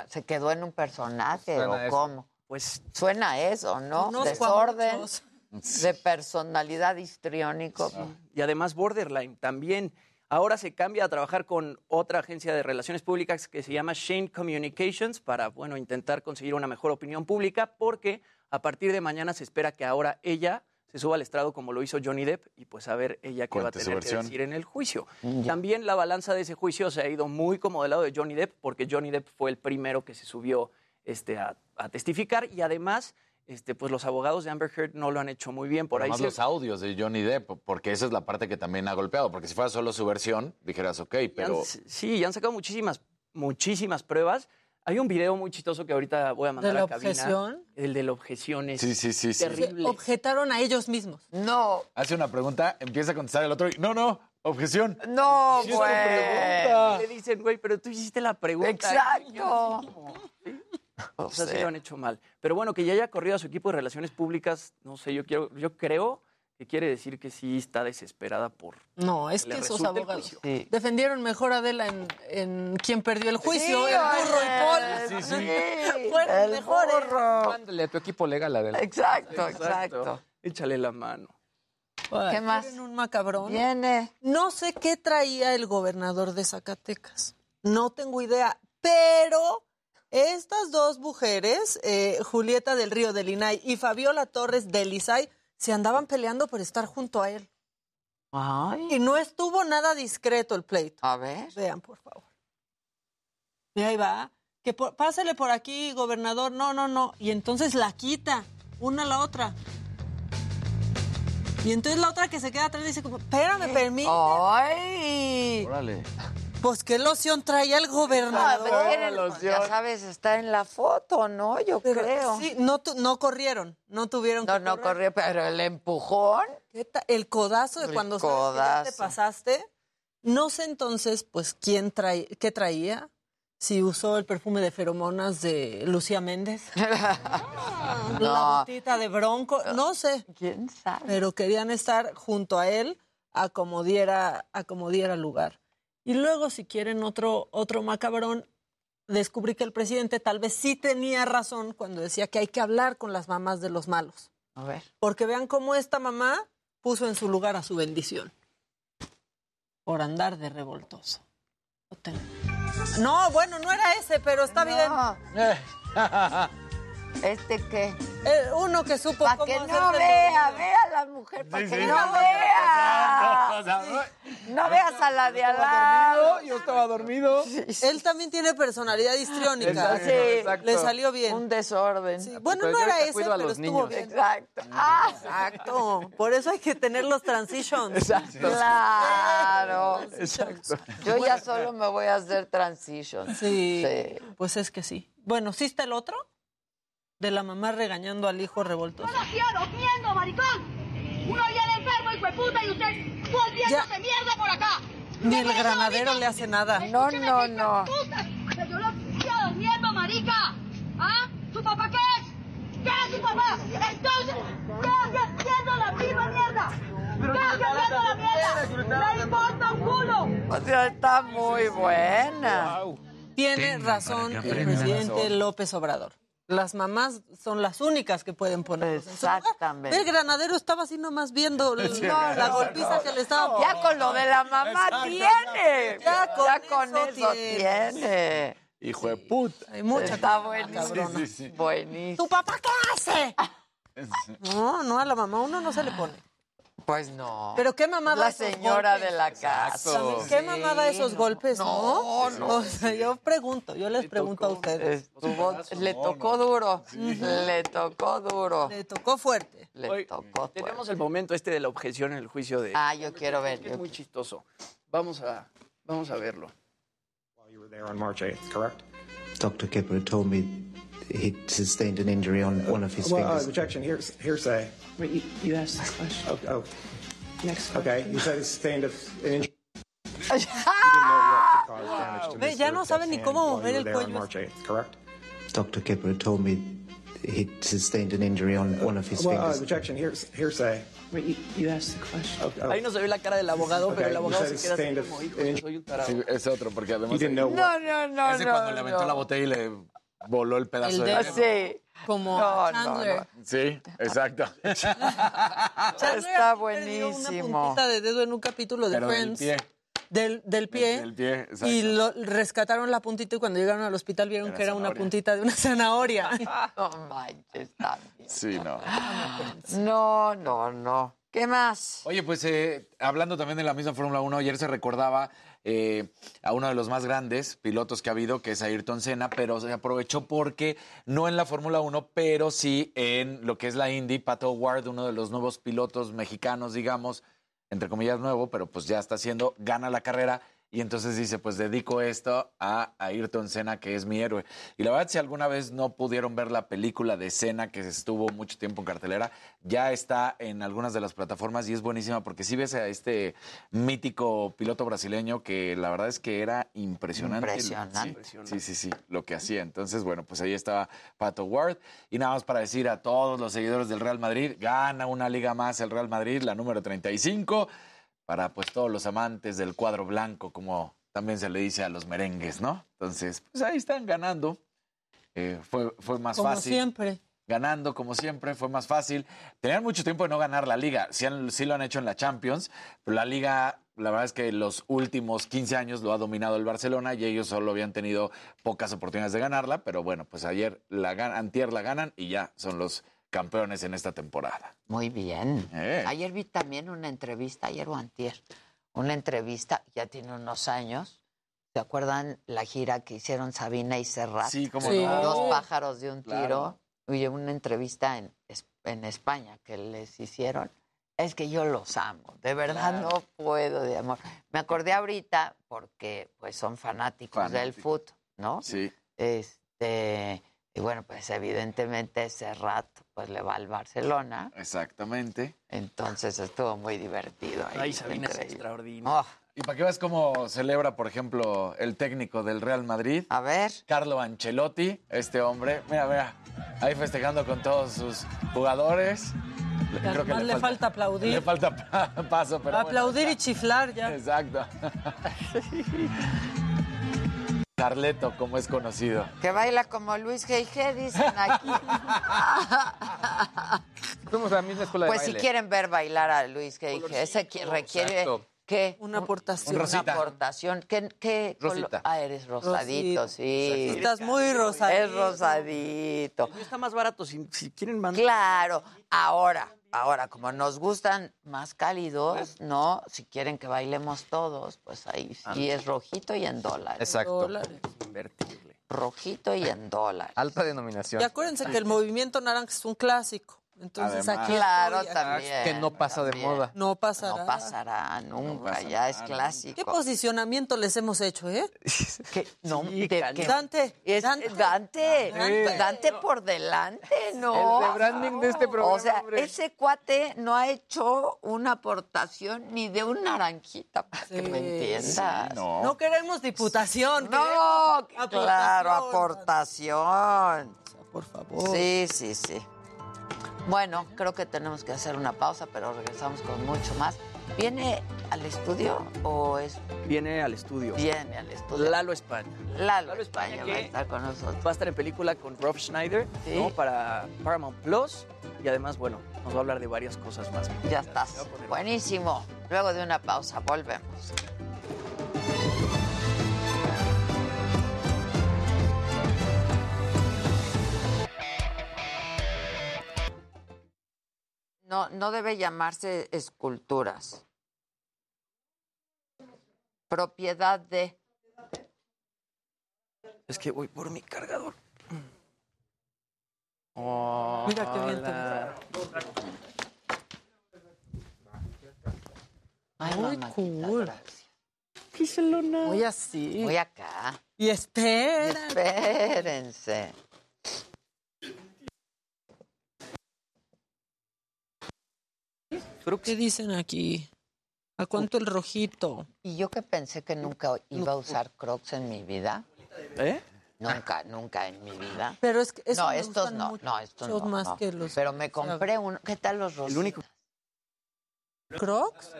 ¿Se quedó en un personaje Suena o eso. cómo? pues Suena eso, ¿no? Desorden cuantos. de personalidad histriónico. y además borderline también. Ahora se cambia a trabajar con otra agencia de relaciones públicas que se llama Shane Communications para, bueno, intentar conseguir una mejor opinión pública porque a partir de mañana se espera que ahora ella se suba al estrado como lo hizo Johnny Depp y pues a ver ella qué va a tener que decir en el juicio. También la balanza de ese juicio se ha ido muy como del lado de Johnny Depp porque Johnny Depp fue el primero que se subió este, a, a testificar y además este, pues los abogados de Amber Heard no lo han hecho muy bien. Por Por ahí se- los audios de Johnny Depp, porque esa es la parte que también ha golpeado. Porque si fuera solo su versión, dijeras, ok, Y han- pero sí, y han sacado muchísimas, muchísimas pruebas. Hay un video muy chistoso que ahorita voy a mandar ¿De la a cabina. objeción? El de la objeción es sí, sí, sí. sí. terrible. Objetaron a ellos mismos. No, Hace una pregunta, empieza a contestar el otro y, no, no, objeción. no, güey. pregunta. Le dicen, güey, pero tú hiciste la pregunta. Exacto. O sea, sí lo han hecho mal. Pero bueno, que ya haya corrido a su equipo de relaciones públicas, no sé, yo quiero, yo creo que quiere decir que sí está desesperada por No, es que esos abogados. Sí. defendieron mejor a Adela en, en quién perdió el juicio, Sí, el burro y Paul. sí, sí. Fueron El mejores. burro. Mándale a tu equipo legal, Adela. Exacto, exacto. Échale la mano. ¿Qué más? ¿Quieren un macabrón? Viene. No sé qué traía el gobernador de Zacatecas. No tengo idea. Pero estas dos mujeres, eh, Julieta del Río del Inay y Fabiola Torres del Isay, se andaban peleando por estar junto a él. Ay, Y no estuvo nada discreto el pleito. a ver. Vean, por favor. Y ahí va. Que por- pásale por aquí, gobernador. No, no, no. Y entonces la quita, una a la otra. Y entonces la otra que se queda atrás dice como, espérame, permite. Ay. Órale. Pues qué loción traía el Ah, gobernador. pues quieren, ya sabes, está en la foto, ¿no? Yo Pero creo. Sí, no, tu- no corrieron, no tuvieron No, que no correr. corrió, pero el empujón. ¿Qué ta- El codazo de El cuando sabes que ya te codazo. pasaste. No sé entonces, pues, quién trae, qué traía. Si usó el perfume de feromonas de Lucía Méndez. La No. botita de bronco. No sé. ¿Quién sabe? Pero querían estar junto a él a como diera, a como diera lugar. Y luego, si quieren otro, otro macabrón, descubrí que el presidente tal vez sí tenía razón cuando decía que hay que hablar con las mamás de los malos. A ver. Porque vean cómo esta mamá puso en su lugar a su bendición. Por andar de revoltoso. No, bueno, no era ese, pero está bien. ¿Este qué? Eh, uno que supo Para cómo que no vea, el- vea a la mujer, para Sí, que sí. no vea. No veas a la de al lado. Yo estaba dormido. Él también tiene personalidad histriónica. Exacto, Sí, exacto. le salió bien. Un desorden. Sí, Bueno, Pero no era a pero estuvo niños. bien. Exacto. Ah, Exacto. Por eso hay que tener los transitions. claro. Exacto. Yo ya solo me voy a hacer transition. Sí. Sí. Pues es que sí. Bueno, ¿sí está el otro? de la mamá regañando al hijo revoltoso. ¡No lo quiero, miedo, maricón! Uno viene enfermo, hijo de puta, y usted volviéndose mierda por acá. Ni el granadero le hace nada. No, no, no. Pero yo lo quiero, marica. ¿Ah? ¿Su papá qué es? ¿Qué es su papá? Entonces, ¿qué haciendo la misma mierda? ¿Qué hace haciendo la mierda? ¡Le importa un culo! O sea, está muy buena. Tiene razón el presidente López Obrador. Las mamás son las únicas que pueden poner. Exactamente. El granadero estaba así nomás viendo el- la golpiza que le estaba Ya con lo de la mamá tiene. Ya con eso eso tiene. tiene. Hijo de puta. Hay mucha Está buenísimo. Sí, sí, sí. Buenísimo. ¿Tu papá qué hace? No, no, a la mamá uno no se le pone. Pues no. Pero qué mamada La señora de la casa. Exacto. ¿Qué mamada esos golpes, no? no. O sea, yo pregunto, yo les pregunto a ustedes. Estuvo- le tocó duro. Le tocó duro. Le tocó fuerte. Le Hoy tocó fuerte. tenemos el momento este de la objeción en el juicio de... Ah, yo quiero ver. Es yo muy chistoso. Vamos a, vamos a verlo. You were there on March 8th, correct? Dr. Kipper told me he'd sustained an injury on one of his Well, uh, fingers. objection, hears, hearsay. Wait, you, you asked this question. Okay, oh, Next okay. You said he sustained a, an injury. Ah! Ve, ya no Lipset's sabe ni cómo mover el cuello. March 8th, correct? Dr. Kipper told me he'd sustained an injury on one of his Well, uh, fingers. objection, hears, hearsay. Wait, you, you asked the question. Okay, oh, Ahí no se ve la cara del abogado, pero Okay, el you abogado se queda así sustained a- como, hijo, soy un tarado. Sí, es otro, porque además. No, what. no, no. Ese no, cuando le aventó no. la botella y le voló el pedazo El de. dedo. Sí. Como No, no, Chandler. no. Sí, exacto. Chandler Está aquí perdió Una buenísimo. puntita de dedo en un capítulo de Pero del Friends. pie. Del, del pie. Del pie, exacto. y lo, rescataron la puntita y cuando llegaron al hospital vieron Era que era una puntita de una zanahoria. No manches, también. Sí, no. No, no, no. ¿Qué más? Oye, pues eh, hablando también de la misma Fórmula 1, ayer se recordaba eh, a uno de los más grandes pilotos que ha habido, que es Ayrton Senna, pero se aprovechó porque no en la Fórmula 1, pero sí en lo que es la Indy, Pato Ward, uno de los nuevos pilotos mexicanos, digamos, entre comillas nuevo, pero pues ya está haciendo, gana la carrera y entonces dice, pues dedico esto a Ayrton Senna, que es mi héroe. Y la verdad, si alguna vez no pudieron ver la película de Senna, que estuvo mucho tiempo en cartelera, ya está en algunas de las plataformas y es buenísima porque si ves a este mítico piloto brasileño que la verdad es que era impresionante. Impresionante. Sí, sí, sí, sí, lo que hacía. Entonces, bueno, pues ahí estaba Pato Ward. Y nada más para decir a todos los seguidores del Real Madrid, gana una liga más el Real Madrid, la número 35 para pues todos los amantes del cuadro blanco, como también se le dice a los merengues, ¿no? Entonces, pues ahí están ganando. Eh, fue, fue más Como fácil. siempre. Ganando, como siempre, fue más fácil. Tenían mucho tiempo de no ganar la liga. Sí, han- sí lo han hecho en la Champions, pero la liga, la verdad es que los últimos 15 años lo ha dominado el Barcelona y ellos solo habían tenido pocas oportunidades de ganarla, pero bueno, pues ayer la ganan, antier la ganan y ya son los campeones en esta temporada. Muy bien. Eh. Ayer vi también una entrevista, ayer o antier, una entrevista, ya tiene unos años. ¿Se acuerdan la gira que hicieron Sabina y Serrat? Sí, cómo Sí. no. Dos pájaros de un Claro. tiro. Oye, una entrevista en, en España que les hicieron. Es que yo los amo, de verdad Claro. no puedo de amor. Me acordé ahorita porque pues son fanáticos, del fútbol, ¿no? Sí. Este, y bueno, pues evidentemente Serrat pues le va al Barcelona. Exactamente. Entonces estuvo muy divertido. ahí, Ay, Sabina es increíble. extraordinaria. Oh, Y para que veas cómo celebra, por ejemplo, el técnico del Real Madrid, a ver, Carlo Ancelotti, este hombre. Mira, mira, ahí festejando con todos sus jugadores. Además le falta aplaudir. Le falta pa- paso, pero bueno. Aplaudir y chiflar ya. Exacto. Carleto, como es conocido. que baila como Luis G.I.G., dicen aquí. Fuimos a la misma escuela pues de si baile. quieren ver bailar a Luis G.I.G., ese que requiere... Exacto. ¿Qué? Una aportación. un Una aportación. ¿Qué, qué Rosita. Ah, eres rosadito, Rosita. sí. Estás muy rosadito. Es rosadito. El mío Está más barato, si, si quieren mandar. Claro, ahora, ahora, como nos gustan más cálidos, ¿no? Si quieren que bailemos todos, pues ahí sí es rojito y en dólares. Exacto. Dólares. Invertible. Rojito y en dólares. Alta denominación. Y acuérdense que el movimiento naranja es un clásico. Entonces Además. aquí Claro, estoy, también. Que no pasa de moda. No pasará. No pasará nunca, ya es clásico. ¿Qué posicionamiento les hemos hecho, eh? ¿Qué? No, Sí, de- que- Dante, es Dante. Dante, Dante, Dante. por delante, ¿no? El rebranding de este programa, O sea, hombre. ese cuate no ha hecho una aportación ni de un naranjita, para que me Sí, entiendas. No. No queremos diputación. No, queremos claro, aportación. aportación. Por favor. Sí, sí, sí. Bueno, creo que tenemos que hacer una pausa, pero regresamos con mucho más. Viene al estudio o es Viene al estudio. viene al estudio? Lalo España. Lalo, Lalo España, España va a estar con nosotros. Va a estar en película con Rob Schneider, Sí. ¿no? Para Paramount Plus. Y además, bueno, nos va a hablar de varias cosas más. Ya estás. Buenísimo. Luego de una pausa, volvemos. No, no debe llamarse esculturas. Propiedad de. Es que voy por mi cargador. Mira qué bien. Ay, Muy mamacita, cool. gracias. Giselona. Voy así. Voy acá. Y espera. Espérense. ¿Qué dicen aquí? ¿A cuánto el rojito? Y yo que pensé que nunca iba a usar Crocs en mi vida. ¿Eh? Nunca, nunca en mi vida. Pero es que no, me estos no, mucho no, estos no. más no. que los- Pero me compré uno. ¿Qué tal los rositas? El único. ¿Crocs?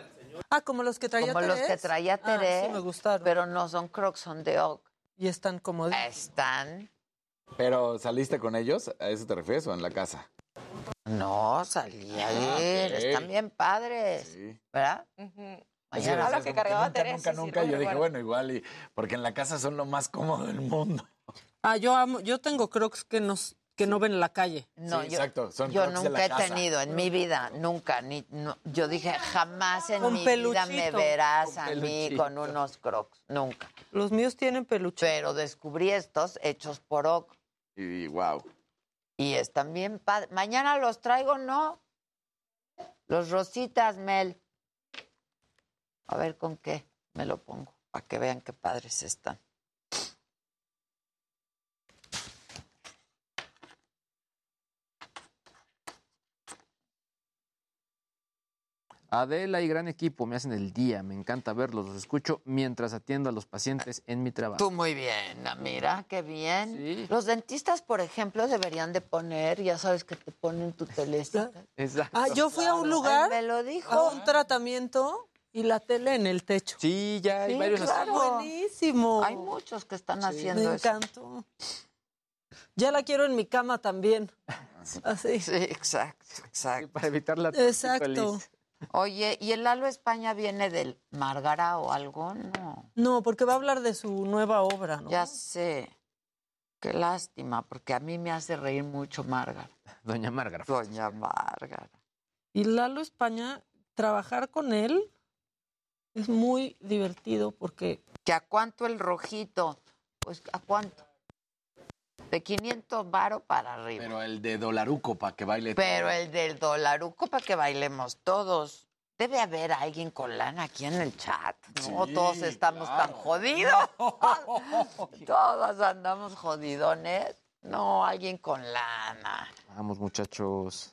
Ah, como los que traía Como los que traía Ah, Terés. sí, me gustaron. Pero no son Crocs, son de Oak. Y están como... Están. Pero saliste con ellos, ¿a eso te refieres o en la casa? No, salí Ah, ayer. ok. Están bien padres. ¿Verdad? Sí, Mañana. o sea, como nunca, nunca, nunca. Yo dije, bueno, igual, y, porque en la casa son lo más cómodo del mundo. Ah, yo amo, yo tengo Crocs que nos que no ven en la calle. No, Sí, yo, exacto, son yo Crocs de nunca la he casa. tenido en mi vida, nunca, ni, no, yo dije, jamás en mi vida me verás Con a mí con unos crocs, nunca. Los míos tienen peluche. Pero descubrí estos hechos por Oak Y wow. Y están bien padres. Mañana los traigo, ¿no? Los rositas, Mel. A ver con qué me lo pongo, para que vean qué padres están. Adela y gran equipo me hacen el día. Me encanta verlos. Los escucho mientras atiendo a los pacientes en mi trabajo. Tú muy bien, ah, mira, qué bien. Los dentistas, por ejemplo, deberían de poner, ya sabes que te ponen tu teléfono. Exacto. Ah, yo fui a un lugar me lo dijo. a un tratamiento y la tele en el techo. Sí, ya hay Sí, varios así. claro. Buenísimo. Hay muchos que están haciendo Me eso. encantó. Ya la quiero en mi cama también. Así. Sí, exacto, exacto. Para evitar la Exacto. Oye, ¿y el Lalo España viene del Márgara o algo? No. No, porque va a hablar de su nueva obra, ¿no? Ya sé. Qué lástima, porque a mí me hace reír mucho Márgara. Doña Márgara. Doña Márgara. Y Lalo España, trabajar con él es muy divertido porque ¿Que a cuánto el rojito? Pues, ¿a cuánto? De 500 varo para arriba. Pero el de Dolaruco para que baile. Pero el del dolaruco para que bailemos todos. Debe haber alguien con lana aquí en el chat, ¿no? Sí, todos estamos tan jodidos. todos andamos jodidones. No, alguien con lana. Vamos, muchachos.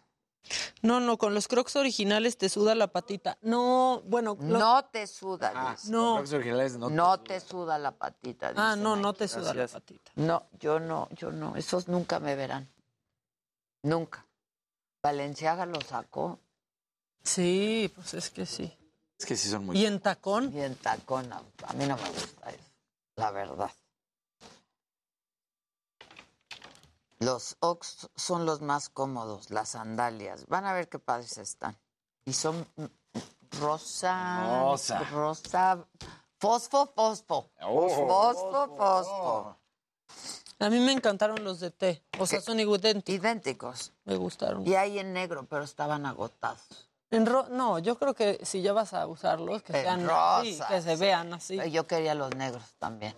No, no, con los crocs originales te suda la patita. No, bueno, los- No te suda, Ah, dice. no. Originales no. No te suda la patita. Ah, dicen no, aquí. no te suda la patita. No, yo no, yo no. Esos nunca me verán. Nunca. Valenciaga lo sacó Sí, pues es que sí. Es que sí son muy. Y en tacón, y en tacón. A a mí no me gusta eso, la verdad. Los Ox son los más cómodos, las sandalias. Van a ver qué padres están. Y son rosa. Rosa. Rosa. Fosfo, fosfo. Oh. Fosfo, fosfo. a mí me encantaron los de té. O sea, son idénticos. Idénticos. Me gustaron. Y hay en negro, pero estaban agotados. En ro- no, yo creo que si ya vas a usarlos, que En sean rosa, así, que se vean así. Yo quería los negros también.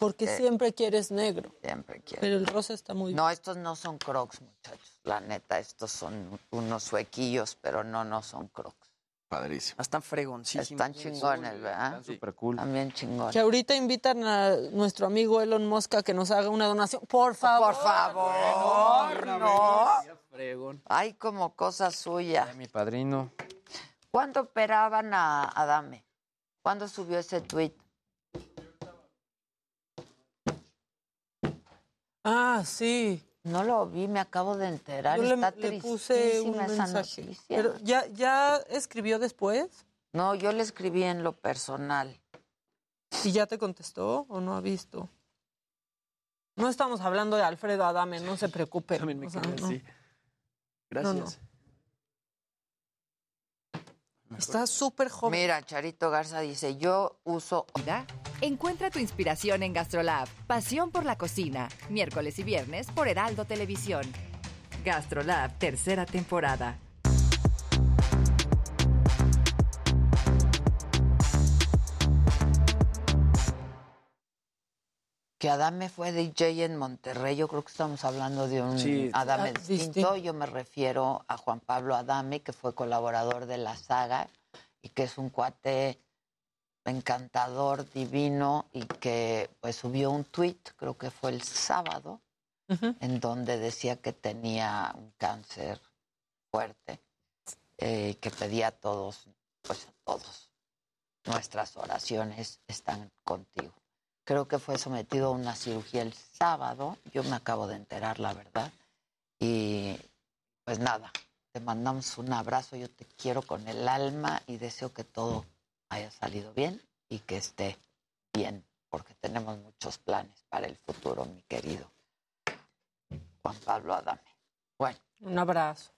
Porque eh, siempre quieres negro. Siempre quiero. Pero el rosa está muy No, estos no son crocs, muchachos. La neta, estos son unos suequillos, pero no, no son crocs. Padrísimo. Están fregoncísimos. Están chingones, ¿verdad? Están súper cool. También chingones. Que ahorita invitan a nuestro amigo Elon Musk a que nos haga una donación. Por favor. Por favor, no. Fregón. Hay como cosa suya. Mi padrino. ¿Cuándo operaban a Adame? ¿Cuándo subió ese tweet? Ah, sí. No lo vi, me acabo de enterar. Yo le, Está le puse un esa mensaje. noticia. Pero ya, ya escribió después. No, yo le escribí en lo personal. ¿Y ya te contestó o no ha visto? No estamos hablando de Alfredo Adame, no se preocupe. También me O sea, quedé no. así. No, Gracias. Está súper joven. Mira, Charito Garza dice, yo uso... Encuentra tu inspiración en GastroLab. Pasión por la cocina. Miércoles y viernes por Heraldo Televisión. GastroLab, tercera temporada. Que Adame fue DJ en Monterrey, yo creo que estamos hablando de un Sí. Adame Ah, distinto. distinto. Yo me refiero a Juan Pablo Adame, que fue colaborador de la saga y que es un cuate encantador, divino y que pues subió un tweet, creo que fue el sábado, en donde decía que tenía un cáncer fuerte eh, que pedía a todos, pues a todos, nuestras oraciones están contigo. Creo que fue sometido a una cirugía el sábado, yo me acabo de enterar, la verdad, y pues nada, te mandamos un abrazo, yo te quiero con el alma y deseo que todo haya salido bien y que esté bien, porque tenemos muchos planes para el futuro, mi querido Juan Pablo Adame. Bueno, Un abrazo.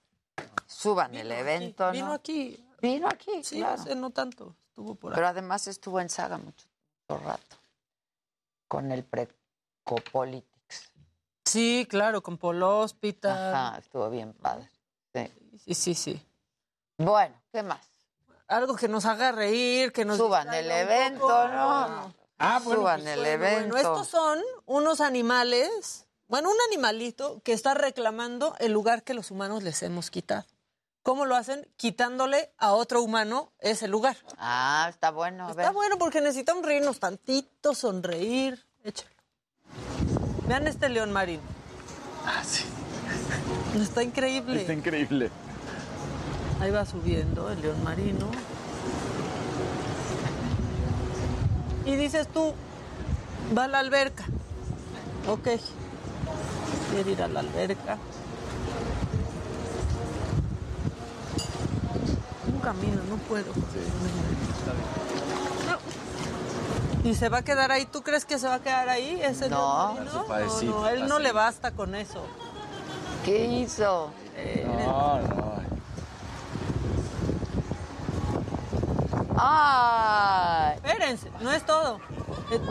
suban el evento, aquí, ¿no? Vino aquí. Vino aquí, Sí, claro. no tanto. Estuvo por ahí. Pero además estuvo en saga mucho, mucho rato con el Precopolitics. Sí, claro, con Polo Hospital. Ajá, estuvo bien padre. Sí. Sí, sí, sí. Bueno, ¿qué más? Algo que nos haga reír, que nos Suban el evento, poco. ¿no? Ah, bueno, Suban pues, el bueno, evento. Bueno, estos son unos animales, bueno, un animalito que está reclamando el lugar que los humanos les hemos quitado. ¿Cómo lo hacen? Quitándole a otro humano ese lugar. Ah, está bueno. a Está ver. bueno porque necesitamos reírnos tantito, sonreír. Échalo. Vean este león marino. Ah, sí. Está increíble. Está increíble. Ahí va subiendo el león marino. Y dices tú, va a la alberca. Ok. Quiero ir a la alberca. Camino, no puedo. No. ¿Y se va a quedar ahí? ¿Tú crees que se va a quedar ahí? ¿Ese No. no, padecito, no, él no le basta con eso. ¿Qué hizo? No, no. ¡Ay! Espérense, no es todo. Eh,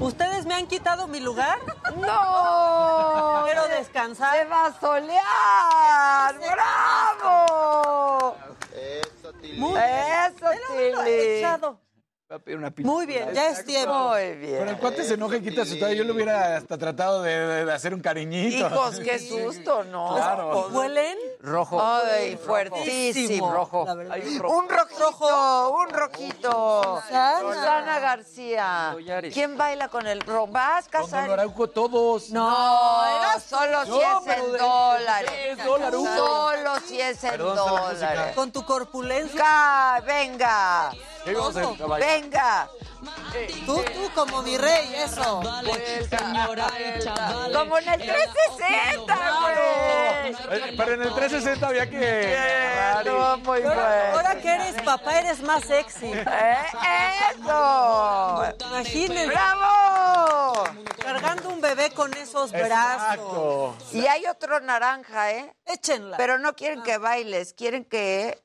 ¿Ustedes me han quitado mi lugar? ¡No! Quiero descansar. ¡Se va a solear! ¡Bravo! Muy Eso, Tilly. echado. Va a pedir una pizza. Muy bien, ya es tiempo. Muy bien. Pero el cuate se enoja y quita su toalla. Yo le hubiera hasta tratado de, de- de hacer un cariñito. Hijos, qué susto, ¿no? Claro. ¿Huelen? Rojo. Ay, fuertísimo. Rojo. Un rojo. Un rojito, un rojito. Susana. García. ¿Quién baila con el rojo? ¿Vas, Con Casar? Don Araujo todos. No, era solo si es en dólares. Solo si es en dólares. Con tu corpulencia. Venga, ¿Qué vamos a hacer, caballo? venga. Tú, tú como mi rey, eso. Como en el 360, güey. Pero en el 360 había que... Estuvo muy Ahora, bueno. ahora que eres papá, eres más sexy. ¡Eh, ¡Eso! Imagínense, ¡Bravo! cargando un bebé con esos brazos. Exacto. Y hay otro naranja, ¿eh? Échenla. Pero no quieren que bailes, quieren que...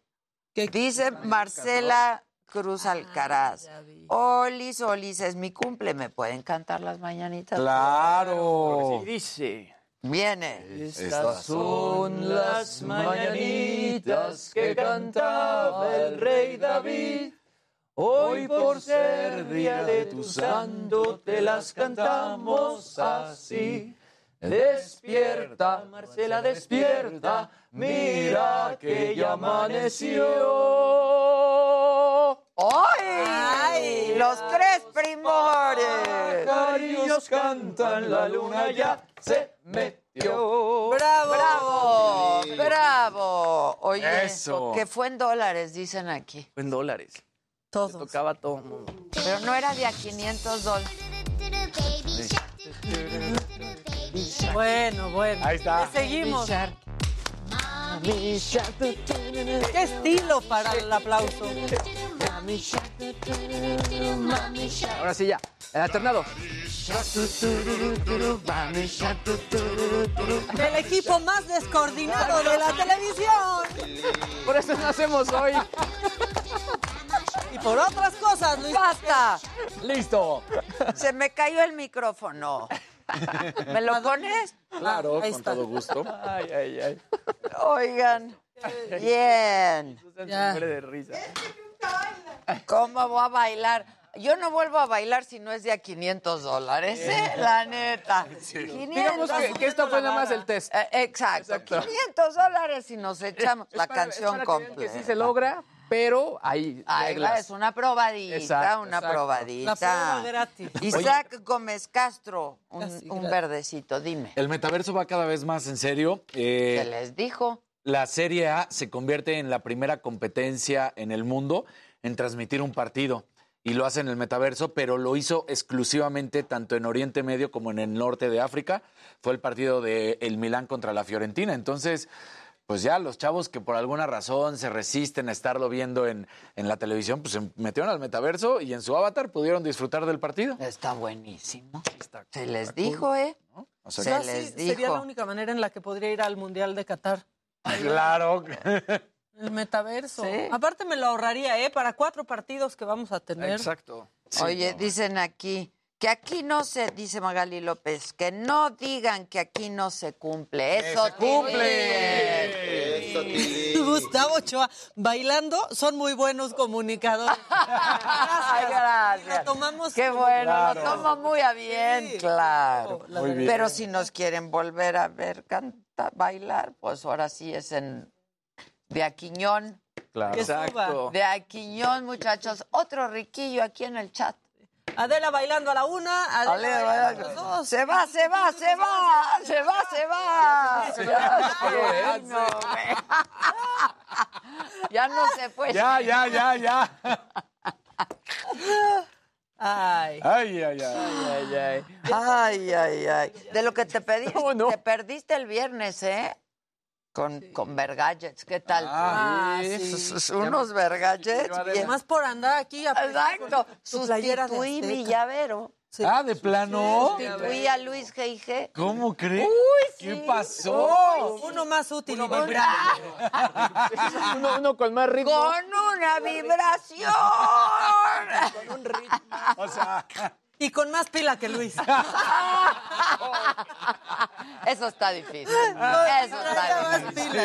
Dice Marcela Cruz Alcaraz. Olis, Olis, es mi cumple. ¿Me pueden cantar las mañanitas? Claro. Y dice. Viene. Estas son las mañanitas que cantaba el rey David. Hoy por ser día de tu santo te las cantamos así. Despierta, Marcela, despierta, mira que ya amaneció. ¡Ay! Los tres primores. Pajarillos cantan, la luna ya se metió. ¡Bravo! ¡Bravo! ¡Bravo! Oye, Eso. que fue en dólares, dicen aquí. En dólares. Todos. Tocaba todo el mundo. Pero no era de a 500 dólares. Bueno, bueno. Ahí está. Le seguimos. ¿Qué estilo para el aplauso? Ahora sí ya, el alternado. El equipo más descoordinado de la televisión. Por eso no hacemos hoy. Y por otras cosas, Luis. ¡Basta! Listo. Se me cayó el micrófono. ¿Me lo pones? Claro, Ahí con está. todo gusto. Ay, ay, ay. Oigan. Bien. Ya. de risa. ¿Cómo voy a bailar? Yo no vuelvo a bailar si no es de a 500 dólares, ¿eh? La neta. 500. Digamos que, que esto fue nada más el test. Eh, exacto. Exacto. 500 dólares y nos echamos la Es para- es canción para que vean completa. Que sí se logra, pero hay reglas. es una probadita, Exacto, una exacto. probadita. La prueba gratis. Isaac Gómez Castro, un, Casi un verdecito, dime. El metaverso va cada vez más en serio. Eh, Se les dijo. la Serie A se convierte en la primera competencia en el mundo en transmitir un partido. Y lo hace en el metaverso, pero lo hizo exclusivamente tanto en Oriente Medio como en el norte de África. Fue el partido de el Milán contra la Fiorentina. Entonces, pues ya los chavos que por alguna razón se resisten a estarlo viendo en, en la televisión, pues se metieron al metaverso y en su avatar pudieron disfrutar del partido. Está buenísimo. Se les dijo, ¿eh? O sea, Se les así sería la dijo. única manera en la que podría ir al Mundial de Qatar. claro. El metaverso. Sí. Aparte me lo ahorraría, ¿eh? Para cuatro partidos que vamos a tener. Exacto. Oye, dicen aquí que aquí no se, dice Magali López, que no digan que aquí no se cumple. Eso se cumple. Gustavo Ochoa, bailando, son muy buenos comunicadores. Ay, gracias. Lo tomamos Qué bueno, Claro. lo tomo muy a bien, Sí, claro. Muy bien. Pero si nos quieren volver a ver cantar, bailar, pues ahora sí es en de Aquiñón. Claro. Exacto. De Aquiñón, muchachos. Otro riquillo aquí en el chat. Adela bailando a la una, Adela bailando a las dos. Se va, se va, se va, se va, se va. Ay, no, güey. Ya no se puede. Ya, ya, ya, ya. Ay. Ay, ay, ay. Ay, ay. Ay, ay, ay. De lo que te pedí, ¿Cómo no? te perdiste el viernes, ¿eh? Con, con Vergallets, ¿qué tal? Ah, sí. Sus- Unos Vergallets. bien- Más por andar aquí. a- Exacto. Sustituí mi llavero. Sí. Ah, de plano. Sustituí a Luis G.I.G. ¿Cómo crees? ¿Qué sí. pasó? Uno más útil Una- vibrante. Uno, uno con más ritmo. Con una vibración. O sea, Y con más pila que Luis. Eso está difícil. Eso está difícil.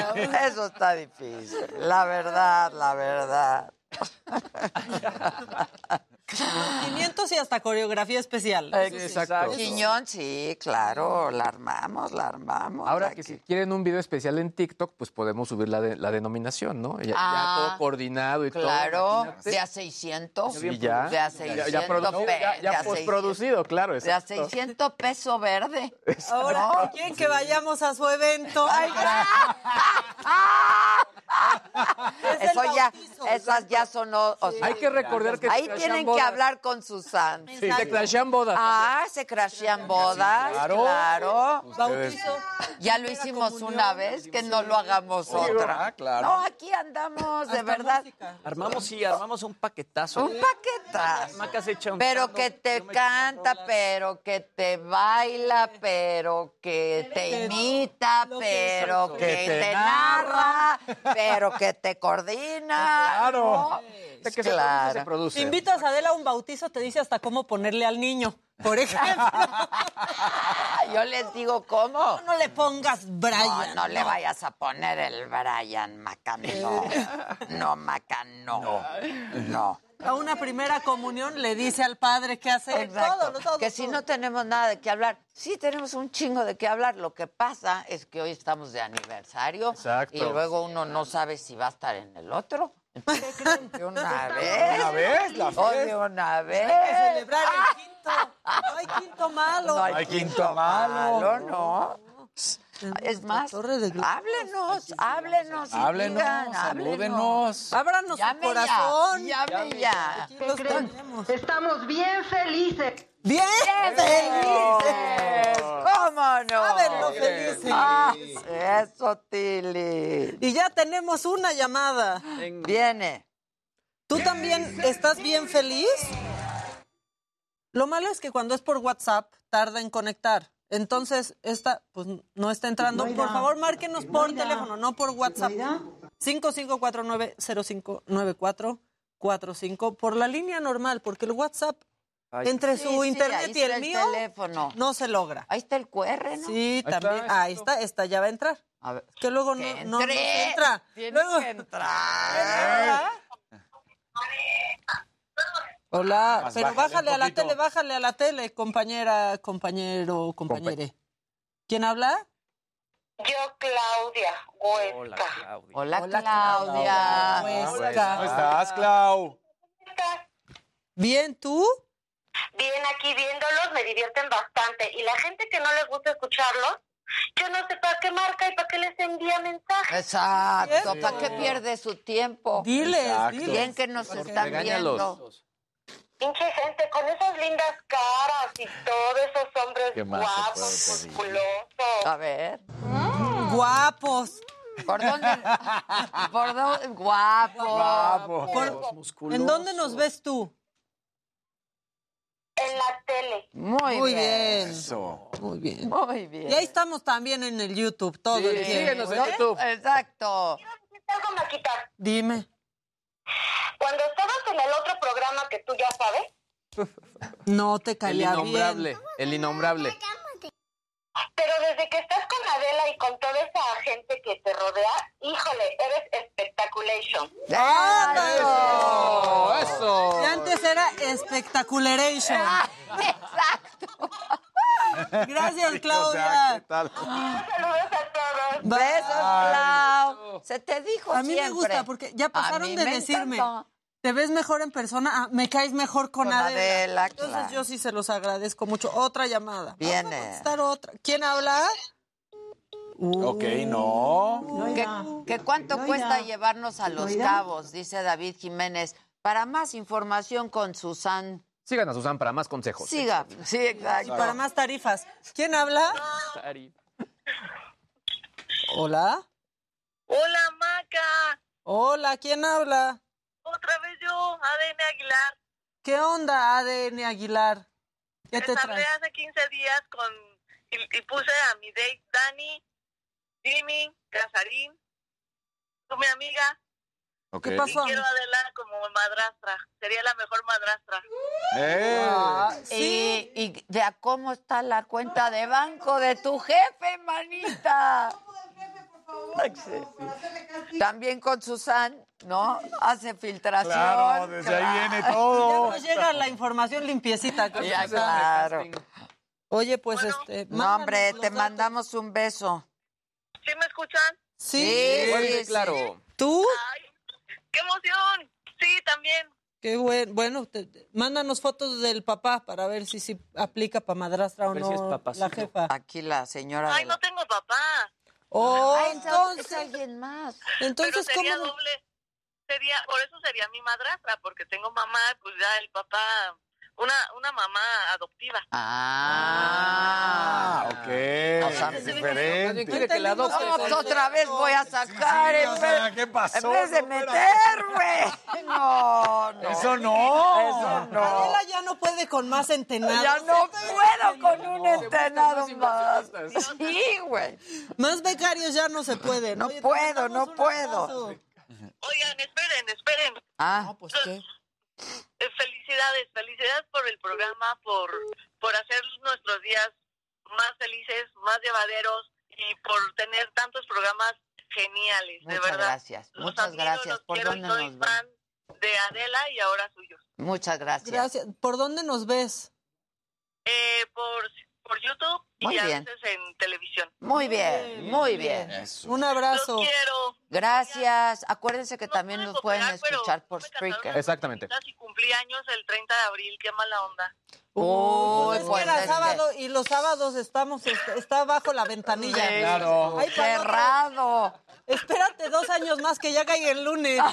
Eso está difícil. La verdad, la verdad. 500 y hasta coreografía especial. Exacto. Quiñón, sí, claro, la armamos, la armamos. Ahora Aquí. que si quieren un video especial en TikTok, pues podemos subir la, de- la denominación, ¿no? Ya, ya Ah, todo coordinado y todo. Claro, de a 600. Sí, ya. De a Ya, 600 ya, ya- ya de a postproducido, claro. De a exacto. 600 peso verde. Ahora, ¿quieren que vayamos a su evento? Es el Eso ya, esas ya son. o- o sea, Hay que recordar que ahí tienen que. Hablar con Susan. Sí, se crashean bodas. Ah, se crashean bodas, Claro. claro. Bautizo. Ya lo hicimos una vez, que no lo hagamos otra. Ah, claro. No, aquí andamos, de verdad. Armamos, sí, armamos un paquetazo. Un paquetazo. Pero que te canta, pero que te baila, pero que te imita, pero que te narra, pero que te coordina. Claro. ¿no? De que se Claro. produce, invitas a Adela a un bautizo, te dice hasta cómo ponerle al niño. Por ejemplo, Yo les digo, ¿cómo? no le pongas No, Brian. no le vayas a poner el Brian Macan, no. No, Macan, no. No. A una primera comunión le dice al padre qué hacer. Exacto. Todo, todo, que si no tenemos nada de qué hablar. Sí tenemos un chingo de qué hablar. Lo que pasa es que hoy estamos de aniversario. Exacto. Y luego uno no sabe si va a estar en el otro. ¿Qué creen? ¿De una vez? ¿Una vez? ¿La de una vez? Hay que celebrar el quinto. No hay quinto malo. No hay quinto malo. no. Es más, háblenos, háblenos. Háblenos, digan, salúdenos. Ábranos su corazón. ya, llame ya. Aquí los tenemos. Estamos bien felices. Bien ¡Felices! ¿Cómo no? Sábenlo felices. Ah, eso, Tili. Y ya tenemos una llamada. Viene. ¿Tú también estás bien feliz? Lo malo es que cuando es por WhatsApp tarda en conectar. Entonces, esta pues no está entrando. Por favor, márquenos por teléfono, no por WhatsApp. Noida. 5549-059445 por la línea normal, porque el WhatsApp Ay. entre Sí, su sí, internet y el mío teléfono. no se logra. Ahí está el QR, ¿no? Sí, Ahí también. está, ahí está, esta ya va a entrar. A ver. Que luego no, Que no, no entra. Tiene Luego- que entrar. Hola, Más pero bájale a la tele, bájale a la tele, compañera, compañero, compañere. ¿Quién habla? Yo, Claudia Huesca. Hola, Claudia. Hola, Hola, Claudia. Huesca. ¿Cómo estás, Clau? Bien, ¿tú? Bien, aquí viéndolos me divierten bastante. Y la gente que no les gusta escucharlos, yo no sé para qué marca y para qué les envía mensajes. Exacto. ¿para qué pierde su tiempo? Diles, Exacto. diles. Bien que nos están viendo. Pinche gente con esas lindas caras y todos esos hombres ¿Qué más se guapos, musculosos. A ver. Guapos. ¿Por dónde? ¿Por dónde? Guapo. Guapo. Por- ¿En dónde nos ves tú? En la tele. Muy, Muy bien. bien. Eso. Muy bien. Muy bien. Y ahí estamos también en el YouTube, todo Sí, el tiempo. síguenos en ¿eh? YouTube. Exacto. Algo, Maquita. Dime. Cuando estabas en el otro programa que tú ya sabes, No te El caía innombrable. bien. El innombrable. pero desde que estás con Adela y con toda esa gente que te rodea, híjole, eres espectaculation. ¡Eso! ¡Eso! Y antes era Spectacularation. Exacto. Gracias, ¿Qué Claudia. tal? Saludos a. Besos, Clau. Se te dijo A mí me gusta porque ya A pasaron de me decirme, te ves mejor en persona, ah, me caes mejor con, Con Adela. Adela, Entonces claro. yo sí se los agradezco mucho. Otra llamada. Viene. Estar otra. ¿Quién habla? Ok, no. ¿Qué, Loida. qué cuánto cuesta llevarnos a Los. Cabos? Dice David Jiménez. Para más información con Susan. Sigan a Susan para más consejos. Siga. Sí, Y exacto. para más tarifas. ¿Quién habla? Hola. Hola, Maca. Hola, ¿quién habla? Otra vez yo, Adene Aguilar. ¿Qué onda, ADN Aguilar? ¿Qué te hablé hace 15 días con y, y puse a mi date Dani, Jimmy, Casarín, tú mi amiga. Ok. ¿Qué pasó? Quiero a Adela como madrastra. Sería la mejor madrastra. ¡Eh! Ah, sí. Y, y de a cómo está la cuenta de banco de tu jefe, manita. También con Susan, ¿no? Hace filtración. Claro, desde ahí viene Ya todo. nos llega la información limpiecita. con Ya, claro. Oye, pues este. No, hombre, te datos. mandamos un beso. ¿Sí me escuchan? Sí. Sí, sí, claro. ¿Tú? ¡Ay, qué emoción! Sí, también. Qué bueno. Bueno, te- te- mándanos fotos del papá para ver si, si aplica para madrastra o ver si es no la jefa. Aquí la señora. Ay, la- no tengo papá. Oh, entonces, alguien más. entonces pero sería ¿cómo? doble. Sería, por eso sería mi madrastra, porque tengo mamá, pues ya el papá, una, una mamá adoptiva. Ah. Ah, ok. O sea, es Nadie diferente. quiere que la adopte. No, pues otra vez voy a sacar. Sí, en o vez- sea, ¿qué pasó? En vez de No, meterme. No, no. Eso no. Eso no. Adela ya no puede con más entenados. Ya no puedo con un entenado más. Sí, güey. Más becarios ya no se puede. No puedo, no puedo. Oigan, esperen, esperen. Ah, No, pues qué. Felicidades, felicidades por el programa, por, por hacer nuestros días más felices, más llevaderos y por tener tantos programas geniales, de muchas verdad. gracias. Los Muchas gracias. los ¿Por quiero, dónde soy nos ven? fan de Adela y ahora suyos. Muchas gracias. Gracias. ¿Por dónde nos ves? Eh, por, por YouTube y Muy a bien. veces en televisión. Muy bien, muy bien. Eso. Un Los abrazo. quiero. Gracias. Acuérdense que No también nos pueden escuchar por Spreaker. Exactamente. Y cumplí años el 30 de abril, qué mala onda. Uy, es que pues era sábado y los sábados estamos, este, está bajo la ventanilla. Sí, Claro. Ay. Cerrado. Espérate dos años más que ya caiga el lunes.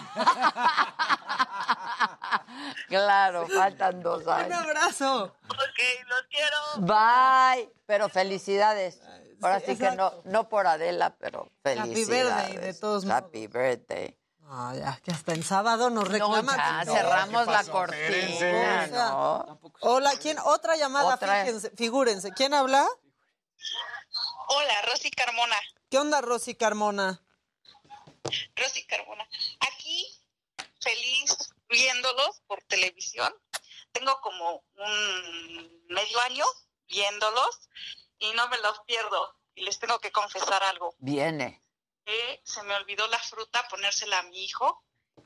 Claro, faltan dos Un años. abrazo. Ok, los quiero. Bye. Pero felicidades. Ahora sí, Sí, que no, no por Adela, pero Happy felicidades. birthday, de todos modos. Happy birthday. Ah, ya, que hasta en sábado nos reclaman. ya, que- cerramos ¿Qué la cortina. ¿no? Hola, ¿quién? Otra llamada, Otra. fíjense, figúrense. ¿Quién habla? Hola, Rosy Carmona. ¿Qué onda, Rosy Carmona? Rosy Carmona. Aquí, feliz viéndolos por televisión. Tengo como un medio año viéndolos y no me los pierdo. Y les tengo que confesar algo. Viene. Que se me olvidó la fruta ponérsela a mi hijo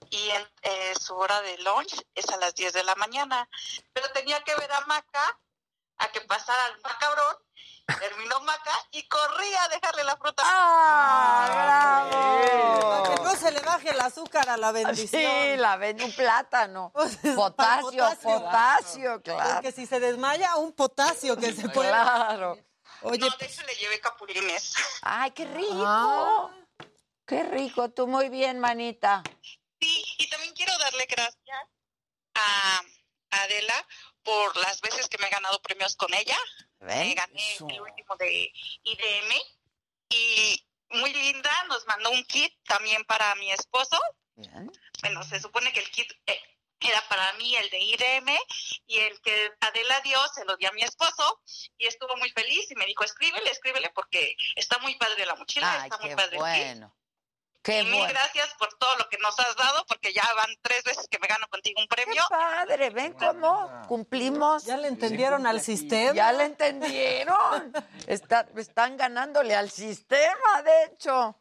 y en- eh, su hora de lunch es a las 10 de la mañana. Pero tenía que ver a Maca a que pasara al macabrón. Terminó Maca y corrí a dejarle la fruta. ¡Ah, bravo! Para que no se le baje el azúcar a la bendición. Sí, la ven un plátano. Potasio, potasio, claro. Porque si se desmaya, un potasio que se puede. Claro. Oye, No, de hecho le llevé capulines. Ay, qué rico. Ah. Qué rico, tú muy bien, manita. Sí, y también quiero darle gracias a Adela por las veces que me he ganado premios con ella. Me gané el último de IDM y muy linda, nos mandó un kit también para mi esposo. Bueno, se supone que el kit eh, era para mí el de IDM y el que Adela dio se lo dio a mi esposo y estuvo muy feliz y me dijo, escríbele, escríbele porque está muy padre la mochila, Ay, está muy padre el kit. Qué y mil bueno. gracias por todo lo que nos has dado, porque ya van tres veces que me gano contigo un premio. Padre, ven cómo cumplimos. ¿Ya le entendieron al sistema? Ya le entendieron. Está- están ganándole al sistema, de hecho.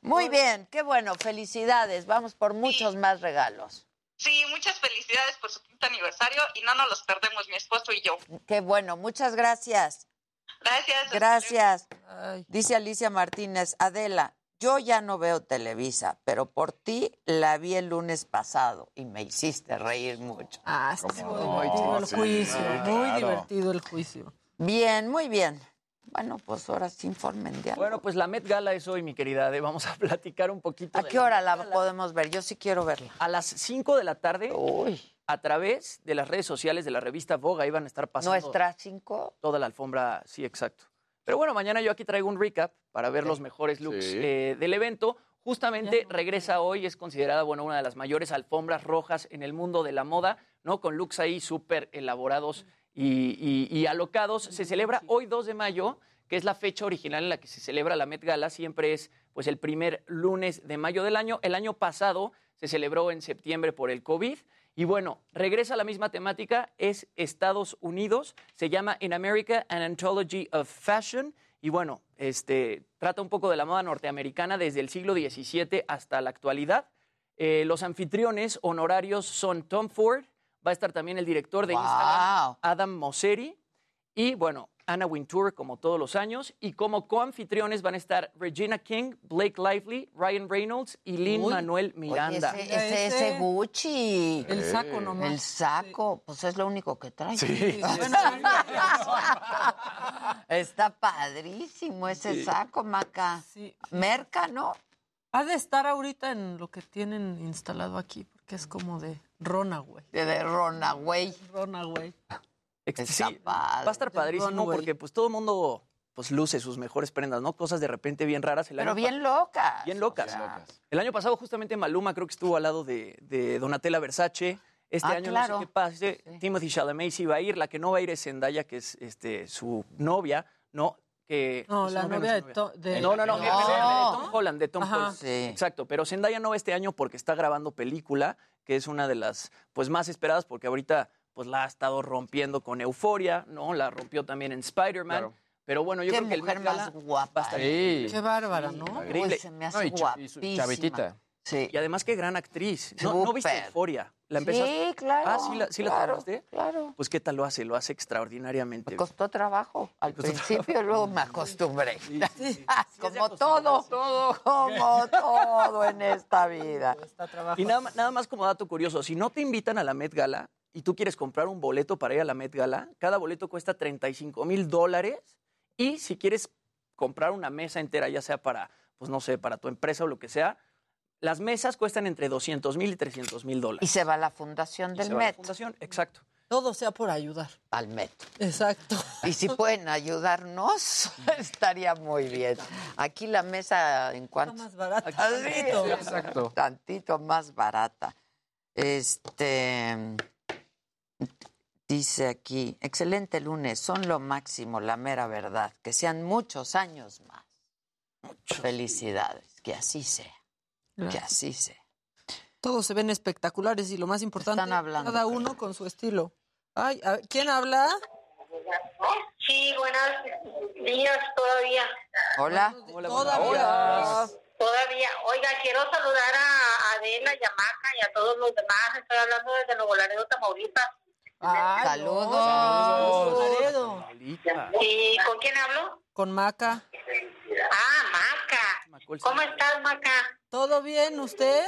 Muy bien, qué bueno, felicidades. Vamos por muchos más regalos. Sí, muchas felicidades por su quinto aniversario y no nos los perdemos mi esposo y yo. Qué bueno, muchas gracias. Gracias. Gracias. Dice Alicia Martínez, Adela, yo ya no veo Televisa, pero por ti la vi el lunes pasado y me hiciste reír mucho. Ah, estuvo no? divertido el Sí, juicio. muy divertido el juicio. Bien, muy bien. Bueno, pues ahora sí informen de algo. Bueno, pues la Met Gala es hoy, mi querida. Ade. Vamos a platicar un poquito. ¿A de qué hora la podemos ver? Yo sí quiero verla. A las 5 de la tarde, a través de las redes sociales de la revista Vogue, ahí van a estar pasando ¿Nuestra cinco? toda la alfombra, sí, exacto. Pero bueno, mañana yo aquí traigo un recap para ver los mejores looks Sí. eh, del evento. Justamente regresa hoy, es considerada bueno, una de las mayores alfombras rojas en el mundo de la moda, ¿no? Con looks ahí súper elaborados y, y- y alocados. Se celebra hoy 2 de mayo, que es la fecha original en la que se celebra la Met Gala, siempre es pues el primer lunes de mayo del año. El año pasado se celebró en septiembre por el COVID. Y bueno, regresa a la misma temática, es Estados Unidos, se llama In America An Anthology of Fashion. Y bueno, este, trata un poco de la moda norteamericana desde el siglo XVII hasta la actualidad. Eh, los anfitriones honorarios son Tom Ford, va a estar también el director de Instagram, Adam Mosseri, y bueno, Anna Wintour, como todos los años. Y como coanfitriones van a estar Regina King, Blake Lively, Ryan Reynolds y Lin Uy. Manuel Oye, Miranda. ese, ese, ese Gucci. El saco nomás. El saco, pues es lo único que trae. Sí. Está padrísimo ese Sí. saco, Maca. Sí. Merca, ¿no? Ha de estar ahorita en lo que tienen instalado aquí, porque es como de Ronaway. De, de Ronaway. Ronaway. Está sí, va a estar padrísimo porque pues todo el mundo pues luce sus mejores prendas, ¿no? Cosas de repente bien raras. El Pero año bien locas. Bien locas. o sea. El año pasado justamente Maluma creo que estuvo al lado de, de Donatella Versace. Este Ah, año claro. no sé qué pase. Timothy Chalamet sí va a ir. La que no va a ir es Zendaya, que es este, su novia, ¿no? Que, No, ¿es su la novia novia de su To- de- No, no, no. No. de- Tom Holland, de Tom Ajá. Holland. Sí. Exacto. Pero Zendaya no va este año porque está grabando película, que es una de las pues más esperadas porque ahorita pues la ha estado rompiendo con Euforia, ¿no? La rompió también en Spider-Man. Claro. Pero bueno, yo Qué creo que el mujer Met Gala más guapa. Sí. Qué bárbara, ¿no? Increíble. Uy, se me hace No, y y chavitita. Sí. Y además qué gran actriz. ¿No, ¿no viste. Euforia? ¿La empezaste? Sí, claro. Ah, sí, la, sí la claro. Pues qué tal lo hace, lo hace extraordinariamente. Me costó trabajo al costó principio, luego me acostumbré. Sí, Como todo, como todo en esta vida. Y nada, nada más como dato curioso, si no te invitan a la Met Gala y tú quieres comprar un boleto para ir a la Met Gala, cada boleto cuesta 35 mil dólares y si quieres comprar una mesa entera, ya sea para, pues no sé, para tu empresa o lo que sea, las mesas cuestan entre 200 mil y 300 mil Y dólares. se va a la fundación Y del se va a la Met. fundación, exacto. Todo sea por ayudar. Al metro. Exacto. Y si pueden ayudarnos, estaría muy bien. Aquí la mesa, ¿en cuánto? más barata. Tantito. Exacto. Tantito más barata. Este. Dice aquí, excelente lunes, son lo máximo, la mera verdad. Que sean muchos años más. Felicidades, que así sea. Que así sea. Todos se ven espectaculares y lo más importante, Están hablando, cada uno con su estilo. Ay, a ver, ¿quién habla? Sí, buenos días todavía. Hola. Todavía. Todavía. Oiga, quiero saludar a Adela y a Maca y a todos los demás. Estoy hablando desde Nuevo Laredo, Tamaulipas. Ay, Saludos. Laredo. ¿Y con quién hablo? Con Maca. Ah, Maca. ¿Cómo estás, Maca? ¿Todo bien usted?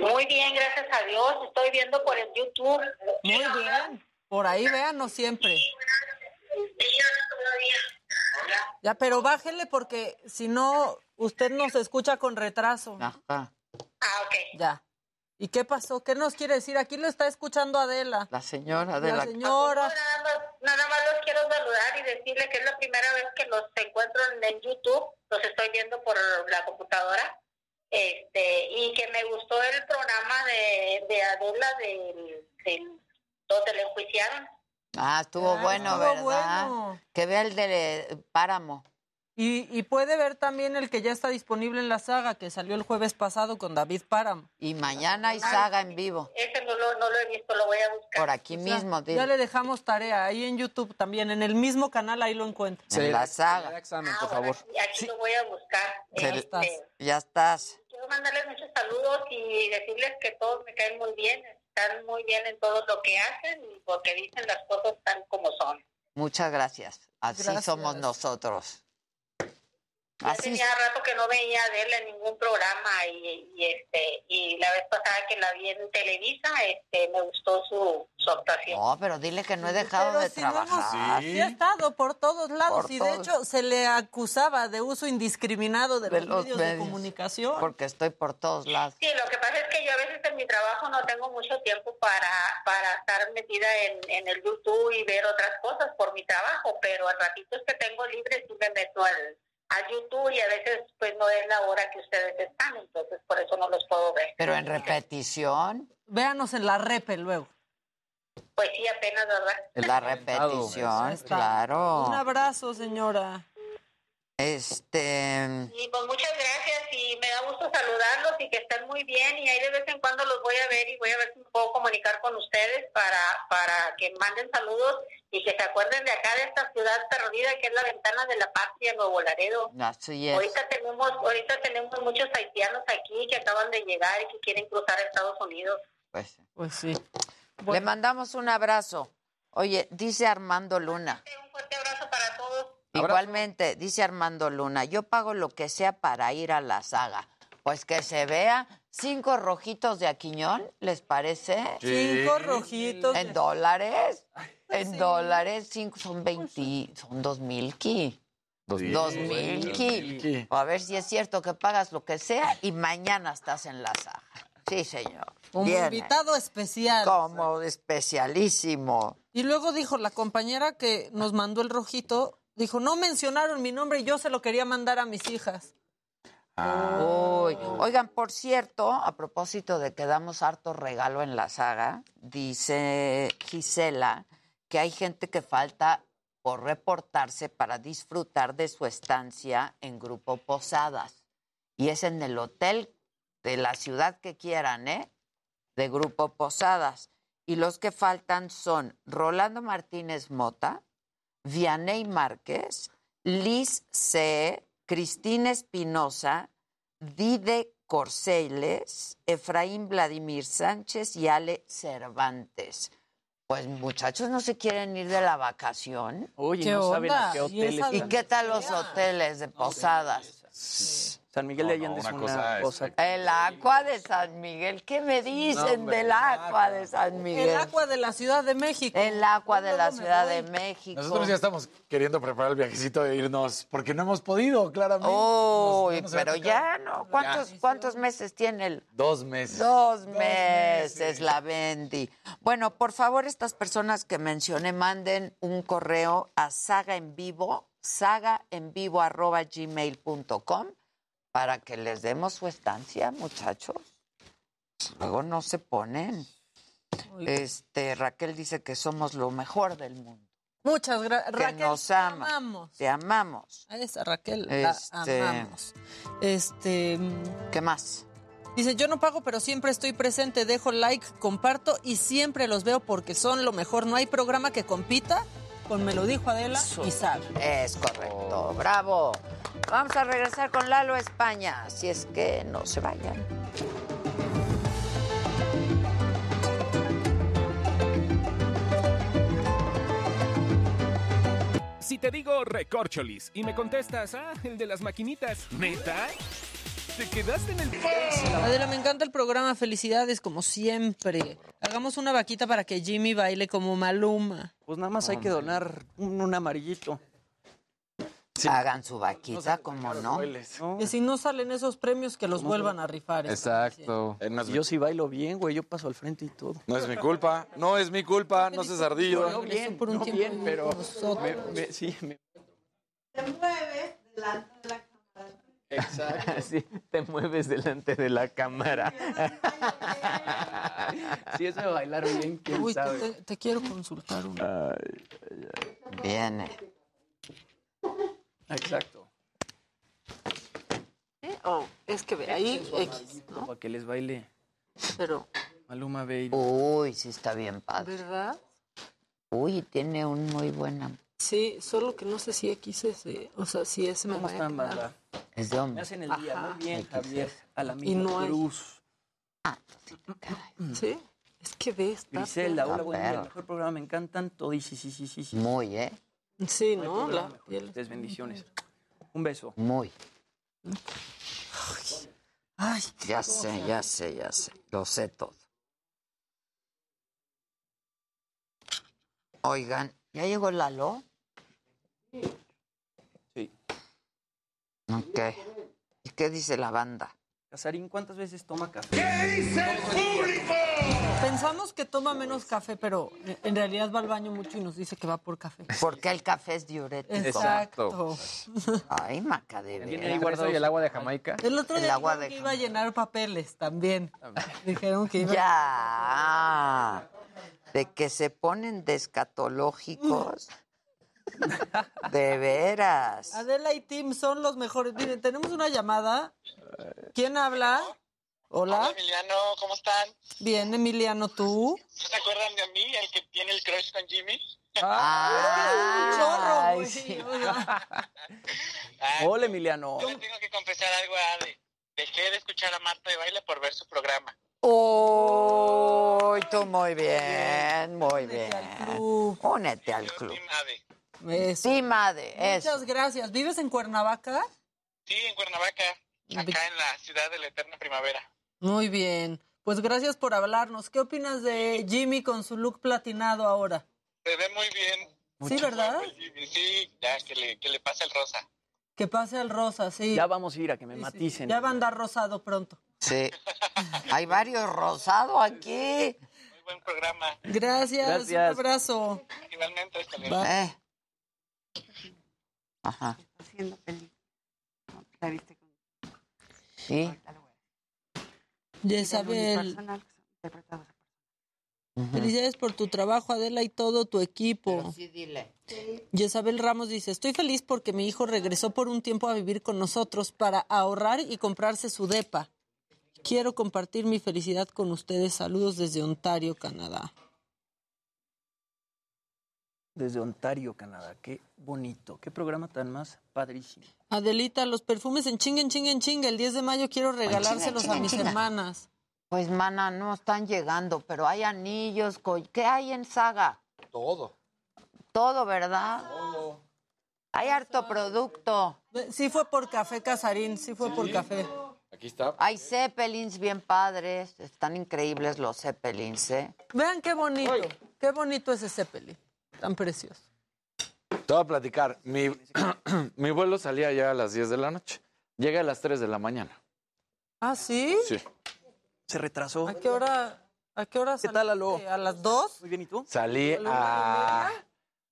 Muy bien, gracias a Dios. Estoy viendo por el YouTube. Muy bien. Por ahí véanos siempre. Ya, pero bájele porque si no, usted nos escucha con retraso. Ajá. Ah, ok. Ya. ¿Y qué pasó? ¿Qué nos quiere decir? Aquí lo está escuchando Adela. La señora de La señora. Nada más, nada más los quiero saludar y decirle que es la primera vez que los encuentro en el YouTube. Los estoy viendo por la computadora. Este, y que me gustó el programa de, de Adela del, del- donde le enjuiciaron. Ah, estuvo bueno, estuvo ¿verdad? bueno. Que vea el de Páramo. Y, y puede ver también el que ya está disponible en la saga, que salió el jueves pasado con David Páramo. Y mañana hay saga en vivo. Ese no lo, no lo he visto, lo voy a buscar. Por aquí O sea, mismo, ya dile. le dejamos tarea ahí en YouTube también, en el mismo canal, ahí lo encuentra. En la saga. Da examen, Ah, por bueno, favor. y aquí lo voy a buscar. Se- Este, Ya estás. quiero mandarles muchos saludos y decirles que todos me caen muy bien, están muy bien en todo lo que hacen y porque dicen las cosas tan como son. Muchas gracias. Así Gracias. somos nosotros. Ya Así tenía rato que no veía a verla en ningún programa y, y, este y la vez pasada que la vi en Televisa, este me gustó su, su actuación. No, pero dile que no he dejado Pero de si no hemos- trabajar. Sí ha estado por todos lados Por y todos. de hecho se le acusaba de uso indiscriminado de, De los, los medios, de medios. comunicación. Porque estoy por todos lados. Sí, lo que pasa es que yo a veces en mi trabajo no tengo mucho tiempo para, para estar metida en, en el YouTube y ver otras cosas por mi trabajo, pero a ratitos que tengo libre sí me meto al, al YouTube y a veces pues no es la hora que ustedes están, entonces por eso no los puedo ver. Pero en repetición, Véanos en la repe luego. Pues sí, apenas, ¿verdad? la repetición, claro. Un abrazo, señora. Este, Y pues muchas gracias y me da gusto saludarlos y que estén muy bien y ahí de vez en cuando los voy a ver y voy a ver si puedo comunicar con ustedes para, para que manden saludos y que se acuerden de acá de esta ciudad perdida que es la ventana de la patria, Nuevo Laredo. así es. Ahorita tenemos, ahorita tenemos muchos haitianos aquí que acaban de llegar y que quieren cruzar a Estados Unidos. Pues, Pues sí. le mandamos un abrazo. Oye, dice Armando Luna. Un fuerte abrazo para todos. Igualmente, dice Armando Luna, yo pago lo que sea para ir a la saga. Pues que se vea cinco rojitos de Aquiñón, ¿les parece? Cinco rojitos. ¿En dólares? En dólares, cinco son 20, son dos mil ki. Dos mil ki. A ver si es cierto que pagas lo que sea y mañana estás en la saga. Sí, señor. Viene. invitado especial. Como especialísimo. Y luego dijo la compañera que nos mandó el rojito, dijo, no mencionaron mi nombre y yo se lo quería mandar a mis hijas. Uy. Oigan, por cierto, a propósito de que damos harto regalo en la saga, dice Gisela que hay gente que falta por reportarse para disfrutar de su estancia en Grupo Posadas. Y es en el hotel de la ciudad que quieran, ¿eh? De Grupo Posadas. Y los que faltan son Rolando Martínez Mota, Vianey Márquez, Liz C., Cristina Espinosa, Dide Corceles, Efraín Vladimir Sánchez y Ale Cervantes. Pues muchachos, ¿no se quieren ir de la vacación? Oye, ¿Qué no saben a onda? qué ¿Y hoteles ¿Y están. qué tal los hoteles de posadas? San Miguel de No, no, Allende es una cosa cosa. El agua de San Miguel. ¿Qué me dicen hombre, del el agua de San Miguel? El agua de la Ciudad de México. El agua de la Ciudad de México. Nosotros ya estamos queriendo preparar el viajecito de irnos, porque no hemos podido, claramente. Uy, pero ya no. ¿Cuántos, ¿Cuántos meses tiene el...? Dos meses. Dos meses, la Bendy. Bueno, por favor, estas personas que mencioné, manden un correo a saga en vivo, sagaenvivo.gmail.com para que les demos su estancia, muchachos. Luego no se ponen. Este, Raquel dice que somos lo mejor del mundo. Muchas gracias. Que Raquel, nos te ama. amamos. Te amamos. A esa Raquel Este- la amamos. Este. mm, ¿Qué más? Dice, yo no pago, pero siempre estoy presente, dejo like, comparto y siempre los veo porque son lo mejor. No hay programa que compita con Me lo dijo Adela y sabe. Es correcto, bravo. Vamos a regresar con Lalo a España, si es que no se vayan. Si te digo recorcholis y me contestas, ah, el de las maquinitas, ¿neta? ¿Te quedaste en el... Adela, me encanta el programa. Felicidades, como siempre. Hagamos una vaquita para que Jimmy baile como Maluma. Pues nada más hay que donar un, un amarillito. Hagan su vaquita, como no. Que si no salen esos premios, que los vuelvan a rifar. Exacto. Yo sí bailo bien, güey. Yo paso al frente y todo. No es mi culpa, no es mi culpa, no seas ardillo. Yo bien, por un no tiempo bien, pero nosotros. me- me- sí, me- Se mueve delante de la Exacto. Sí, te mueves delante de la cámara. Si eso de bailar bien, quién Uy, te, sabe. te- te quiero consultar una. Viene. Exacto. ¿Eh? Oh, es que ve ahí X, ¿no? Para que les baile Pero, Maluma Baby. Uy, sí está bien padre. ¿verdad? Uy, tiene un muy buena. Sí, solo que no sé si X es, o sea, si ese me ¿Cómo va a están, quedar. Es de Me hombre. hacen el día Ajá. muy bien, Javier. A la Y misma no hay. cruz. Sí, es que ves. está Griselda, hola, buen día. El mejor programa, me encantan todo. Y sí, sí, sí, sí. sí. Muy, ¿eh? Sí, No hay ¿no? programa La mejor que piel. ustedes, bendiciones. Un beso. Muy. Ay, Ya sé, ya sé, ya sé. Lo sé todo. Oigan, ¿ya llegó Lalo? Sí. Ok. ¿Y qué dice la banda? Casarín, ¿cuántas veces toma café? Pensamos que toma menos café, pero en- realidad va al baño mucho y nos dice que va por café. Porque el café es diurético. Exacto. Ay, maca de Viene veras. ahí guardado ¿Y el agua de Jamaica? El otro El día agua de que iba a llenar papeles también. Dijeron que iba Ya. De que se ponen descatológicos. De veras. Adela y Tim son los mejores. Miren, tenemos una llamada. ¿Quién habla? Hola. Emiliano, ¿cómo están? Bien, Emiliano, ¿tú? ¿No se acuerdan de mí, el que tiene el crush con Jimmy? Un chorro, Ay, sí. Sea, Hola, Emiliano. Yo le tengo que confesar algo a Ade. Dejé de escuchar a Marta de Baile por ver su programa. Uy, tú muy bien, muy bien. club. Únete al club. Eso. Sí, madre, Muchas eso. gracias. ¿Vives en Cuernavaca? Sí, en Cuernavaca, acá en la ciudad de la eterna primavera. Muy bien. Pues gracias por hablarnos. ¿Qué opinas de Jimmy con su look platinado ahora? Se ve muy bien. Sí, ¿verdad? el Jimmy. Sí, ya, que le, que le pase el rosa. Que pase al rosa, sí. Ya vamos a ir a que me maticen. Ya va a andar rosado pronto. Sí. Hay varios rosados aquí. Muy buen programa. Gracias, Gracias. un abrazo. Igualmente, hasta luego. Bye. Eh. Ajá. haciendo película. ¿no? ¿La viste? con- Sí. Felicidades por tu trabajo, Adela, y todo tu equipo. Sí, dile. Jezabel Ramos dice, estoy feliz porque mi hijo regresó por un tiempo a vivir con nosotros para ahorrar y comprarse su depa. Quiero compartir mi felicidad con ustedes. Saludos desde Ontario, Canadá. Desde Ontario, Canadá. Qué bonito. Qué programa tan más padrísimo. Adelita, los perfumes en chinga, en chinga, en chinga. El 10 de mayo quiero regalárselos chinga, a mis chinga. hermanas. Pues, mana, no están llegando, pero hay anillos. co- ¿Qué hay en Saga? Todo. Todo, ¿verdad? Hay harto producto. Sí fue por café Casarín, sí fue por café. Aquí está. Hay zeppelins bien padres. Están increíbles los zeppelins, ¿eh? Vean qué bonito, qué bonito es ese peli, tan precioso. Te voy a platicar. Mi, mi vuelo salía ya a las 10 de la noche. Llega a las 3 de la mañana. ¿Ah, sí? Sí. Se retrasó. ¿A qué hora? ¿A qué hora ¿Qué tal, Lalo? saliste? ¿A las dos? Muy bien, ¿y tú? Salí a...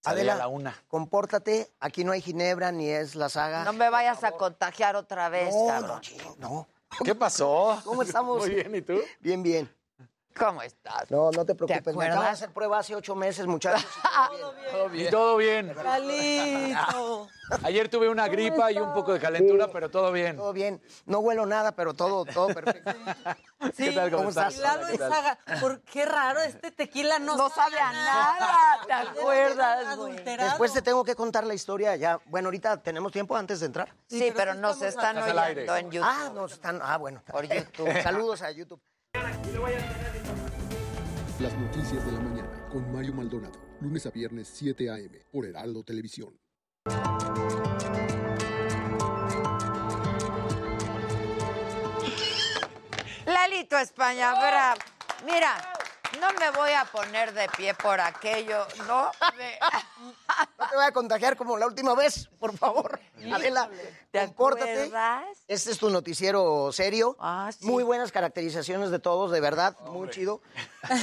Salí Adela, a la una. compórtate. Aquí no hay ginebra ni es la saga. No me vayas a contagiar otra vez, No, cabrón. no, no. ¿Qué pasó? ¿Cómo estamos? Muy bien, ¿y tú? Bien, bien. ¿Cómo estás? No, no te preocupes. me acuerdas? acabo de hacer prueba hace ocho meses, muchachos. Y todo bien. Calito. Ayer tuve una gripa y un poco de calentura, pero todo bien. Todo bien. No huelo nada, pero todo, todo perfecto. ¿Qué tal? ¿Cómo, ¿Cómo estás? Lalo ¿Qué y tal? Saga, ¿por qué raro este tequila no, No sabe a nada, ¿te acuerdas. Después te tengo que contar la historia ya. Bueno, ahorita tenemos tiempo antes de entrar. Sí, pero nos están oyendo en YouTube. Ah, no, están. Ah, bueno. Por YouTube. Saludos a YouTube. Las noticias de la mañana con Mario Maldonado. Lunes a viernes 7 a.m. por Heraldo Televisión. Lalito España, bravo. Mira, no me voy a poner de pie por aquello, ¿no? Me- No te voy a contagiar como la última vez, por favor. Adela, ¿Te compórtate. acuerdas? Este es tu noticiero serio. Ah, sí. Muy buenas caracterizaciones de todos, de verdad. Muy chido.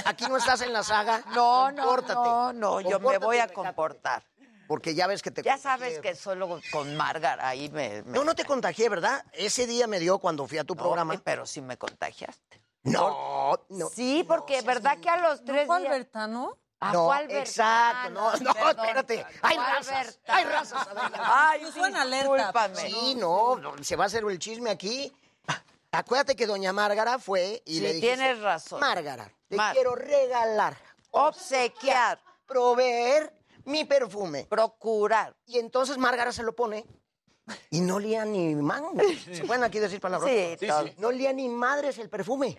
Aquí no estás en la saga. No, no, Compórtate. no, no, yo me voy a comportar. Porque ya ves que te Ya contagié. sabes que solo con Margar ahí me... me- No, no te contagié, ¿verdad? Ese día me dio cuando fui a tu No, programa. pero sí me contagiaste. No, no. Sí, porque ¿verdad que a los tres ¿Fue días... Albertano? Ah, No, Albertano, exacto, no, no, perdón. espérate. Hay razas, hay razas. Ay, en alerta. discúlpame. Sí, no, no, se va a hacer el chisme aquí. Acuérdate que doña Márgara fue y Sí, le dijiste, tienes razón. Márgara, te Mar- quiero regalar, Obsequiar, proveer mi perfume. procurar. Y entonces Márgara se lo pone y no lía ni mango. ¿Se pueden aquí decir palabras? Sí, todo. No lía ni madres el perfume.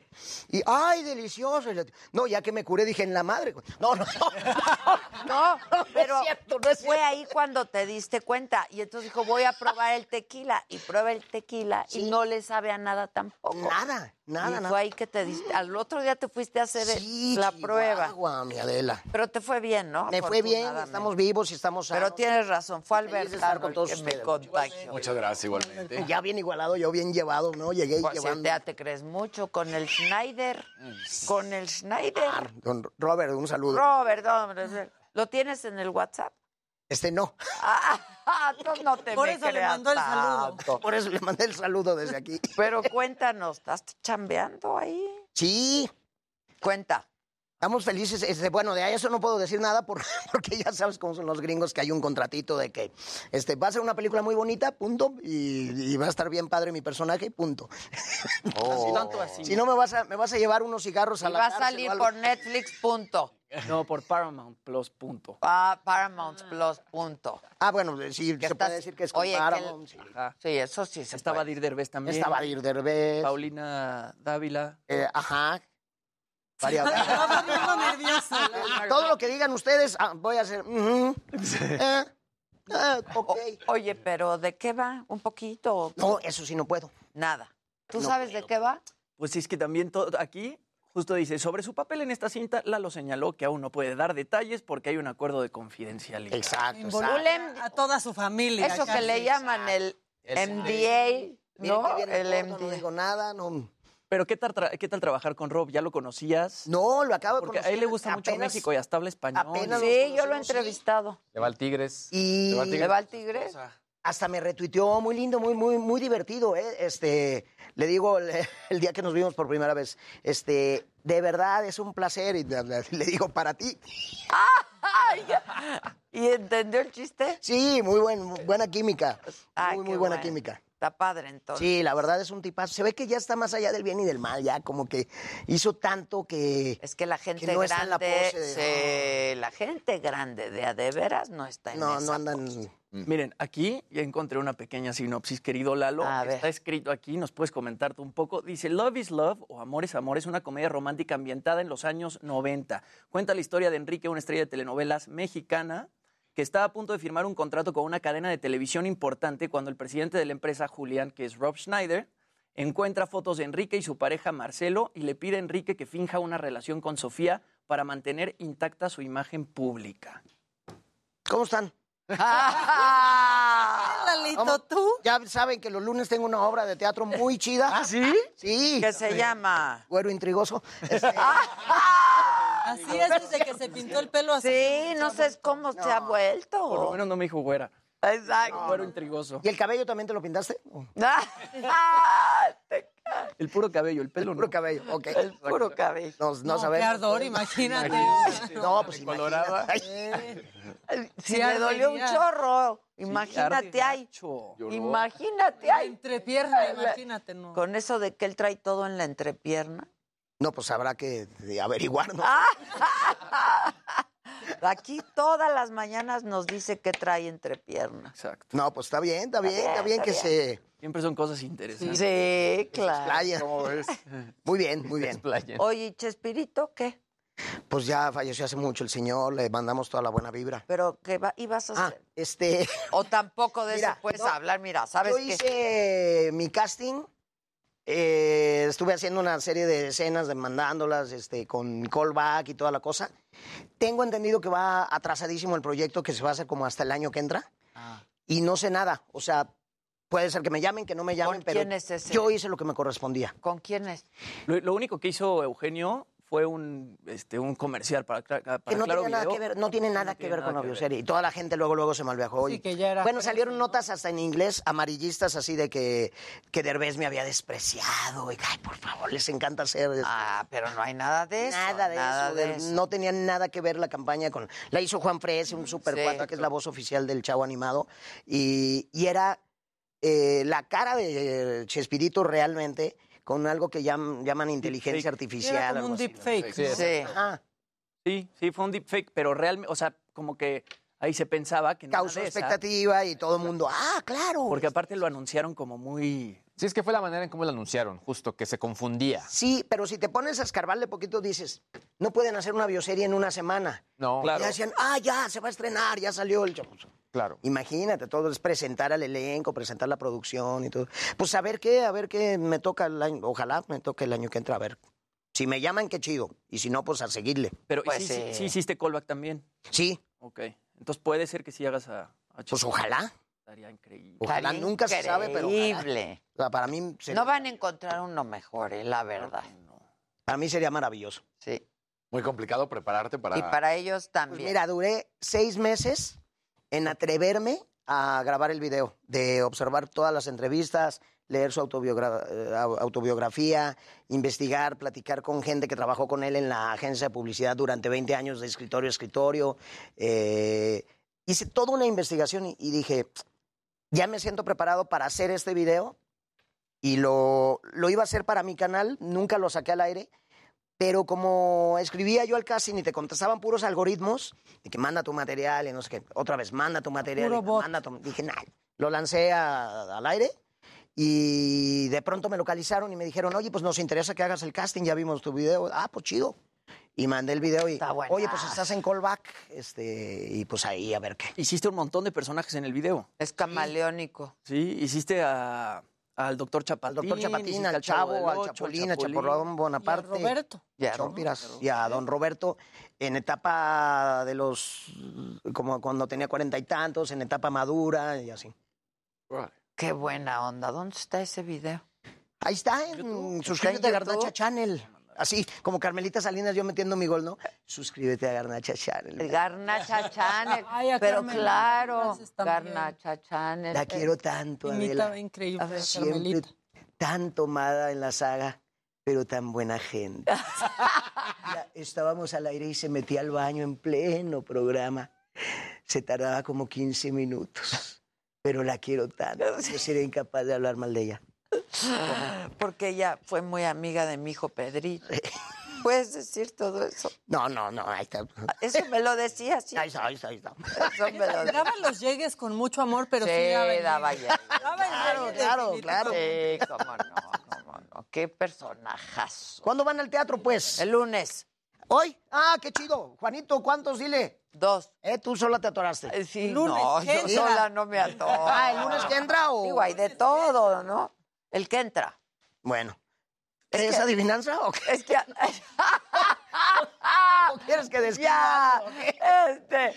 Y, ¡ay, delicioso! No, ya que me curé, dije, en la madre. No, no, no. No, pero es cierto, no es fue cierto. ahí cuando te diste cuenta. Y entonces dijo, voy a probar el tequila. Y prueba el tequila y no le sabe a nada tampoco. Nada, nada, y nada. fue ahí que te diste. Al otro día te fuiste a hacer Sí, la prueba. Mi Adela. Pero te fue bien, ¿no? Me fue bien, estamos vivos y estamos Pero sanos. tienes razón, fue estar Albertano con todos que me ustedes. contagió. Muchas gracias, igualmente. Ya bien igualado, yo bien llevado, ¿no? Llegué Pues, llevando. ya te crees mucho con el Schneider. Con el Schneider. Don Robert, un saludo. Robert, hombre, ¿lo tienes en el WhatsApp? Este no. Ah, tú no te Por me eso le mandó el saludo. tanto. Por eso le mandé el saludo desde aquí. Pero cuéntanos, ¿estás chambeando ahí? Sí, Cuenta. Estamos felices. Este, bueno, de ahí eso no puedo decir nada por- porque ya sabes cómo son los gringos, que hay un contratito de que este, va a ser una película muy bonita, punto, y, y va a estar bien padre mi personaje, punto. Así, tanto así. Si no, me vas a, me vas a llevar unos cigarros a Y la va a salir por Netflix, punto. No, por Paramount Plus, punto. Pa- Paramount Plus, punto. Ah, bueno, sí, se estás- puede decir que es con Oye, que Paramount, sí. Ajá. Sí, eso sí se Estaba puede. Dir Derbez también. Estaba Dir Derbez. Paulina Dávila. Eh, ajá. Nerviosa. Todo lo que digan ustedes, ah, voy a hacer. ujú. Eh, ah, ok. Oye, pero ¿de qué va? ¿Un poquito? No, eso sí no puedo. Nada. ¿Tú No sabes de qué va? Pues sí, es que también todo aquí justo dice, sobre su papel en esta cinta, Lalo señaló que aún no puede dar detalles porque hay un acuerdo de confidencialidad. Exacto. Involucra a toda su familia. Eso que le llaman el MDA, Miren ¿no? El me porto, no MDA. digo nada, no. Pero ¿qué tal, tra- ¿qué tal trabajar con Rob? ¿Ya lo conocías? No, lo acabo de Porque a él le gusta mucho México y hasta habla español. apenas Sí, yo lo he entrevistado. Le va al Tigres. Y Le va al ¿Le va al Tigre? hasta me retuiteó, muy lindo, muy, muy, muy divertido, ¿eh? Este, le digo el, el día que nos vimos por primera vez, este, de verdad es un placer y le, le digo para ti. ¿Y entendió el chiste? Sí, muy buen, buena química, Ay, muy, muy buena bueno. química. Está padre entonces. Sí, la verdad es un tipazo. Se ve que ya está más allá del bien y del mal, ya como que hizo tanto que... Es que la gente Que no está en la grande, pose de- se- la gente grande de a de veras no está en No, esa no andan... Miren, aquí ya encontré una pequeña sinopsis, querido Lalo. A ver. Está escrito aquí, nos puedes comentarte un poco. Dice, Love is Love o Amor es Amor es una comedia romántica ambientada en los años 90. Cuenta la historia de Enrique, una estrella de telenovelas mexicana que estaba a punto de firmar un contrato con una cadena de televisión importante cuando el presidente de la empresa, Julián, que es Rob Schneider, encuentra fotos de Enrique y su pareja Marcelo y le pide a Enrique que finja una relación con Sofía para mantener intacta su imagen pública. ¿Cómo están? Ya saben que los lunes tengo una obra de teatro muy chida. ¿Ah, sí? Sí. ¿Qué se llama? Güero intrigoso. Este, Así es desde que se pintó el pelo así. Sí, no sé cómo se ha vuelto. Por lo menos no me dijo güera. Exacto. Güero intrigoso. ¿Y el cabello también te lo pintaste? El puro cabello, el pelo El puro no. cabello, ok. El puro cabello. No, no, No, sabemos. qué ardor, imagínate. No, pues imagínate. Ay, Si Sí, me dolió un chorro, imagínate ahí. Gacho. Imagínate ahí. Entrepierna, imagínate, no. Con eso de que él trae todo en la entrepierna. No, pues habrá que averiguar, ¿no? Aquí todas las mañanas nos dice que trae entrepierna. Exacto. No, pues está bien, está bien, bien, está bien que bien. se Siempre son cosas interesantes. Sí, claro. explaya. ¿Cómo ves? Muy bien, muy bien. Oye, ¿y Chespirito qué? Pues ya falleció hace mucho el señor, le mandamos toda la buena vibra. ¿Pero qué va, ibas a Ah, hacer? este, O tampoco de Mira, eso puedes no, hablar, mira, ¿sabes yo qué? hice mi casting, eh, estuve haciendo una serie de escenas, demandándolas, este, con callback y toda la cosa. Tengo entendido que va atrasadísimo el proyecto, que se va a hacer como hasta el año que entra. Ah. Y no sé nada, o sea, puede ser que me llamen, que no me llamen, ¿Con pero quién es ese? yo hice lo que me correspondía. ¿Con quién es? Lo, lo único que hizo Eugenio fue un, este, un comercial para, para Que no Claro tiene nada Video. que ver, no tiene nada que tiene ver con la bioserie. Y toda la gente luego luego se malviajó. Sí, y- que ya era bueno, salieron ¿no? notas hasta en inglés amarillistas así de que, que Derbez me había despreciado. Y, ay, por favor, les encanta hacer... Ah, pero no hay nada de eso. Nada de eso. de de- eso. No tenía nada que ver la campaña con. La hizo Juan Frese, un super Sí. que es la voz oficial del Chavo Animado. Y, y era eh, la cara de Chespirito realmente con algo que llam- llaman inteligencia Deepfake. artificial. Era como algo un deepfake. Sí, ¿no? Sí. Ajá. Sí, sí, fue un deepfake, pero realmente, o sea, como que ahí se pensaba que nada Causó expectativa y todo el mundo, ah, claro. Porque aparte lo anunciaron como muy... Sí, es que fue la manera en cómo lo anunciaron, justo que se confundía. Sí, pero si te pones a escarbarle poquito, dices, no pueden hacer una bioserie en una semana. No, Claro. Ya decían, ah, ya, se va a estrenar, ya salió el chavo. Claro. Imagínate, todo es presentar al elenco, presentar la producción y todo. Pues a ver qué, a ver qué me toca el año, ojalá me toque el año que entra, a ver. Si me llaman, qué chido. Y si no, pues a seguirle. Pero ¿y Pues sí, sí hiciste callback también. Sí, Ok. Entonces puede ser que sí hagas a... a pues ojalá. Estaría increíble. Ojalá, Estaría nunca se sabe, pero. Increíble. O sea, para mí, No van a encontrar uno mejor, eh, la verdad. para mí sería maravilloso. Sí. Muy complicado prepararte para... Y para ellos Pues también. mira, duré seis meses en atreverme a grabar el video, de observar todas las entrevistas, leer su autobiogra- eh, au- autobiografía, investigar, platicar con gente que trabajó con él en la agencia de publicidad durante 20 años de escritorio a escritorio. Eh, hice toda una investigación y, y dije, ya me siento preparado para hacer este video y lo, lo iba a hacer para mi canal, nunca lo saqué al aire, pero como escribía yo al casting y te contestaban puros algoritmos, de que manda tu material y no sé qué, otra vez, manda tu material, Puro y bot. manda tu... Dije, nah, lo lancé a- al aire y de pronto me localizaron y me dijeron, oye, pues nos interesa que hagas el casting, ya vimos tu video. Ah, pues chido. Y mandé el video y, Está oye, pues estás en callback, este, y pues ahí a ver qué. Hiciste un montón de personajes en el video. Es camaleónico. Sí, hiciste a, al doctor Al Chapatín. doctor Chapatín, al Chavo, al Ocho, Chapulín, al. Chaporrón Bonaparte. Y a Roberto. Ya, Chompiras, y a don Roberto en etapa de los, como cuando tenía cuarenta y tantos, en etapa madura y así. Qué buena onda. ¿Dónde está ese video? Ahí está, en suscríbete a ¿Está en Garnacha? Channel. Así, como Carmelita Salinas, yo metiendo mi gol, ¿no? Suscríbete a Garnacha Channel. Garnacha Channel. Ay, Pero Carmelita, claro. Garnacha Channel. La quiero tanto, Adela. Imitaba increíble a Siempre Carmelita. tan tomada en la saga, pero tan buena gente. Ya, estábamos al aire y se metía al baño en pleno programa. Se tardaba como 15 minutos, pero la quiero tanto. Yo sería incapaz de hablar mal de ella. Porque ella fue muy amiga de mi hijo Pedrito. ¿Puedes decir todo eso? No, no, no, ahí está. Eso me lo decía, sí. Ahí está, ahí está, ahí está. Eso me lo decía. Daba los llegues con mucho amor, pero sí, Sí, daba Claro, claro, claro. Sí, cómo no, cómo no. Qué personajazo. ¿Cuándo van al teatro, pues? El lunes. ¿Hoy? Ah, qué chido. Juanito, ¿cuántos? Dile. Dos. ¿Eh? Tú sola te atoraste. Eh, Sí, Lunes, no, ¿qué yo entra? sola no me atoro. Ah, ¿el lunes que entra o...? Digo, hay de todo, ¿no? El que entra. Bueno. Es ¿Es que- adivinanza o qué? Es que... ¿O quieres que Ya, qué? este,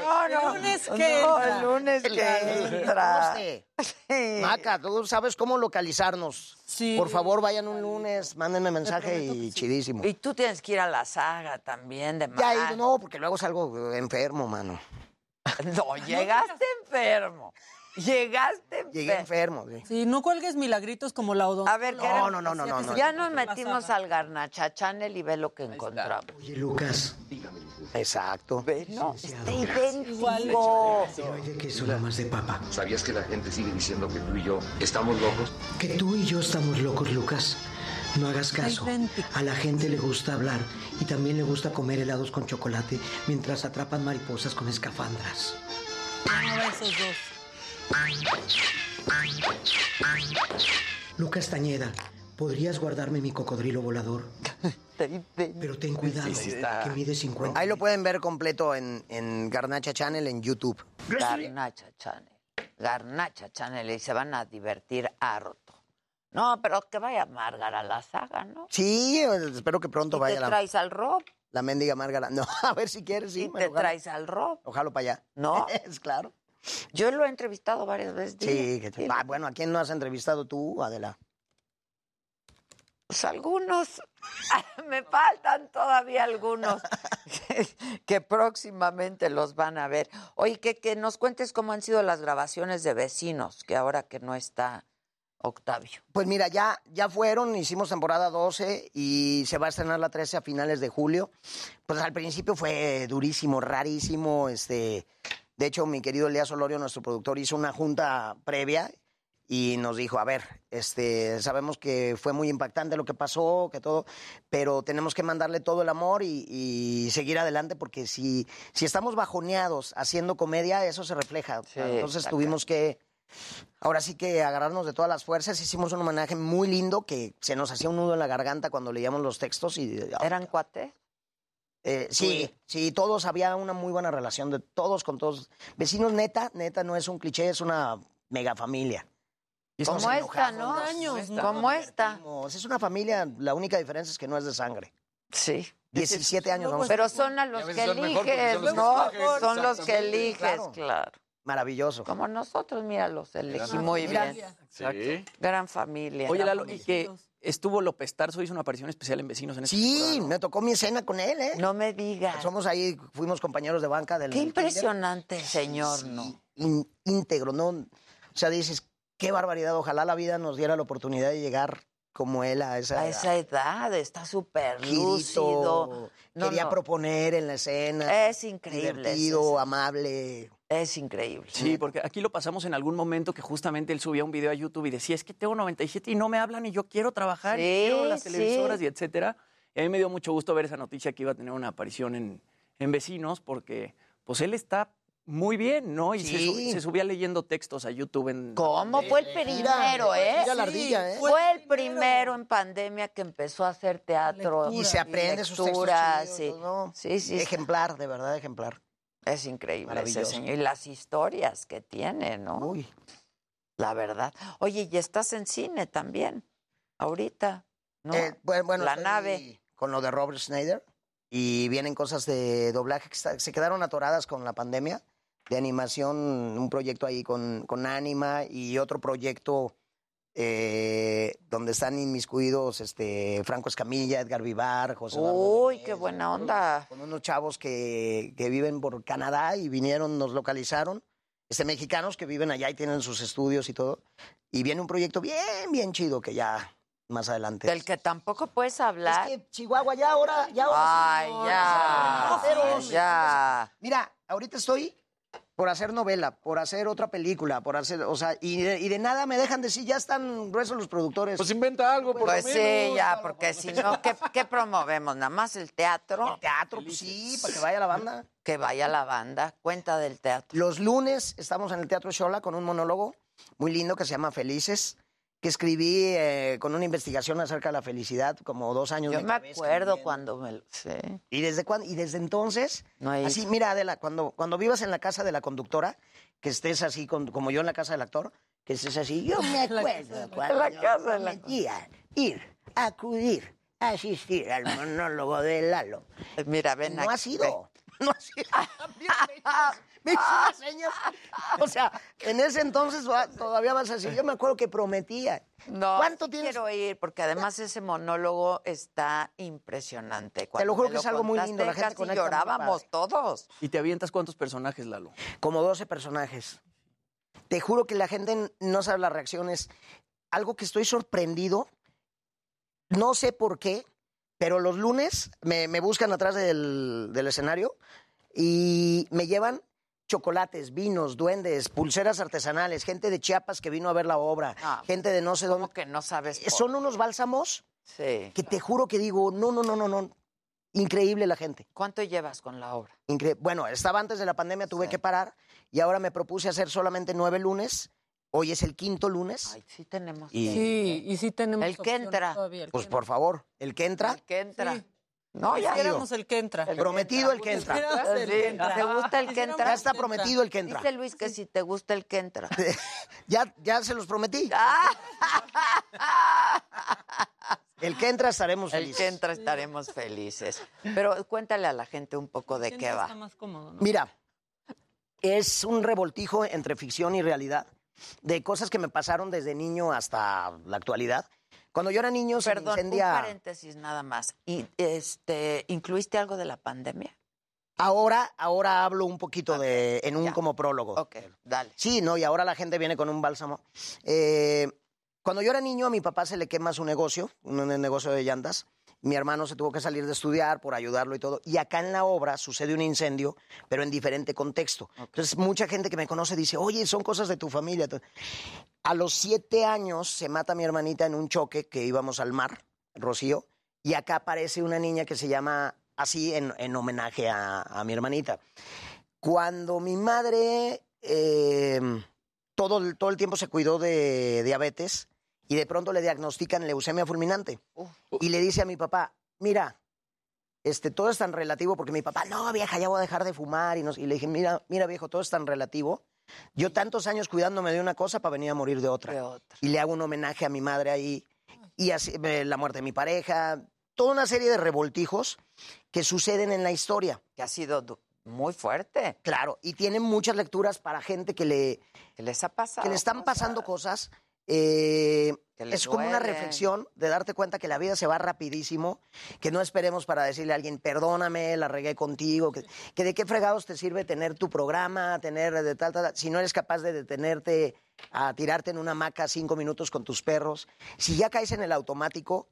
no, no, El lunes que no, entra. el lunes que entra. Maca, tú sabes cómo localizarnos. Sí. Por favor, vayan un lunes, mándenme mensaje y chidísimo. Y tú tienes que ir a la saga también de Ya he Mar. ido, no, porque luego salgo enfermo, mano. No, llegaste enfermo. Llegaste Llegué enfermo. sí. Sí, no cuelgues milagritos como la odontóloga. A ver, ¿qué No, era? no, no, no, no, no. Ya nos metimos al Garnacha Channel y ve lo que encontramos. Oye, Lucas. Exacto. Ve, no, está idéntico. Hay de queso nada más de papa. ¿Sabías que la gente sigue diciendo que tú y yo estamos locos? Que tú y yo estamos locos, Lucas. No hagas caso. A la gente le gusta hablar y también le gusta comer helados con chocolate mientras atrapan mariposas con escafandras. No, esos dos. Lucas Tañeda, ¿podrías guardarme mi cocodrilo volador? Pero ten cuidado, que mide 50. Ahí lo pueden ver completo en, en Garnacha Channel en YouTube. Garnacha Channel. Garnacha Channel y se van a divertir harto. No, pero que vaya Márgara a la saga, ¿no? Sí, espero que pronto ¿Y vaya te la, traes al Rob? la mendiga Márgara. No, a ver si quieres, sí. ¿Y me te traes al Rob? Ojalá para allá. ¿No? es claro. Yo lo he entrevistado varias veces. Sí, que te- Ah, bueno, ¿a quién no has entrevistado tú, Adela? Pues algunos. Me faltan todavía algunos que próximamente los van a ver. Oye, que, que nos cuentes cómo han sido las grabaciones de vecinos, que ahora que no está Octavio. Pues mira, ya, ya fueron, hicimos temporada 12 y se va a estrenar la 13 a finales de julio. Pues al principio fue durísimo, rarísimo. Este, de hecho, mi querido Elías Olorio, nuestro productor, hizo una junta previa y nos dijo, a ver, este, sabemos que fue muy impactante lo que pasó, que todo, pero tenemos que mandarle todo el amor y, y seguir adelante porque si, si estamos bajoneados haciendo comedia, eso se refleja. Sí, Entonces tuvimos que, ahora sí que agarrarnos de todas las fuerzas. Hicimos un homenaje muy lindo que se nos hacía un nudo en la garganta cuando leíamos los textos. y ¿Eran cuates? Eh, sí, sí, todos había una muy buena relación de todos con todos. Vecinos neta, neta no es un cliché, es una mega familia. Como esta, ¿no? Como esta. Es una familia, la única diferencia es que no es de sangre. Sí. 17 años vamos. Pero son a los que eliges, son los que ¿no? Son los que eliges, claro. claro. Maravilloso. Como nosotros, mira, los elegí muy bien. Sí. Gran familia. Oye, Lalo, y que estuvo López Tarso, hizo una aparición especial en Vecinos en esta Sí, me tocó mi escena con él, ¿eh? No me digas. Somos ahí, fuimos compañeros de banca del. Qué del kinder. impresionante, señor, ¿no? In- íntegro, ¿no? O sea, dices, qué barbaridad, ojalá la vida nos diera la oportunidad de llegar como él a esa, A esa edad, está súper lúcido. No, quería no. proponer en la escena. Es increíble, Divertido, amable. Es increíble. Sí, porque aquí lo pasamos en algún momento que justamente él subía un video a YouTube y decía, es que tengo 97 y no me hablan y yo quiero trabajar, y quiero las sí. televisoras y etcétera. Y a mí me dio mucho gusto ver esa noticia que iba a tener una aparición en, en Vecinos porque pues él está muy bien, ¿no? Y se, su- Sí. se subía leyendo textos a YouTube en... ¿Cómo? Fue el primero, ¿eh? gira la ardilla, ¿eh? Fue el primero en pandemia que empezó a hacer teatro. Y se aprende sus textos lectura, chidos, sí. ¿no? Sí, sí. Ejemplar, de verdad, ejemplar. Es increíble ese señor. Y las historias que tiene, ¿no? Uy. La verdad. Oye, y estás en cine también, ahorita, ¿no? Eh, bueno, bueno, La nave. Con lo de Robert Schneider. Y vienen cosas de doblaje que se quedaron atoradas con la pandemia. De animación, un proyecto ahí con, con Anima y otro proyecto eh, donde están inmiscuidos este, Franco Escamilla, Edgar Vivar, José Uy, qué buena onda. con unos chavos que, que viven por Canadá y vinieron, nos localizaron. Este, mexicanos que viven allá y tienen sus estudios y todo. Y viene un proyecto bien, bien chido que ya más adelante. Del que tampoco puedes hablar. Es que Chihuahua ya ahora, ya ahora. Ay, sí, ya. pero- Ya. Mira, ahorita estoy por hacer novela, por hacer otra película, por hacer, o sea, y de, y de nada me dejan decir, ya están gruesos los productores. Pues inventa algo, por Pues lo sí, menos. ya, porque si no, ¿qué, qué promovemos? ¿Nada más el teatro? El teatro, pues sí, para que vaya la banda. Que vaya la banda. Cuenta del teatro. Los lunes estamos en el Teatro Shola con un monólogo muy lindo que se llama Felices. Que escribí eh, con una investigación acerca de la felicidad, como dos años. Yo me acuerdo escribiendo. cuando me lo sí. ¿Y desde cuándo? Y desde entonces, No hay- así, mira, Adela, cuando, cuando vivas en la casa de la conductora, que estés así con- como yo en la casa del actor, que estés así, yo me acuerdo cuando la casa de la- ir, acudir, asistir al monólogo de Lalo. Mira, ven No aquí, ha sido. No ha sido. Mira, me hizo- unas señas. O sea, en ese entonces todavía vas a decir, yo me acuerdo que prometía. No, ¿Cuánto sí tienes? quiero ir porque además ese monólogo está impresionante. Cuando juro me que es algo muy lindo, la gente casi llorábamos todos. ¿Y te avientas cuántos personajes, Lalo? Como 12 personajes. Te juro que la gente no sabe las reacciones. Algo que estoy sorprendido, no sé por qué, pero los lunes me, me buscan atrás del, del escenario y me llevan chocolates, vinos, duendes, pulseras artesanales, gente de Chiapas que vino a ver la obra, gente de no sé dónde. que no sabes? por- Son unos bálsamos Sí. que te juro que digo, no, no, no, no, no. Increíble la gente. ¿Cuánto llevas con la obra? Incre- bueno, estaba antes de la pandemia, tuve que parar y ahora me propuse hacer solamente nueve lunes. Hoy es el quinto lunes. Ay, sí tenemos. Y- Sí, y sí tenemos El que entra. todavía, el Pues que por favor, el que entra. El que entra. Sí. No, ya. Quisiéramos el que entra. Prometido el que entra. Quisiéramos el que entra. ¿Te gusta el que entra? Ya está prometido el que entra. Dice Luis que si te gusta el que entra. Ya, ya se los prometí. Ah. El que entra estaremos El felices. que entra estaremos felices. Pero cuéntale a la gente un poco de qué Está va. más cómodo, ¿no? Mira, es un revoltijo entre ficción y realidad de cosas que me pasaron desde niño hasta la actualidad. Cuando yo era niño se Perdón, incendia... un paréntesis nada más. ¿Y este, incluiste algo de la pandemia? Ahora, ahora hablo un poquito de, en un como prólogo. Ok, dale. Sí, no, y ahora la gente viene con un bálsamo. Eh, cuando yo era niño, a mi papá se le quema su negocio, un negocio de llantas. Mi hermano se tuvo que salir de estudiar por ayudarlo y todo. Y acá en la obra sucede un incendio, pero en diferente contexto. Entonces, mucha gente que me conoce dice, oye, son cosas de tu familia. A los siete años se mata mi hermanita en un choque que íbamos al mar, Rocío, y acá aparece una niña que se llama así en, en homenaje a, a mi hermanita. Cuando mi madre eh, todo, todo el tiempo se cuidó de diabetes y de pronto le diagnostican leucemia fulminante. Y le dice a mi papá, mira, este, todo es tan relativo, porque mi papá, no, vieja, ya voy a dejar de fumar. Y, nos- y le dije, mira, mira, viejo, todo es tan relativo. Yo tantos años cuidándome de una cosa para venir a morir de otra. Y le hago un homenaje a mi madre ahí. Y así, eh, la muerte de mi pareja. Toda una serie de revoltijos que suceden en la historia. Que ha sido muy fuerte. Claro, y tienen muchas lecturas para gente que le... Que les ha pasado. Que le están pasando cosas. Eh, es como una reflexión de darte cuenta que la vida se va rapidísimo, que no esperemos para decirle a alguien, perdóname, la regué contigo, que, que de qué fregados te sirve tener tu programa, tener de tal, tal, si no eres capaz de detenerte a tirarte en una hamaca cinco minutos con tus perros, si ya caes en el automático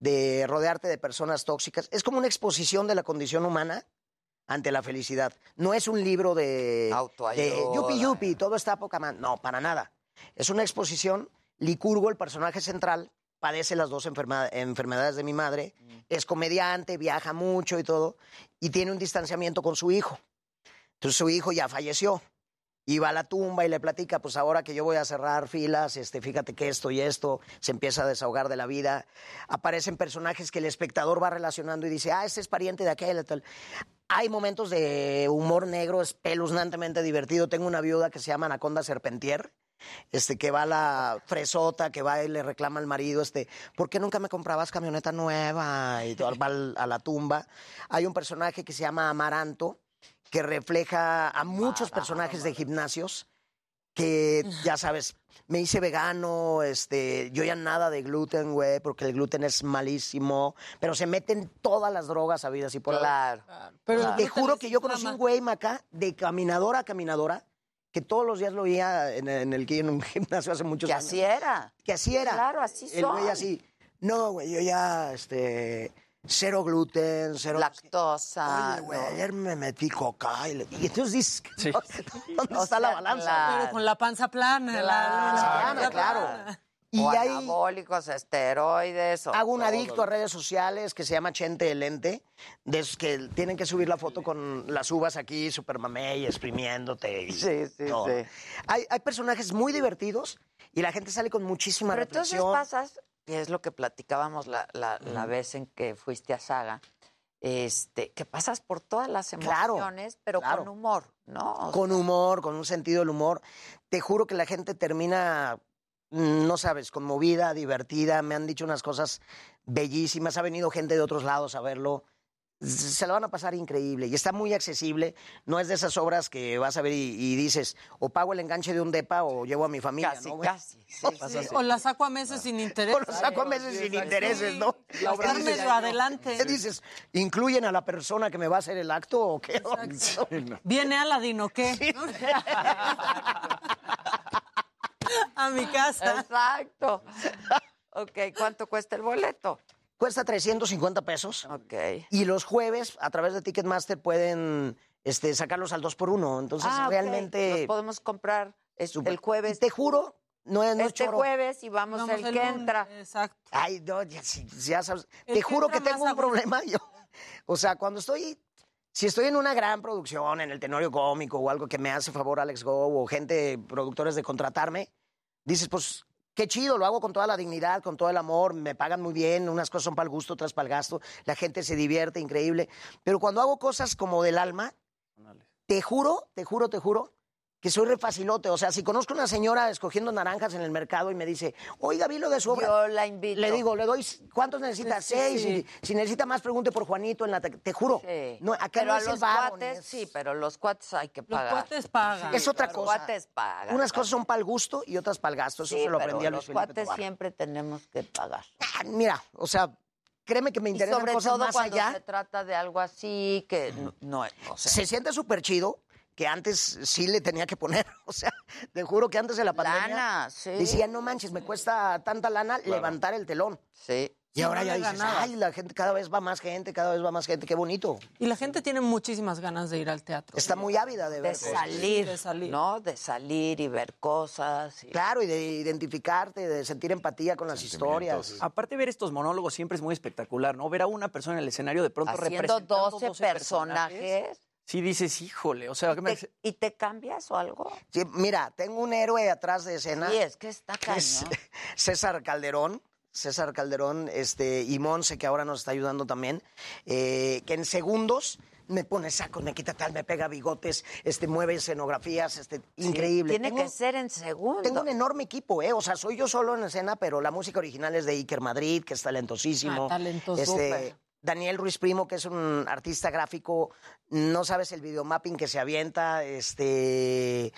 de rodearte de personas tóxicas, es como una exposición de la condición humana ante la felicidad. No es un libro de, de Autoayuda. yupi yupi, todo está poca man. No, para nada. Es una exposición. Licurgo, el personaje central, padece las dos enferma- enfermedades de mi madre. Es comediante, viaja mucho y todo. Y tiene un distanciamiento con su hijo. Entonces su hijo ya falleció. Y va a la tumba y le platica, pues ahora que yo voy a cerrar filas, este, fíjate que esto y esto, se empieza a desahogar de la vida. Aparecen personajes que el espectador va relacionando y dice, ah, este es pariente de aquel, tal. Hay momentos de humor negro espeluznantemente divertido. Tengo una viuda que se llama Anaconda Serpentier, este, que va a la fresota, que va y le reclama al marido, este, ¿por qué nunca me comprabas camioneta nueva? Y todo, va al- a la tumba. Hay un personaje que se llama Amaranto, que refleja a muchos personajes de gimnasios que, ya sabes, me hice vegano, este, yo ya nada de gluten, güey, porque el gluten es malísimo, pero se meten todas las drogas habidas y por. Claro. Pero te juro que yo conocí un güey acá de caminadora a caminadora que todos los días lo veía en, en el en un gimnasio hace muchos Que años. así era. Que así era. Claro, así El güey son. así, no, güey, yo ya, este, cero gluten, cero... Lactosa. Oye, güey, no. ayer me metí coca y, le- y entonces dices, Sí. ¿dónde O está la balanza? claro. Pero con la panza plana. la- Claro. la- la Plana, panza claro. Y o hay- anabólicos, esteroides. o Hago un todo. adicto a redes sociales que se llama Chente el Lente, de esos que tienen que subir la foto con las uvas aquí, super exprimiéndote. Y Sí, sí, todo. sí. Hay, hay personajes muy divertidos y la gente sale con muchísima Pero entonces pasas, que es lo que platicábamos la, la- la vez en que fuiste a Saga, este, que pasas por todas las Claro, emociones, pero claro. con humor, ¿no? O con humor, con un sentido del humor. Te juro que la gente termina, no sabes, conmovida, divertida. Me han dicho unas cosas bellísimas. Ha venido gente de otros lados a verlo. Se la van a pasar increíble y está muy accesible. No es de esas obras que vas a ver y, y dices, o pago el enganche de un depa o llevo a mi familia. Casi, ¿no, güey? casi. sí, Sí. O la saco a meses sin interés. O lo saco a meses sin intereses, ¿no? La obra ¿Qué dices? adelante. ¿Qué dices? ¿Incluyen a la persona que me va a hacer el acto o qué? ¿Viene Aladín o qué? a mi casa. Exacto. Ok, ¿cuánto cuesta el boleto? Cuesta 350 pesos. Ok. Y los jueves, a través de Ticketmaster, pueden este, sacarlos al 2 por 1 Entonces, Ah, realmente. Los podemos comprar el jueves. Te juro, no es, no es este choro. jueves y vamos, Vamos el el que lunes, entra. Exacto. Ay, no, ya, ya sabes. El Te juro que tengo un problema yo. O sea, cuando estoy. Si estoy en una gran producción, en el Tenorio Cómico o algo que me hace favor Alex Go o gente, productores de contratarme, dices, pues qué chido, lo hago con toda la dignidad, con todo el amor, me pagan muy bien, unas cosas son para el gusto, otras para el gasto, la gente se divierte, increíble. Pero cuando hago cosas como del alma, te juro, te juro, te juro, que soy refacilote. O sea, si conozco a una señora escogiendo naranjas en el mercado y me dice, oiga, vi lo de su obra. Yo la invito. Le digo, le doy, ¿cuántos necesita? Sí, Seis. sí. Si, si necesita más, pregunte por Juanito en la... Te, te juro. Sí. No, acá pero no a es los cuates, es- sí, pero los cuates hay que Los pagar. cuates pagan. Es otra Los cosa. cuates pagan. Unas cosas son para el gusto y otras para el gasto. Eso Sí, se lo pero aprendí a los Felipe cuates Tobar. siempre tenemos que pagar. Ah, Mira, o sea, créeme que me Y interesan sobre cosas todo más cuando allá. se trata de algo así que no, no es, o sea, Se siente súper chido que antes sí le tenía que poner. O sea, te juro que antes de la pandemia... lana, sí. Decía, no manches, me cuesta tanta lana levantar el telón. Sí. Y Sí, ahora no ya dices, ay, la gente, cada vez va más gente, cada vez va más gente, qué bonito. Y la gente tiene muchísimas ganas de ir al teatro. Está muy ávida de ver de cosas. salir, de salir. ¿no? De salir y ver cosas. y- Claro, y de identificarte, de sentir empatía con las historias. Aparte ver estos monólogos siempre es muy espectacular, ¿no? Ver a una persona en el escenario de pronto Haciendo representando 12, personajes. Sí dices, híjole, o sea, ¿qué me- ¿Te- ¿Y te cambias o algo? Sí, mira, tengo un héroe atrás de escena. Sí, es que está es cañón. César Calderón. César Calderón este, y Monse, que ahora nos está ayudando también, eh, que en segundos me pone sacos, me quita tal, me pega bigotes, este, mueve escenografías, este, increíble. Tiene Tengo- que ser en segundo. Tengo un enorme equipo, ¿eh? O sea, soy yo solo en escena, pero la música original es de Iker Madrid, que es talentosísimo. Ah, talentoso. Este. Daniel Ruiz Primo, que es un artista gráfico, no sabes el videomapping que se avienta, este...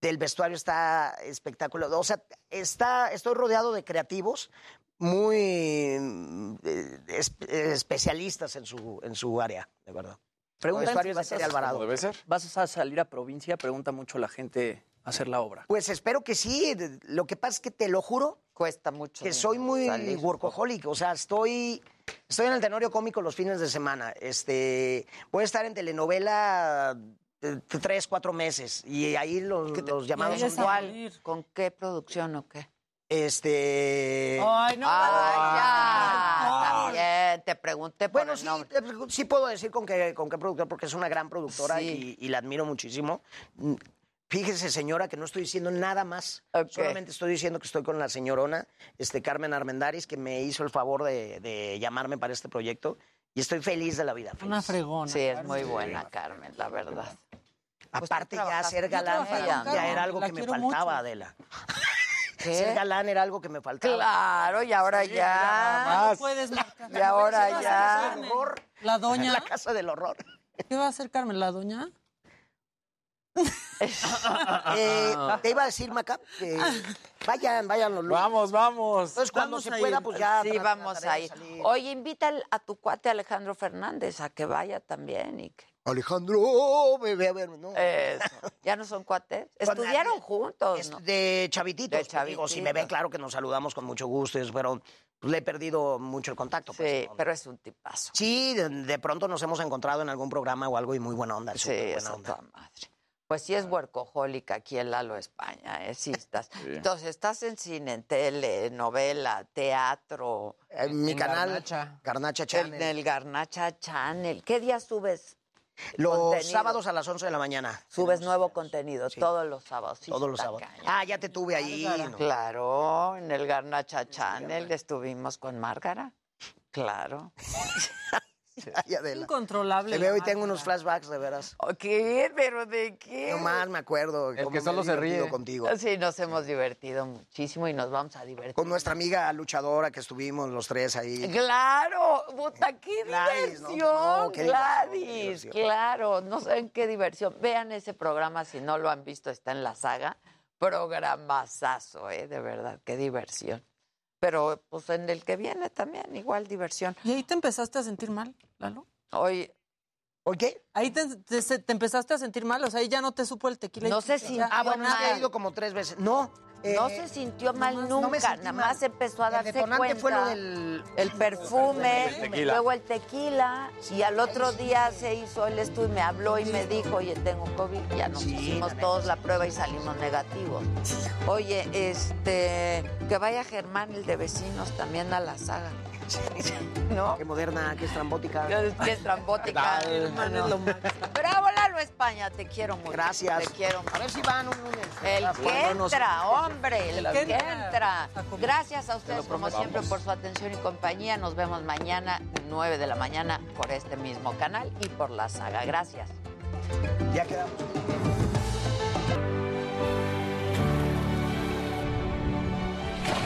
El vestuario está espectacular. O sea, está, estoy rodeado de creativos muy eh, es- eh, especialistas en su, en su área, de verdad. Preguntan vestuario si vas a- Alvarado. debe ser. ¿Vas a salir a provincia? Pregunta mucho la gente hacer la obra. Pues espero que sí. Lo que pasa es que te lo juro, Cuesta mucho. que dinero soy muy salir. workaholic, o sea, estoy estoy en el Tenorio Cómico los fines de semana. Este, voy a estar en telenovela tres, cuatro meses y ahí los, los llamados ¿Y ahí son igual. ¿Con qué producción o qué? Este, Ay, no. Ay, ya, también, te pregunté por bueno, el sí, eh, sí puedo decir con qué con qué productor porque es una gran productora Sí. y, y la admiro muchísimo. Fíjese, señora, que no estoy diciendo nada más. Solamente estoy diciendo que estoy con la señorona, este Carmen Armendaris, que me hizo el favor de, de llamarme para este proyecto. Y estoy feliz de la vida. Una fregona. Sí, es muy buena, Carmen, la verdad. Aparte, tú ya ser galán ya era algo la que me faltaba, mucho. Adela. ¿Qué? Ser galán era algo que me faltaba. Claro, y ahora ya. No puedes marcar. Y ahora ¿Qué va a ya. Carmen? La doña. La casa del horror. ¿Qué va a hacer Carmen? ¿La doña? Eh, te iba a decir, Maca, que vayan, vayan los lunes. Vamos, vamos. Entonces, cuando Vamos se pueda, ir. pues ya. Sí, vamos a ir. Oye, invita a tu cuate Alejandro Fernández a que vaya también y que... Alejandro, me ve a ver, ¿no? Eso. ¿Ya no son cuates? Estudiaron nadie. juntos, Es ¿no? de chavititos. De Digo, si me ven, chavititos. claro que nos saludamos con mucho gusto, pero pues, le he perdido mucho el contacto. pues, Sí, ¿no? pero es un tipazo. Sí, de, de pronto nos hemos encontrado en algún programa o algo y muy buena onda. Sí, buena onda. toda madre. Pues sí es workahólica aquí en Lalo España, ¿eh? Sí estás. Entonces, estás en cine, en tele, novela, teatro. En mi canal, Garnacha Channel. En el Garnacha Channel. ¿Qué día subes? Los contenido? sábados a las 11 de la mañana. Subes nuevo contenido todos los sábados. Sí, Todos los sábados. Ah, ya te tuve ahí. ¿no? Claro, en el Garnacha Channel estuvimos con Márgara. Claro. Ay, Adela. Incontrolable. Te veo y tengo unos flashbacks de veras. ¿Qué? ¿Pero de qué? No más me acuerdo. El que solo se ríe. contigo. Sí, nos hemos divertido muchísimo y nos vamos a divertir. Con nuestra amiga luchadora que estuvimos los tres ahí. Claro, qué Gladys, ¿no? diversión, No, qué Gladys, diversión, qué diversión. claro, no saben qué diversión. Vean ese programa si no lo han visto, está en la saga. Programazazo, eh, de verdad, qué diversión. Pero pues en el que viene también, igual diversión. ¿Y ahí te empezaste a sentir mal, Lalo? Hoy, ¿Hoy qué? Ahí te, te- se- te empezaste a sentir mal, o sea, ahí ya no te supo el tequila. y No se o sea, Ah, bueno, es que he ido como tres veces. No. No eh, se sintió mal no nunca, sentí nada mal. más empezó a El darse detonante cuenta. fue lo del... El perfume, El luego el tequila, y al otro día se hizo el estudio, me habló y me dijo, oye, tengo COVID, ya nos Sí, hicimos todos la prueba y salimos negativos. Oye, este, que vaya Germán, el de vecinos, también a la saga. ¿No? Qué moderna, qué estrambótica. Qué estrambótica. Germán es lo máximo. Bravo, Lalo España, te quiero mucho. Gracias. Te quiero mucho. A ver si van un lunes. El Ah, que entra, hombre, el que entra. entra. Gracias a ustedes, como siempre, por su atención y compañía. Nos vemos mañana, 9 de la mañana, por este mismo canal y por la saga. Gracias. Ya quedamos.